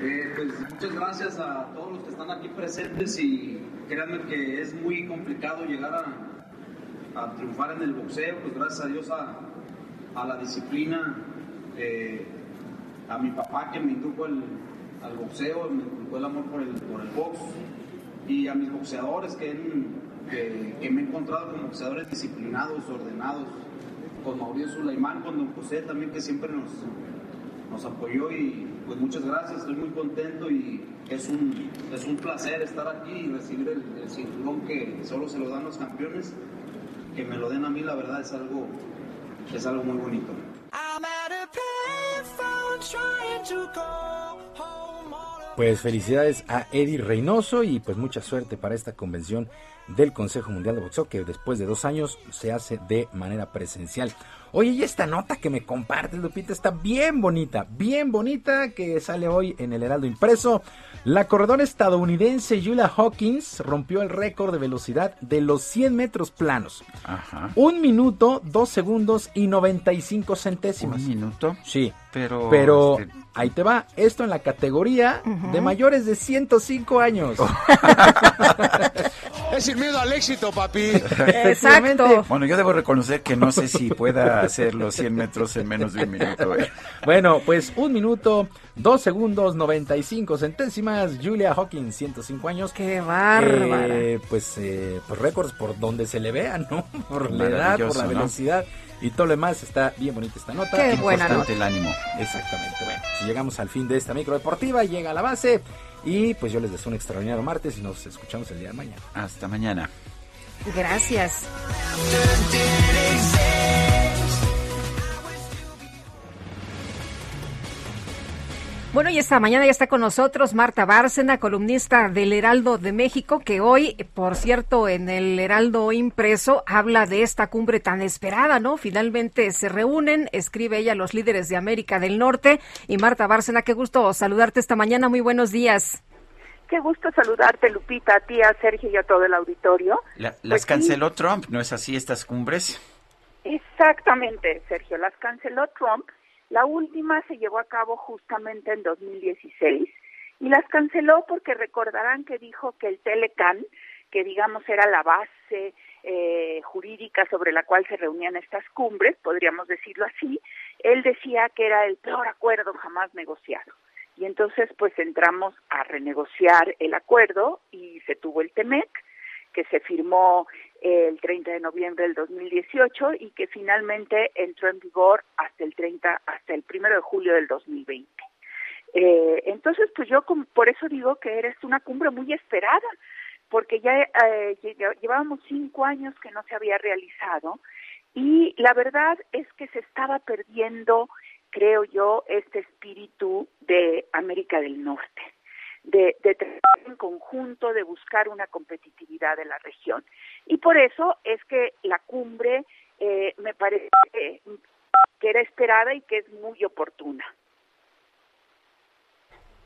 Eh, pues muchas gracias a todos los que están aquí presentes y créanme que es muy complicado llegar a, triunfar en el boxeo, pues gracias a Dios a, a la disciplina, eh, a mi papá que me indujo al, boxeo, me inculcó el amor por el, por el box y a mis boxeadores que, que me he encontrado con boxeadores disciplinados, ordenados, con Mauricio Sulaimán, con Don José también que siempre nos, nos apoyó y pues muchas gracias, estoy muy contento y es un, es un placer estar aquí y recibir el, el cinturón que solo se lo dan los campeones, que me lo den a mí la verdad es algo, es algo muy bonito. Pues felicidades a Eddie Reynoso y pues mucha suerte para esta convención del Consejo Mundial de Boxeo que después de dos años se hace de manera presencial. Oye, y esta nota que me compartes, Lupita, está bien bonita, bien bonita, que sale hoy en el Heraldo Impreso. La corredora estadounidense Julia Hawkins rompió el récord de velocidad de los 100 metros planos. Ajá. Un minuto, dos segundos y 95 centésimas. ¿Un minuto? Sí. Pero, Pero este, ahí te va. Esto en la categoría de mayores de 105 años. Es sin miedo al éxito, papi. Efectivamente. Bueno, yo debo reconocer que no sé si pueda hacer los 100 metros en menos de un minuto. ¿eh? Bueno, pues un minuto, dos segundos, 95 centésimas. Julia Hawkins, 105 años. ¡Qué bárbara! Eh, pues, eh, pues récords por donde se le vea, ¿no? Por la edad, por la ¿no? velocidad y todo lo demás. Está bien bonita esta nota. Qué buena Importante el ánimo. Exactamente. Bueno, si llegamos al fin de esta micro deportiva, llega a la base. Y pues yo les deseo un extraordinario martes y nos escuchamos el día de mañana. Hasta mañana. Gracias. Bueno, y esta mañana ya está con nosotros Marta Bárcena, columnista del Heraldo de México, que hoy, por cierto, en el Heraldo impreso habla de esta cumbre tan esperada, ¿no? Finalmente se reúnen, escribe ella, los líderes de América del Norte. Y Marta Bárcena, qué gusto saludarte esta mañana. Muy buenos días. Qué gusto saludarte, Lupita, a ti, a Sergio y a todo el auditorio. La- las Pues sí. canceló Trump, ¿no es así estas cumbres? Exactamente, Sergio, las canceló Trump. La última se llevó a cabo justamente en 2016 y las canceló porque recordarán que dijo que el Telecan, que digamos era la base eh, jurídica sobre la cual se reunían estas cumbres, podríamos decirlo así, él decía que era el peor acuerdo jamás negociado. Y entonces pues entramos a renegociar el acuerdo y se tuvo el TEMEC, que se firmó el 30 de noviembre del 2018 y que finalmente entró en vigor hasta el 30 hasta el 1 de julio del 2020. Eh, entonces, pues yo por eso digo que eres una cumbre muy esperada, porque ya eh, lle- llevábamos cinco años que no se había realizado y la verdad es que se estaba perdiendo, creo yo, este espíritu de América del Norte de, de trabajar en conjunto, de buscar una competitividad de la región. Y por eso es que la cumbre eh, me parece que, que era esperada y que es muy oportuna.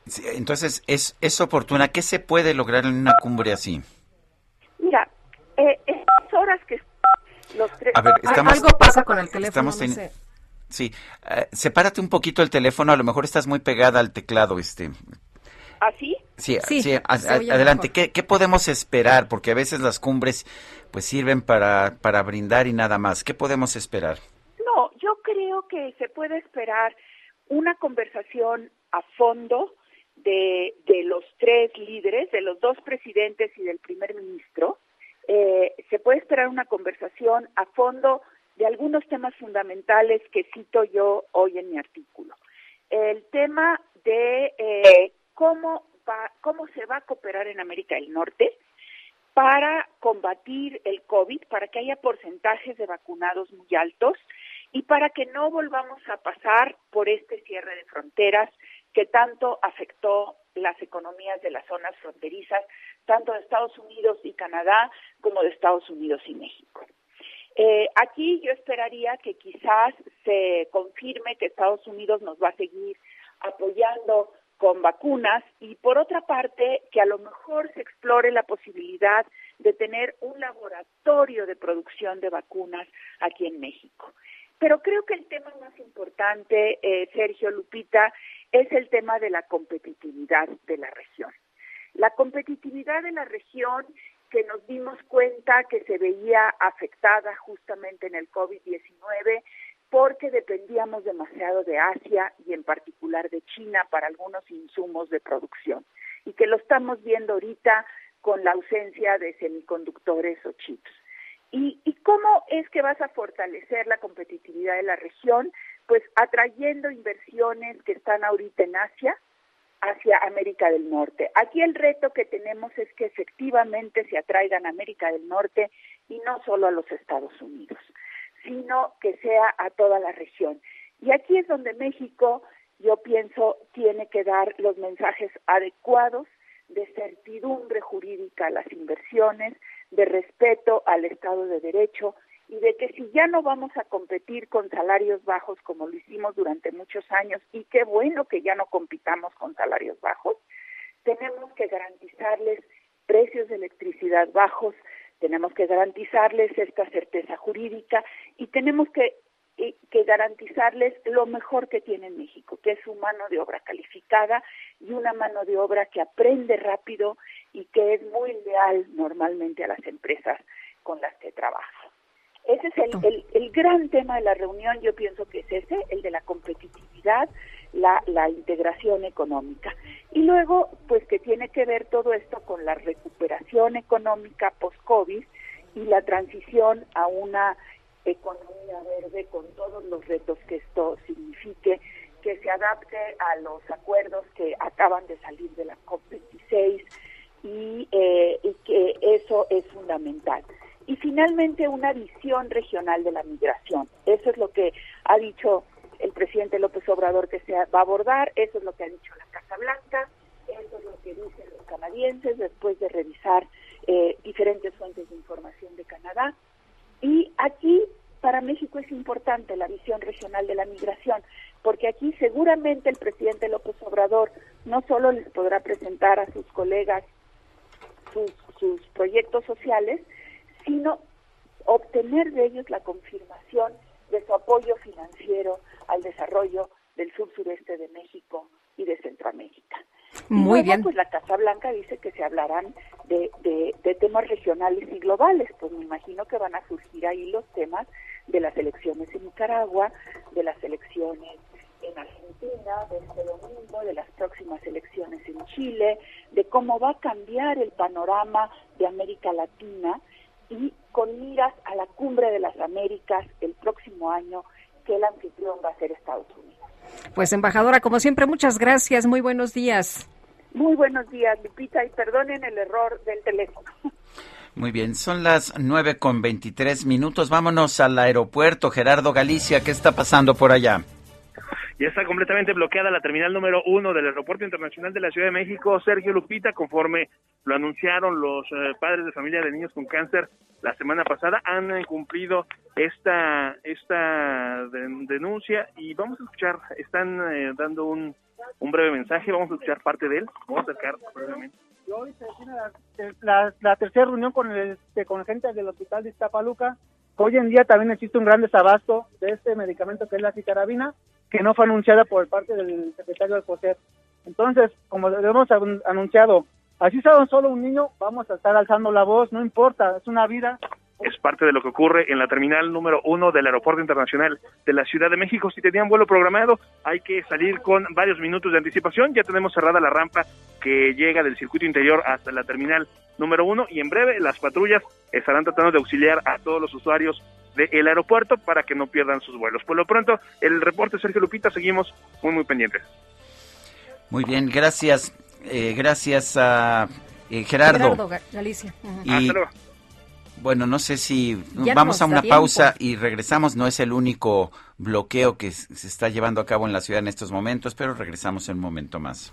Sí, Entonces, es, es oportuna. ¿Qué se puede lograr en una cumbre así? Mira, eh, estas horas que los tres... A ver, estamos- Algo pasa con el teléfono, Estamos no en- sé. Sí, eh, sepárate un poquito el teléfono, a lo mejor estás muy pegada al teclado, este. ¿Así? Sí, Sí, sí, a- se a- oye adelante. ¿Qué, qué podemos esperar? Porque a veces las cumbres pues sirven para, para brindar y nada más. ¿Qué podemos esperar? No, yo creo que se puede esperar una conversación a fondo de, de los tres líderes, de los dos presidentes y del primer ministro. Eh, se puede esperar una conversación a fondo de algunos temas fundamentales que cito yo hoy en mi artículo. El tema de eh, cómo, va, cómo se va a cooperar en América del Norte, para combatir el COVID, para que haya porcentajes de vacunados muy altos y para que no volvamos a pasar por este cierre de fronteras que tanto afectó las economías de las zonas fronterizas, tanto de Estados Unidos y Canadá como de Estados Unidos y México. Eh, aquí yo esperaría que quizás se confirme que Estados Unidos nos va a seguir apoyando con vacunas y por otra parte que a lo mejor se explore la posibilidad de tener un laboratorio de producción de vacunas aquí en México. Pero creo que el tema más importante, eh, Sergio Lupita, es el tema de la competitividad de la región. La competitividad de la región que nos dimos cuenta que se veía afectada justamente en el COVID-19 porque dependíamos demasiado de Asia y en particular de China para algunos insumos de producción y que lo estamos viendo ahorita con la ausencia de semiconductores o chips. ¿Y, ¿Y cómo es que vas a fortalecer la competitividad de la región? Pues atrayendo inversiones que están ahorita en Asia hacia América del Norte. Aquí el reto que tenemos es que efectivamente se atraigan a América del Norte y no solo a los Estados Unidos sino que sea a toda la región. Y aquí es donde México, yo pienso, tiene que dar los mensajes adecuados de certidumbre jurídica a las inversiones, de respeto al Estado de Derecho y de que si ya no vamos a competir con salarios bajos como lo hicimos durante muchos años, y qué bueno que ya no compitamos con salarios bajos, tenemos que garantizarles precios de electricidad bajos, tenemos que garantizarles esta certeza jurídica y tenemos que, que garantizarles lo mejor que tiene México, que es su mano de obra calificada y una mano de obra que aprende rápido y que es muy leal normalmente a las empresas con las que trabaja. Ese es el, el, el gran tema de la reunión, yo pienso que es ese, el de la competitividad, la, integración económica. Y luego, pues que tiene que ver todo esto con la recuperación económica post-COVID y la transición a una economía verde con todos los retos que esto signifique, que se adapte a los acuerdos que acaban de salir de la COP26 y, eh, y que eso es fundamental. Y finalmente una visión regional de la migración. Eso es lo que ha dicho el presidente López Obrador que se va a abordar, eso es lo que ha dicho la Casa Blanca, eso es lo que dicen los canadienses después de revisar eh, diferentes fuentes de información de Canadá. Y aquí para México es importante la visión regional de la migración, porque aquí seguramente el presidente López Obrador no solo les podrá presentar a sus colegas sus, sus proyectos sociales, sino obtener de ellos la confirmación de su apoyo financiero al desarrollo del sur sureste de México y de Centroamérica. Muy luego, bien. Pues la Casa Blanca dice que se hablarán de, de, de temas regionales y globales, pues me imagino que van a surgir ahí los temas de las elecciones en Nicaragua, de las elecciones en Argentina, de este domingo, de las próximas elecciones en Chile, de cómo va a cambiar el panorama de América Latina y con miras a la cumbre de las Américas el próximo año, que el anfitrión va a ser Estados Unidos. Pues embajadora, como siempre, muchas gracias. Muy buenos días. Muy buenos días, Lupita, y perdonen el error del teléfono. Muy bien, son las nueve con veintitrés minutos. Vámonos al aeropuerto. Gerardo Galicia, ¿qué está pasando por allá? Ya está completamente bloqueada la terminal número uno del Aeropuerto Internacional de la Ciudad de México, Sergio Lupita, conforme lo anunciaron los eh, padres de familia de niños con cáncer la semana pasada, han eh, cumplido esta esta de- denuncia y vamos a escuchar, están eh, dando un, un breve mensaje, vamos a escuchar parte de él, vamos a acercar brevemente. Hoy se tiene la tercera reunión con, el, este, con gente del hospital de Iztapaluca. Hoy en día también existe un gran desabasto de este medicamento que es la citarabina, que no fue anunciada por parte del secretario del COSEP. Entonces, como lo hemos anun- anunciado, así sea solo un niño, vamos a estar alzando la voz, no importa, es una vida. Es parte de lo que ocurre en la terminal número uno del Aeropuerto Internacional de la Ciudad de México. Si tenían vuelo programado, hay que salir con varios minutos de anticipación. Ya tenemos cerrada la rampa que llega del circuito interior hasta la terminal número uno y en breve las patrullas estarán tratando de auxiliar a todos los usuarios del aeropuerto para que no pierdan sus vuelos. Por lo pronto, el reporte Sergio Lupita, seguimos muy, muy pendientes. Muy bien, gracias. eh, gracias a eh, Gerardo. Ga- Galicia. Y, bueno, no sé si Ya vamos a una tiempo. pausa y regresamos. No es el único bloqueo que se está llevando a cabo en la ciudad en estos momentos, pero regresamos en un momento más.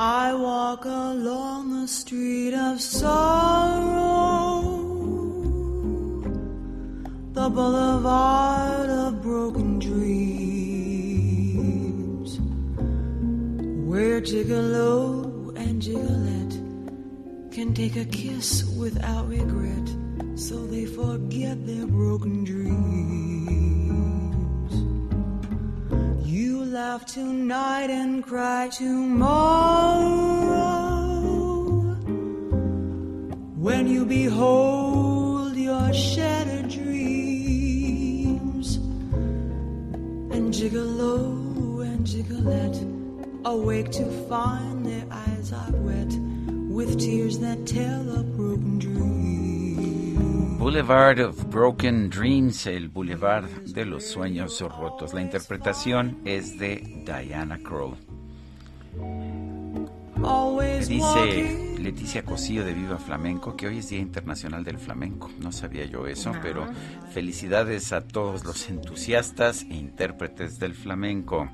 I walk along the street of sorrow, the boulevard of broken dreams, where Gigolo and Gigolette can take a kiss without regret, so they forget their broken dreams. Laugh tonight and cry tomorrow when you behold your shattered dreams. And Gigolo oh, and Gigolette awake to find their eyes are wet with tears that tell a broken dream. Boulevard of Broken Dreams, el Boulevard de los Sueños Rotos. La interpretación es de Diana Crow. Me dice Leticia Cosío de Viva Flamenco que hoy es Día Internacional del Flamenco. No sabía yo eso, Ah. pero felicidades a todos los entusiastas e intérpretes del flamenco.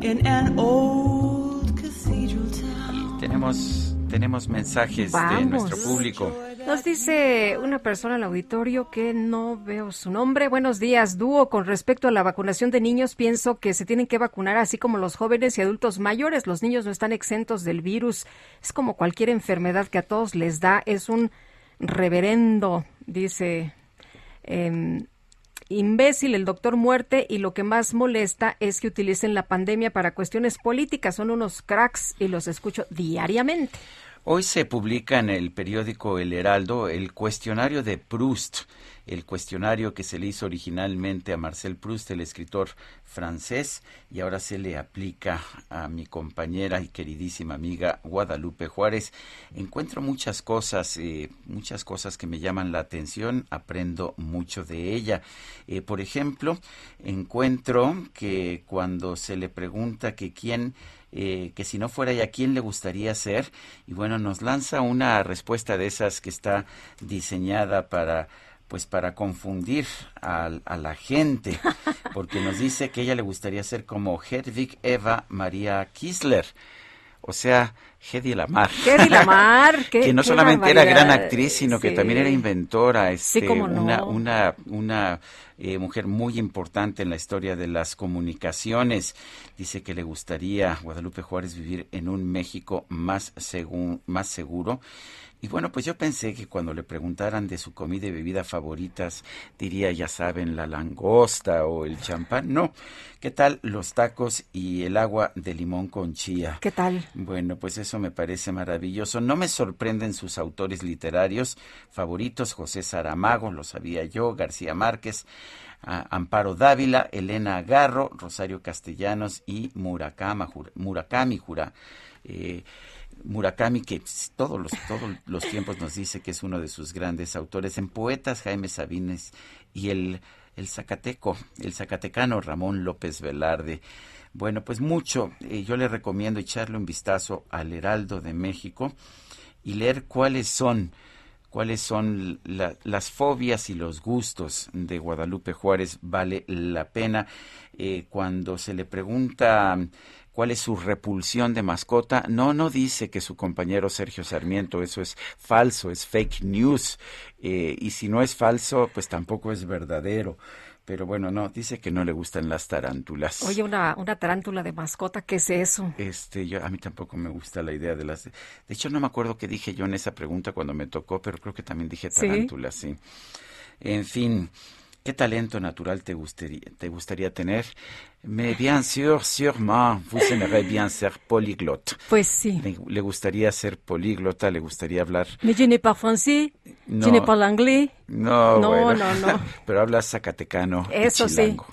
In an old cathedral town. Tenemos, tenemos mensajes de nuestro público. Nos dice una persona al auditorio que no veo su nombre. Buenos días, dúo. Con respecto a la vacunación de niños, pienso que se tienen que vacunar así como los jóvenes y adultos mayores. Los niños no están exentos del virus. Es como cualquier enfermedad que a todos les da. Es un reverendo, dice. em, imbécil el doctor muerte y lo que más molesta es que utilicen la pandemia para cuestiones políticas. Son unos cracks y los escucho diariamente. Hoy se publica en el periódico El Heraldo el cuestionario de Proust, el cuestionario que se le hizo originalmente a Marcel Proust, el escritor francés, y ahora se le aplica a mi compañera y queridísima amiga Guadalupe Juárez. Encuentro muchas cosas, eh, muchas cosas que me llaman la atención, aprendo mucho de ella. Eh, por ejemplo, encuentro que cuando se le pregunta que quién eh, que si no fuera ella, ¿quién le gustaría ser? Y bueno, nos lanza una respuesta de esas que está diseñada para pues para confundir a, a la gente, porque nos dice que ella le gustaría ser como Hedwig Eva María Kisler, o sea, Hedy Lamar. Hedy Lamar, qué- que no solamente era gran actriz, sino que también era inventora, este, cómo no. una, una, una eh, mujer muy importante en la historia de las comunicaciones. Dice que le gustaría Guadalupe Juárez vivir en un México más, más seguro. Y bueno, pues yo pensé que cuando le preguntaran de su comida y bebida favoritas, diría, ya saben, la langosta o el champán. No, ¿qué tal los tacos y el agua de limón con chía? ¿Qué tal? Bueno, pues eso me parece maravilloso. No me sorprenden sus autores literarios favoritos, José Saramago, lo sabía yo, García Márquez, a- Amparo Dávila, Elena Agarro, Rosario Castellanos y Murakami Jura. eh, Murakami, que todos los, todos los tiempos nos dice que es uno de sus grandes autores. En poetas, Jaime Sabines y el, el zacateco, el zacatecano Ramón López Velarde. Bueno, pues mucho. eh, yo le recomiendo echarle un vistazo al Heraldo de México y leer cuáles son cuáles son la- las fobias y los gustos de Guadalupe Juárez. Vale la pena eh, cuando se le pregunta cuál es su repulsión de mascota. No, no dice que su compañero Sergio Sarmiento, eso es falso, es fake news. eh, y si no es falso, pues tampoco es verdadero. Pero bueno, no, dice que no le gustan las tarántulas. Oye, una, una tarántula de mascota, ¿qué es eso? Este, yo, a mí tampoco me gusta la idea de las... De hecho, no me acuerdo qué dije yo en esa pregunta cuando me tocó, pero creo que también dije ¿Sí? tarántula, sí. En fin, ¿qué talento natural te gustaría, te gustaría tener? Mais bien sûr, sûrement, vous aimeriez bien ser polyglotte. Pues sí. Le, le gustaría ser políglota, le gustaría hablar... Mais je n'ai pas français, No. je n'ai pas l'anglais. No, No, bueno, no, no. pero hablas zacatecano. y Eso sí. chilango.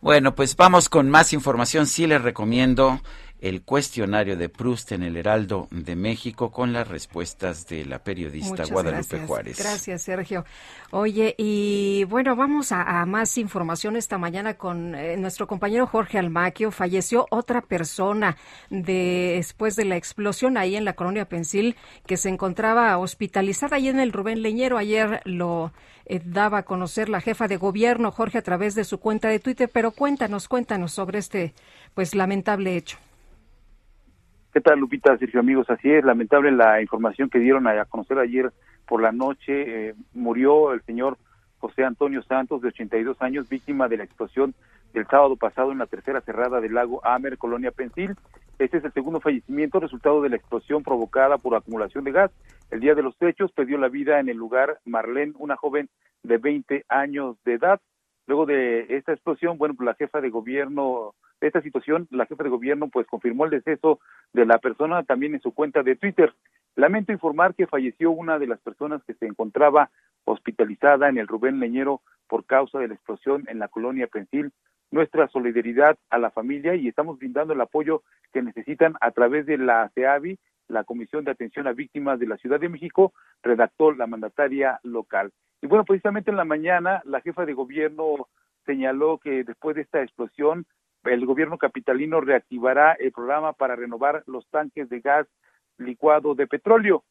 Bueno, pues vamos con más información. Sí les recomiendo el cuestionario de Proust en el Heraldo de México con las respuestas de la periodista Muchas Guadalupe gracias. Juárez. Gracias, Sergio. Oye, y bueno, vamos a, a más información esta mañana con eh, nuestro compañero Jorge Almaquio. Falleció otra persona de- después de la explosión ahí en la colonia Pensil, que se encontraba hospitalizada ahí en el Rubén Leñero. Ayer lo eh, daba a conocer la jefa de gobierno, Jorge, a través de su cuenta de Twitter. Pero cuéntanos, cuéntanos sobre este, pues, lamentable hecho. ¿Qué tal, Lupita, Sergio, amigos? Así es, lamentable la información que dieron a conocer ayer por la noche. Eh, murió el señor José Antonio Santos, de 82 años, víctima de la explosión del sábado pasado en la tercera cerrada del lago Amer, Colonia Pensil. Este es el segundo fallecimiento resultado de la explosión provocada por acumulación de gas. El día de los hechos perdió la vida en el lugar Marlene, una joven de 20 años de edad. Luego de esta explosión, bueno, pues la jefa de gobierno, esta situación, la jefa de gobierno pues confirmó el deceso de la persona también en su cuenta de Twitter. Lamento informar que falleció una de las personas que se encontraba hospitalizada en el Rubén Leñero por causa de la explosión en la colonia Pensil. nuestra solidaridad a la familia y estamos brindando el apoyo que necesitan a través de la CEAVI, la Comisión de Atención a Víctimas de la Ciudad de México, redactó la mandataria local. Y bueno, precisamente en la mañana la jefa de gobierno señaló que después de esta explosión, el gobierno capitalino reactivará el programa para renovar los tanques de gas licuado de petróleo.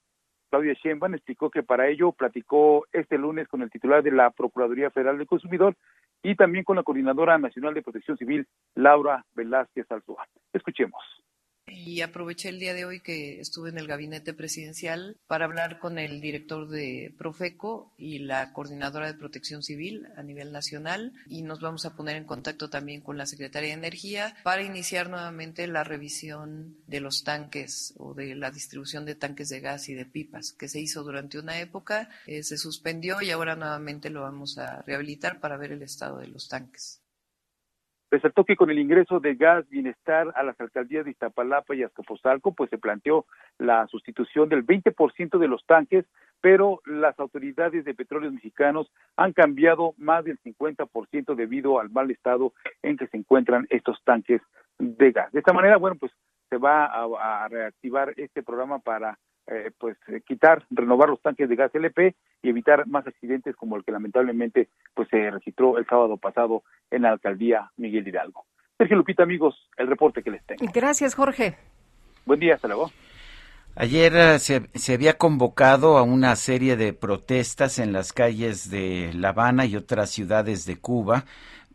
Claudia Sheinbaum explicó que para ello platicó este lunes con el titular de la Procuraduría Federal del Consumidor y también con la Coordinadora Nacional de Protección Civil, Laura Velázquez Alzoa. Escuchemos y aproveché el día de hoy que estuve en el gabinete presidencial para hablar con el director de Profeco y la coordinadora de Protección Civil a nivel nacional y nos vamos a poner en contacto también con la Secretaría de Energía para iniciar nuevamente la revisión de los tanques o de la distribución de tanques de gas y de pipas que se hizo durante una época, eh, se suspendió y ahora nuevamente lo vamos a rehabilitar para ver el estado de los tanques. Resaltó que con el ingreso de gas bienestar a las alcaldías de Iztapalapa y Azcapotzalco, pues se planteó la sustitución del 20% de los tanques, pero las autoridades de petróleos mexicanos han cambiado más del 50% debido al mal estado en que se encuentran estos tanques de gas. De esta manera, bueno, pues se va a, a reactivar este programa para eh, pues eh, quitar, renovar los tanques de gas LP y evitar más accidentes como el que lamentablemente pues se registró el sábado pasado en la alcaldía Miguel Hidalgo. Sergio Lupita, amigos, el reporte que les tengo. Gracias, Jorge. Buen día, hasta luego. Ayer eh, se, se, había convocado a una serie de protestas en las calles de La Habana y otras ciudades de Cuba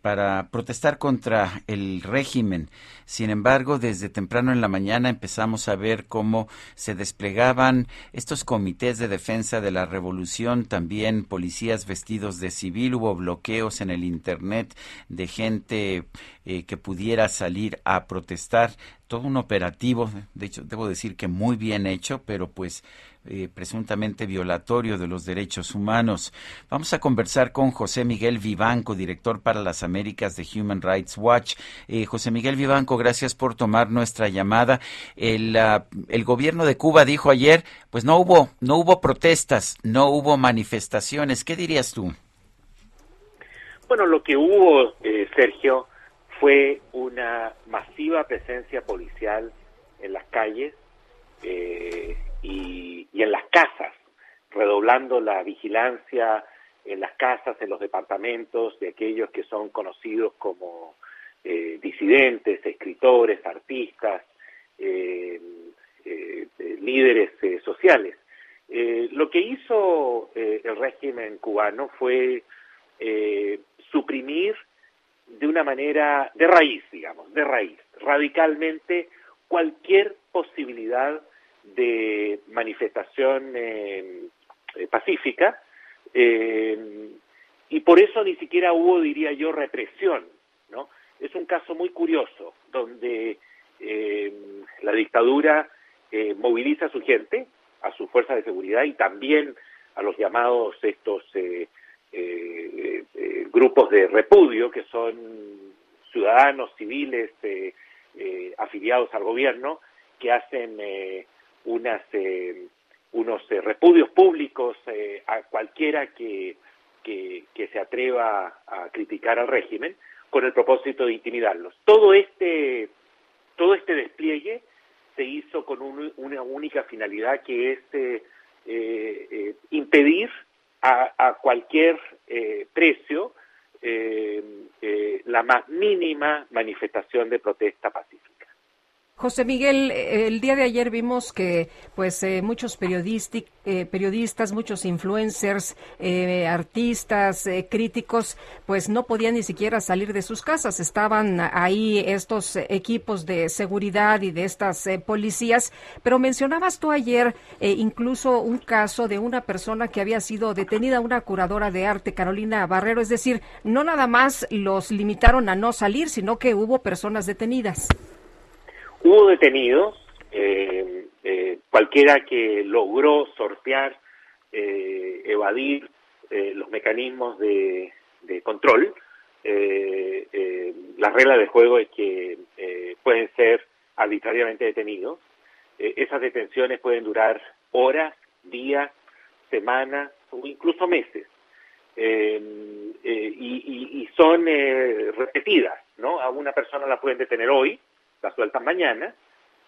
para protestar contra el régimen. Sin embargo, desde temprano en la mañana empezamos a ver cómo se desplegaban estos comités de defensa de la revolución, también policías vestidos de civil, hubo bloqueos en el Internet de gente eh, que pudiera salir a protestar. Todo un operativo, de hecho, debo decir que muy bien hecho, pero pues eh, presuntamente violatorio de los derechos humanos. Vamos a conversar con José Miguel Vivanco, director para las Américas de Human Rights Watch. Eh, José Miguel Vivanco, gracias por tomar nuestra llamada. El, uh, el gobierno de Cuba dijo ayer, pues no hubo, no hubo protestas, no hubo manifestaciones. ¿Qué dirías tú? Bueno, lo que hubo, eh, Sergio, fue una masiva presencia policial en las calles. Eh, y, en las casas, redoblando la vigilancia en las casas, en los departamentos de aquellos que son conocidos como eh, disidentes, escritores, artistas, eh, eh, líderes sociales. lo que hizo el régimen cubano fue suprimir de una manera de raíz, digamos, de raíz, radicalmente cualquier posibilidad de manifestación eh, pacífica eh, y por eso ni siquiera hubo, diría yo, represión. ¿no? Es un caso muy curioso donde eh, la dictadura moviliza a su gente, a sus fuerzas de seguridad y también a los llamados estos grupos de repudio que son ciudadanos civiles afiliados al gobierno que hacen unas, eh, unos eh, repudios públicos eh, a cualquiera que, que, se atreva a criticar al régimen con el propósito de intimidarlos. Todo este, todo este despliegue se hizo con una única finalidad que es impedir a, a cualquier precio la más mínima manifestación de protesta pacífica. José Miguel, el día de ayer vimos que pues eh, muchos eh, periodistas, muchos influencers, eh, artistas, críticos, pues no podían ni siquiera salir de sus casas. Estaban ahí estos equipos de seguridad y de estas policías. Pero mencionabas tú ayer incluso un caso de una persona que había sido detenida, una curadora de arte, Carolina Barrero. Es decir, no nada más los limitaron a no salir, sino que hubo personas detenidas. Hubo detenidos, eh, eh, cualquiera que logró sortear, eh, evadir los mecanismos de, control. la regla del juego es que pueden ser arbitrariamente detenidos. esas detenciones pueden durar horas, días, semanas o incluso meses. y, y, son repetidas, a una persona la pueden detener hoy, la sueltan mañana,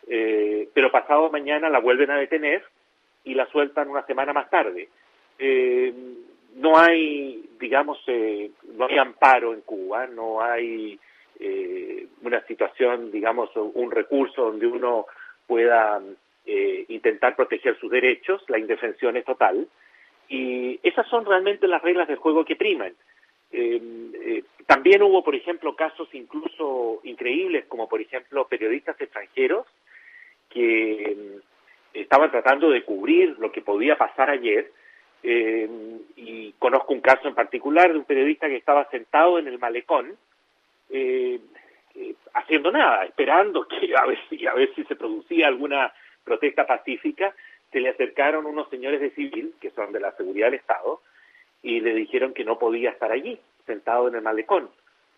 eh, pero pasado mañana la vuelven a detener y la sueltan una semana más tarde. Eh, no hay, digamos, eh, no hay amparo en Cuba, no hay eh, una situación, digamos, un recurso donde uno pueda eh, intentar proteger sus derechos, la indefensión es total, y esas son realmente las reglas del juego que priman. Eh, eh, también hubo, por ejemplo, casos incluso increíbles, como por ejemplo periodistas extranjeros que mm, estaban tratando de cubrir lo que podía pasar ayer. Eh, y conozco un caso en particular de un periodista que estaba sentado en el malecón, eh, eh, haciendo nada, esperando que a ver si a ver si se producía alguna protesta pacífica. Se le acercaron unos señores de civil que son de la seguridad del Estado y le dijeron que no podía estar allí, sentado en el malecón.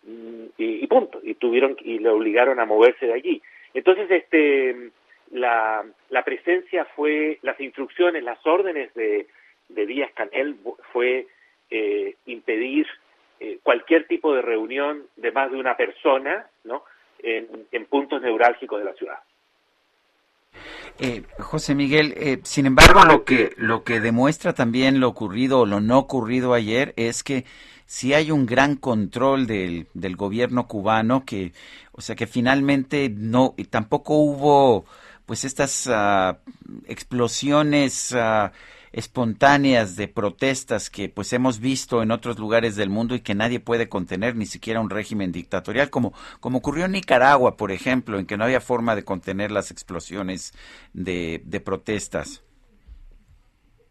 Mm, Y, y punto. Y tuvieron y le obligaron a moverse de allí. Entonces, este, la, la presencia fue, las instrucciones, las órdenes de, de Díaz Canel fue eh, impedir eh, cualquier tipo de reunión de más de una persona, ¿no? En, en puntos neurálgicos de la ciudad. Eh, José Miguel, eh, sin embargo, lo que lo que demuestra también lo ocurrido o lo no ocurrido ayer es que sí hay un gran control del, del gobierno cubano que, o sea, que finalmente no y tampoco hubo pues estas ah, explosiones ah, espontáneas de protestas que pues hemos visto en otros lugares del mundo y que nadie puede contener, ni siquiera un régimen dictatorial, como, como ocurrió en Nicaragua, por ejemplo, en que no había forma de contener las explosiones de, de protestas.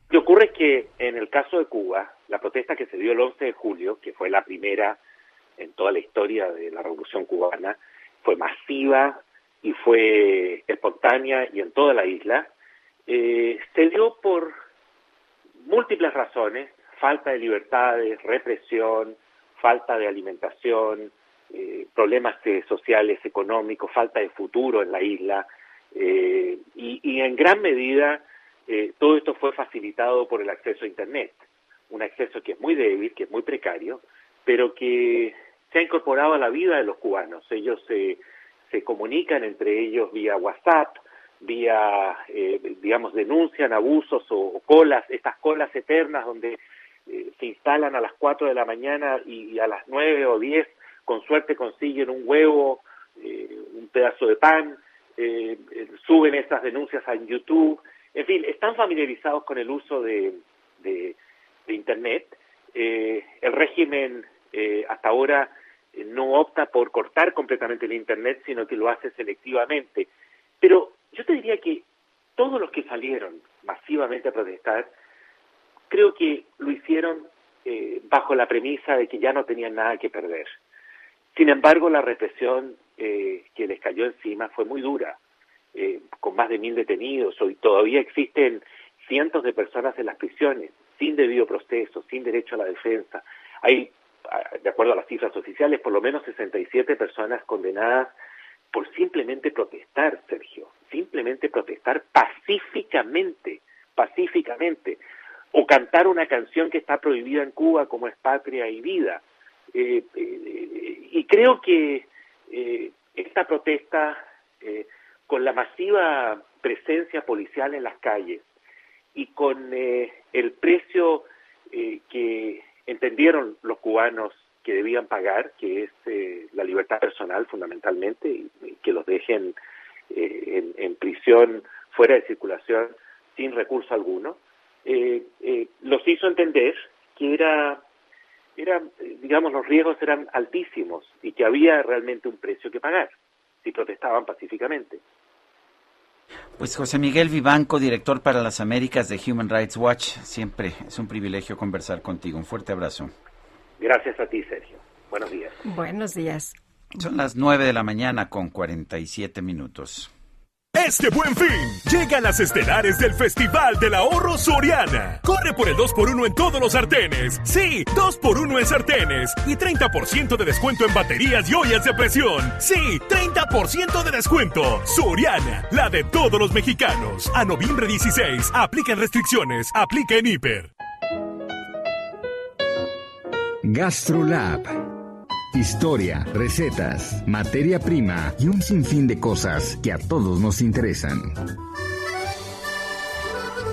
Lo ocurre que en el caso de Cuba, la protesta que se dio el 11 de julio, que fue la primera en toda la historia de la Revolución cubana, fue masiva y fue espontánea y en toda la isla, eh, se dio por múltiples razones, falta de libertades, represión, falta de alimentación, eh, problemas eh, sociales, económicos, falta de futuro en la isla, eh, y, en gran medida eh, todo esto fue facilitado por el acceso a Internet, un acceso que es muy débil, que es muy precario, pero que se ha incorporado a la vida de los cubanos. Ellos se, se comunican entre ellos vía WhatsApp, vía, eh, digamos, denuncian abusos o, colas, estas colas eternas donde eh, se instalan a las 4 de la mañana y, y, a las 9 o 10 con suerte consiguen un huevo, eh, un pedazo de pan, eh, suben estas denuncias a YouTube, en fin, están familiarizados con el uso de, de, de Internet. el régimen hasta ahora no opta por cortar completamente el Internet, sino que lo hace selectivamente. Pero yo te diría que todos los que salieron masivamente a protestar, creo que lo hicieron eh, bajo la premisa de que ya no tenían nada que perder. Sin embargo, la represión eh, que les cayó encima fue muy dura, eh, con más de mil detenidos. Hoy todavía existen cientos de personas en las prisiones, sin debido proceso, sin derecho a la defensa. Hay, de acuerdo a las cifras oficiales, por lo menos 67 personas condenadas por simplemente protestar, Sergio, simplemente protestar pacíficamente, pacíficamente, o cantar una canción que está prohibida en Cuba como es Patria y Vida. Eh, eh, y creo que eh, esta protesta, eh, con la masiva presencia policial en las calles y con eh, el precio que entendieron los cubanos que debían pagar, que es eh, la libertad personal fundamentalmente, y, que los dejen eh, en, en, prisión fuera de circulación sin recurso alguno, eh, los hizo entender que era, era, digamos, los riesgos eran altísimos y que había realmente un precio que pagar si protestaban pacíficamente. Pues José Miguel Vivanco, director para las Américas de Human Rights Watch, siempre es un privilegio conversar contigo. Un fuerte abrazo. Gracias a ti, Sergio. Buenos días. Buenos días. Son las 9 de la mañana con 47 minutos. Este buen fin, llegan las estelares del Festival del Ahorro Soriana. Corre por el 2x1 en todos los sartenes. Sí, 2x1 en sartenes. Y 30% de descuento en baterías y ollas de presión. Sí, 30% de descuento. Soriana, la de todos los mexicanos. A noviembre 16, aplican restricciones, aplica en hiper. GastroLab historia, recetas, materia prima y un sinfín de cosas que a todos nos interesan.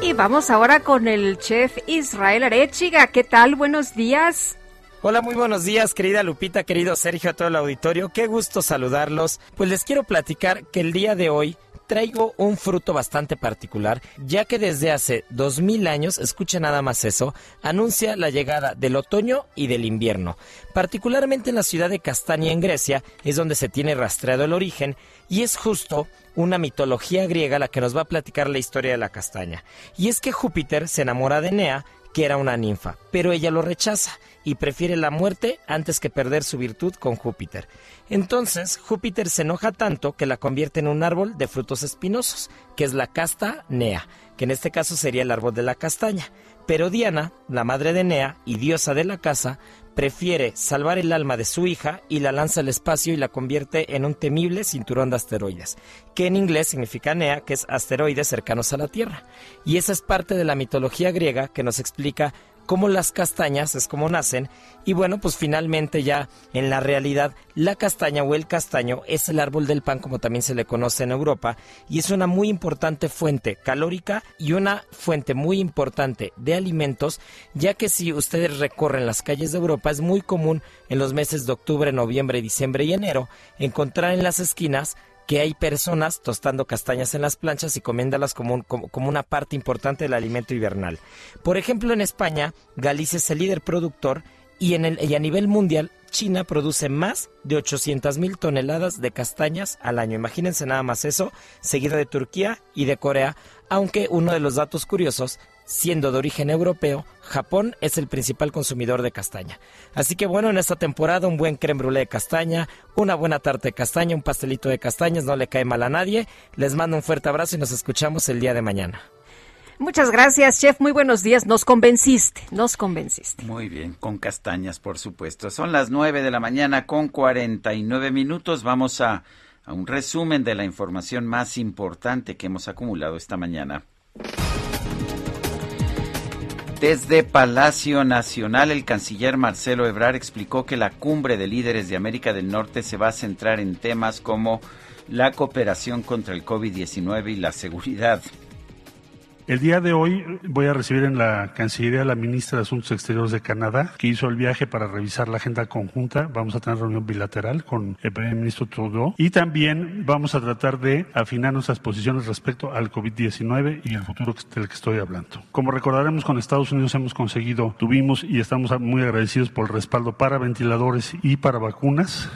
Y vamos ahora con el chef Israel Arechiga. ¿Qué tal? Buenos días. Hola, muy buenos días, querida Lupita, querido Sergio, a todo el auditorio. Qué gusto saludarlos. Pues les quiero platicar que el día de hoy traigo un fruto bastante particular, ya que desde hace dos mil años, escucha nada más eso, anuncia la llegada del otoño y del invierno. Particularmente en la ciudad de Castania, en Grecia, es donde se tiene rastreado el origen, y es justo una mitología griega la que nos va a platicar la historia de la castaña. Y es que Júpiter se enamora de Nea, que era una ninfa, pero ella lo rechaza y prefiere la muerte antes que perder su virtud con Júpiter. Entonces, Júpiter se enoja tanto que la convierte en un árbol de frutos espinosos, que es la casta Nea, que en este caso sería el árbol de la castaña. Pero Diana, la madre de Nea y diosa de la casa, prefiere salvar el alma de su hija y la lanza al espacio y la convierte en un temible cinturón de asteroides, que en inglés significa Nea, que es asteroides cercanos a la Tierra. Y esa es parte de la mitología griega que nos explica cómo las castañas es como nacen y bueno, pues finalmente ya en la realidad la castaña o el castaño es el árbol del pan como también se le conoce en Europa y es una muy importante fuente calórica y una fuente muy importante de alimentos ya que si ustedes recorren las calles de Europa es muy común en los meses de octubre, noviembre, diciembre y enero encontrar en las esquinas que hay personas tostando castañas en las planchas y comiéndolas como, como, una parte importante del alimento invernal. Por ejemplo, en España, Galicia es el líder productor y, en el, y a nivel mundial, China produce más de 800 mil toneladas de castañas al año. Imagínense nada más eso, seguida de Turquía y de Corea, aunque uno de los datos curiosos siendo de origen europeo, Japón es el principal consumidor de castaña. Así que bueno, en esta temporada un buen creme brûlée de castaña, una buena tarta de castaña, un pastelito de castañas, no le cae mal a nadie. Les mando un fuerte abrazo y nos escuchamos el día de mañana. Muchas gracias, chef. Muy buenos días. Nos convenciste, nos convenciste. Muy bien, con castañas, por supuesto. Son las nueve de la mañana con 49 minutos. Vamos a, a un resumen de la información más importante que hemos acumulado esta mañana. Desde Palacio Nacional, el canciller Marcelo Ebrard explicó que la cumbre de líderes de América del Norte se va a centrar en temas como la cooperación contra el COVID-19 y la seguridad. El día de hoy voy a recibir en la Cancillería a la ministra de Asuntos Exteriores de Canadá, que hizo el viaje para revisar la agenda conjunta. Vamos a tener reunión bilateral con el primer ministro Trudeau y también vamos a tratar de afinar nuestras posiciones respecto al COVID-19 y el futuro del que estoy hablando. Como recordaremos, con Estados Unidos hemos conseguido, tuvimos y estamos muy agradecidos por el respaldo para ventiladores y para vacunas.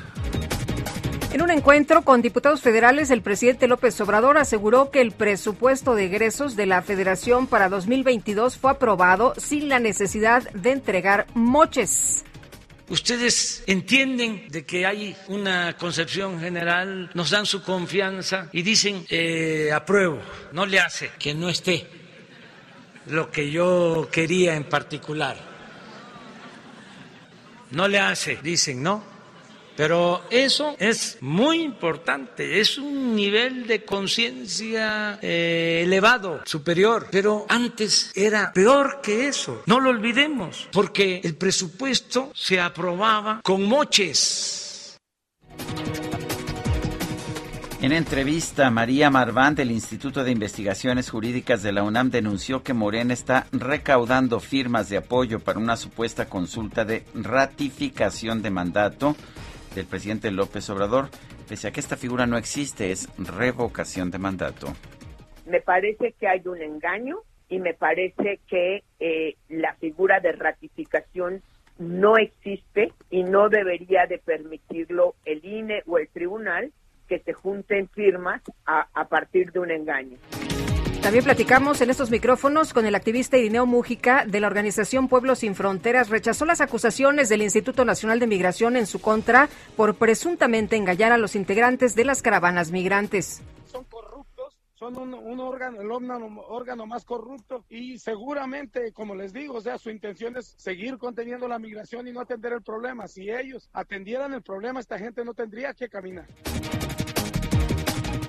En un encuentro con diputados federales, el presidente López Obrador aseguró que el presupuesto de egresos de la Federación para 2022 fue aprobado sin la necesidad de entregar moches. Ustedes entienden de que hay una concepción general, nos dan su confianza y dicen, eh, apruebo, no le hace que no esté lo que yo quería en particular. No le hace, dicen, ¿no? Pero eso es muy importante, es un nivel de conciencia eh, elevado, superior. Pero antes era peor que eso, no lo olvidemos, porque el presupuesto se aprobaba con moches. En entrevista, María Marván del Instituto de Investigaciones Jurídicas de la UNAM denunció que Morena está recaudando firmas de apoyo para una supuesta consulta de ratificación de mandato del presidente López Obrador, pese a que esta figura no existe, es revocación de mandato. Me parece que hay un engaño y me parece que eh, la figura de ratificación no existe y no debería de permitirlo el INE o el tribunal que se junten firmas a, a partir de un engaño. También platicamos en estos micrófonos con el activista Irineo Mújica de la organización Pueblos Sin Fronteras. Rechazó las acusaciones del Instituto Nacional de Migración en su contra por presuntamente engañar a los integrantes de las caravanas migrantes. Son corruptos, son un, órgano, el órgano, órgano, más corrupto y seguramente, como les digo, o sea, su intención es seguir conteniendo la migración y no atender el problema. Si ellos atendieran el problema, esta gente no tendría que caminar.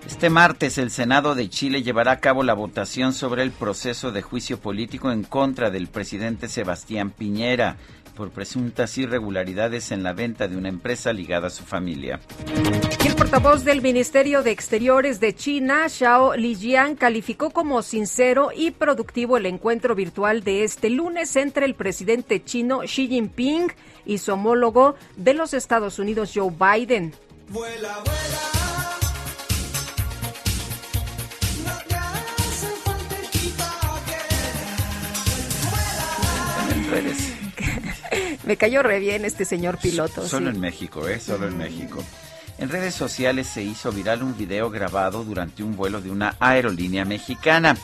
Este martes el Senado de Chile llevará a cabo la votación sobre el proceso de juicio político en contra del presidente Sebastián Piñera. por presuntas irregularidades en la venta de una empresa ligada a su familia. el portavoz del Ministerio de Exteriores de China, Xiao Lijian, calificó como sincero y productivo el encuentro virtual de este lunes entre el presidente chino Xi Jinping y su homólogo de los Estados Unidos, Joe Biden. Vuela, vuela. Me cayó re bien este señor piloto. Solo en México, ¿eh? Solo en México. En redes sociales se hizo viral un video grabado durante un vuelo de una aerolínea mexicana.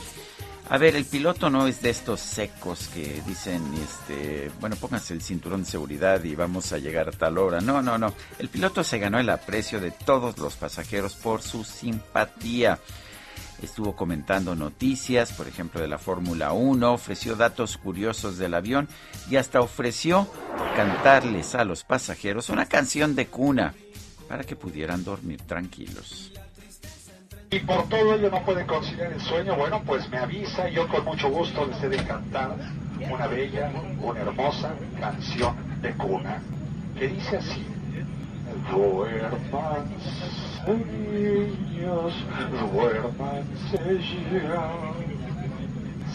A ver, el piloto no es de estos secos que dicen, este, bueno, pónganse el cinturón de seguridad y vamos a llegar a tal hora. No, no, no. El piloto se ganó el aprecio de todos los pasajeros por su simpatía estuvo comentando noticias, por ejemplo, de la Fórmula 1, ofreció datos curiosos del avión y hasta ofreció cantarles a los pasajeros una canción de cuna para que pudieran dormir tranquilos. Y por todo ello no puede conciliar el sueño, bueno, pues me avisa y yo con mucho gusto les he de cantar una bella, una hermosa canción de cuna que dice así. Niños, duérmanse ya.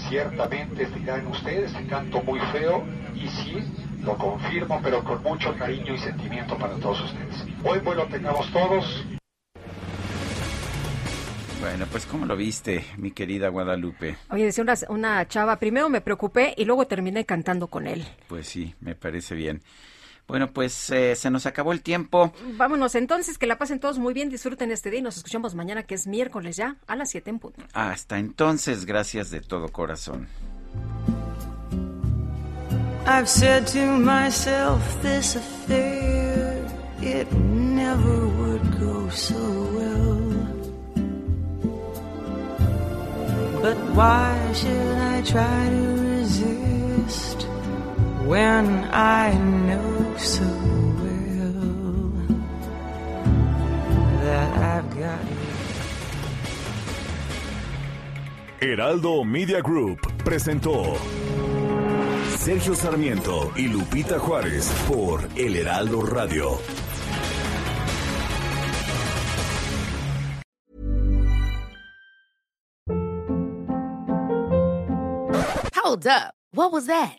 Ciertamente dirán ustedes que canto muy feo y sí, lo confirmo, pero con mucho cariño y sentimiento para todos ustedes. Hoy pues lo tengamos todos. Bueno, pues ¿cómo lo viste, mi querida Guadalupe? Oye, decía una, una chava, primero me preocupé y luego terminé cantando con él. Pues sí, me parece bien. Bueno, pues eh, se nos acabó el tiempo. Vámonos entonces, que la pasen todos muy bien, disfruten este día y nos escuchamos mañana, que es miércoles ya, a las 7 en punto. Hasta entonces, gracias de todo corazón. I've said to myself this affair, it never would go so well. But why should I try to resist when I know so well that I've got Heraldo Media Group presentó Sergio Sarmiento y Lupita Juárez por El Heraldo Radio. Hold up. What was that?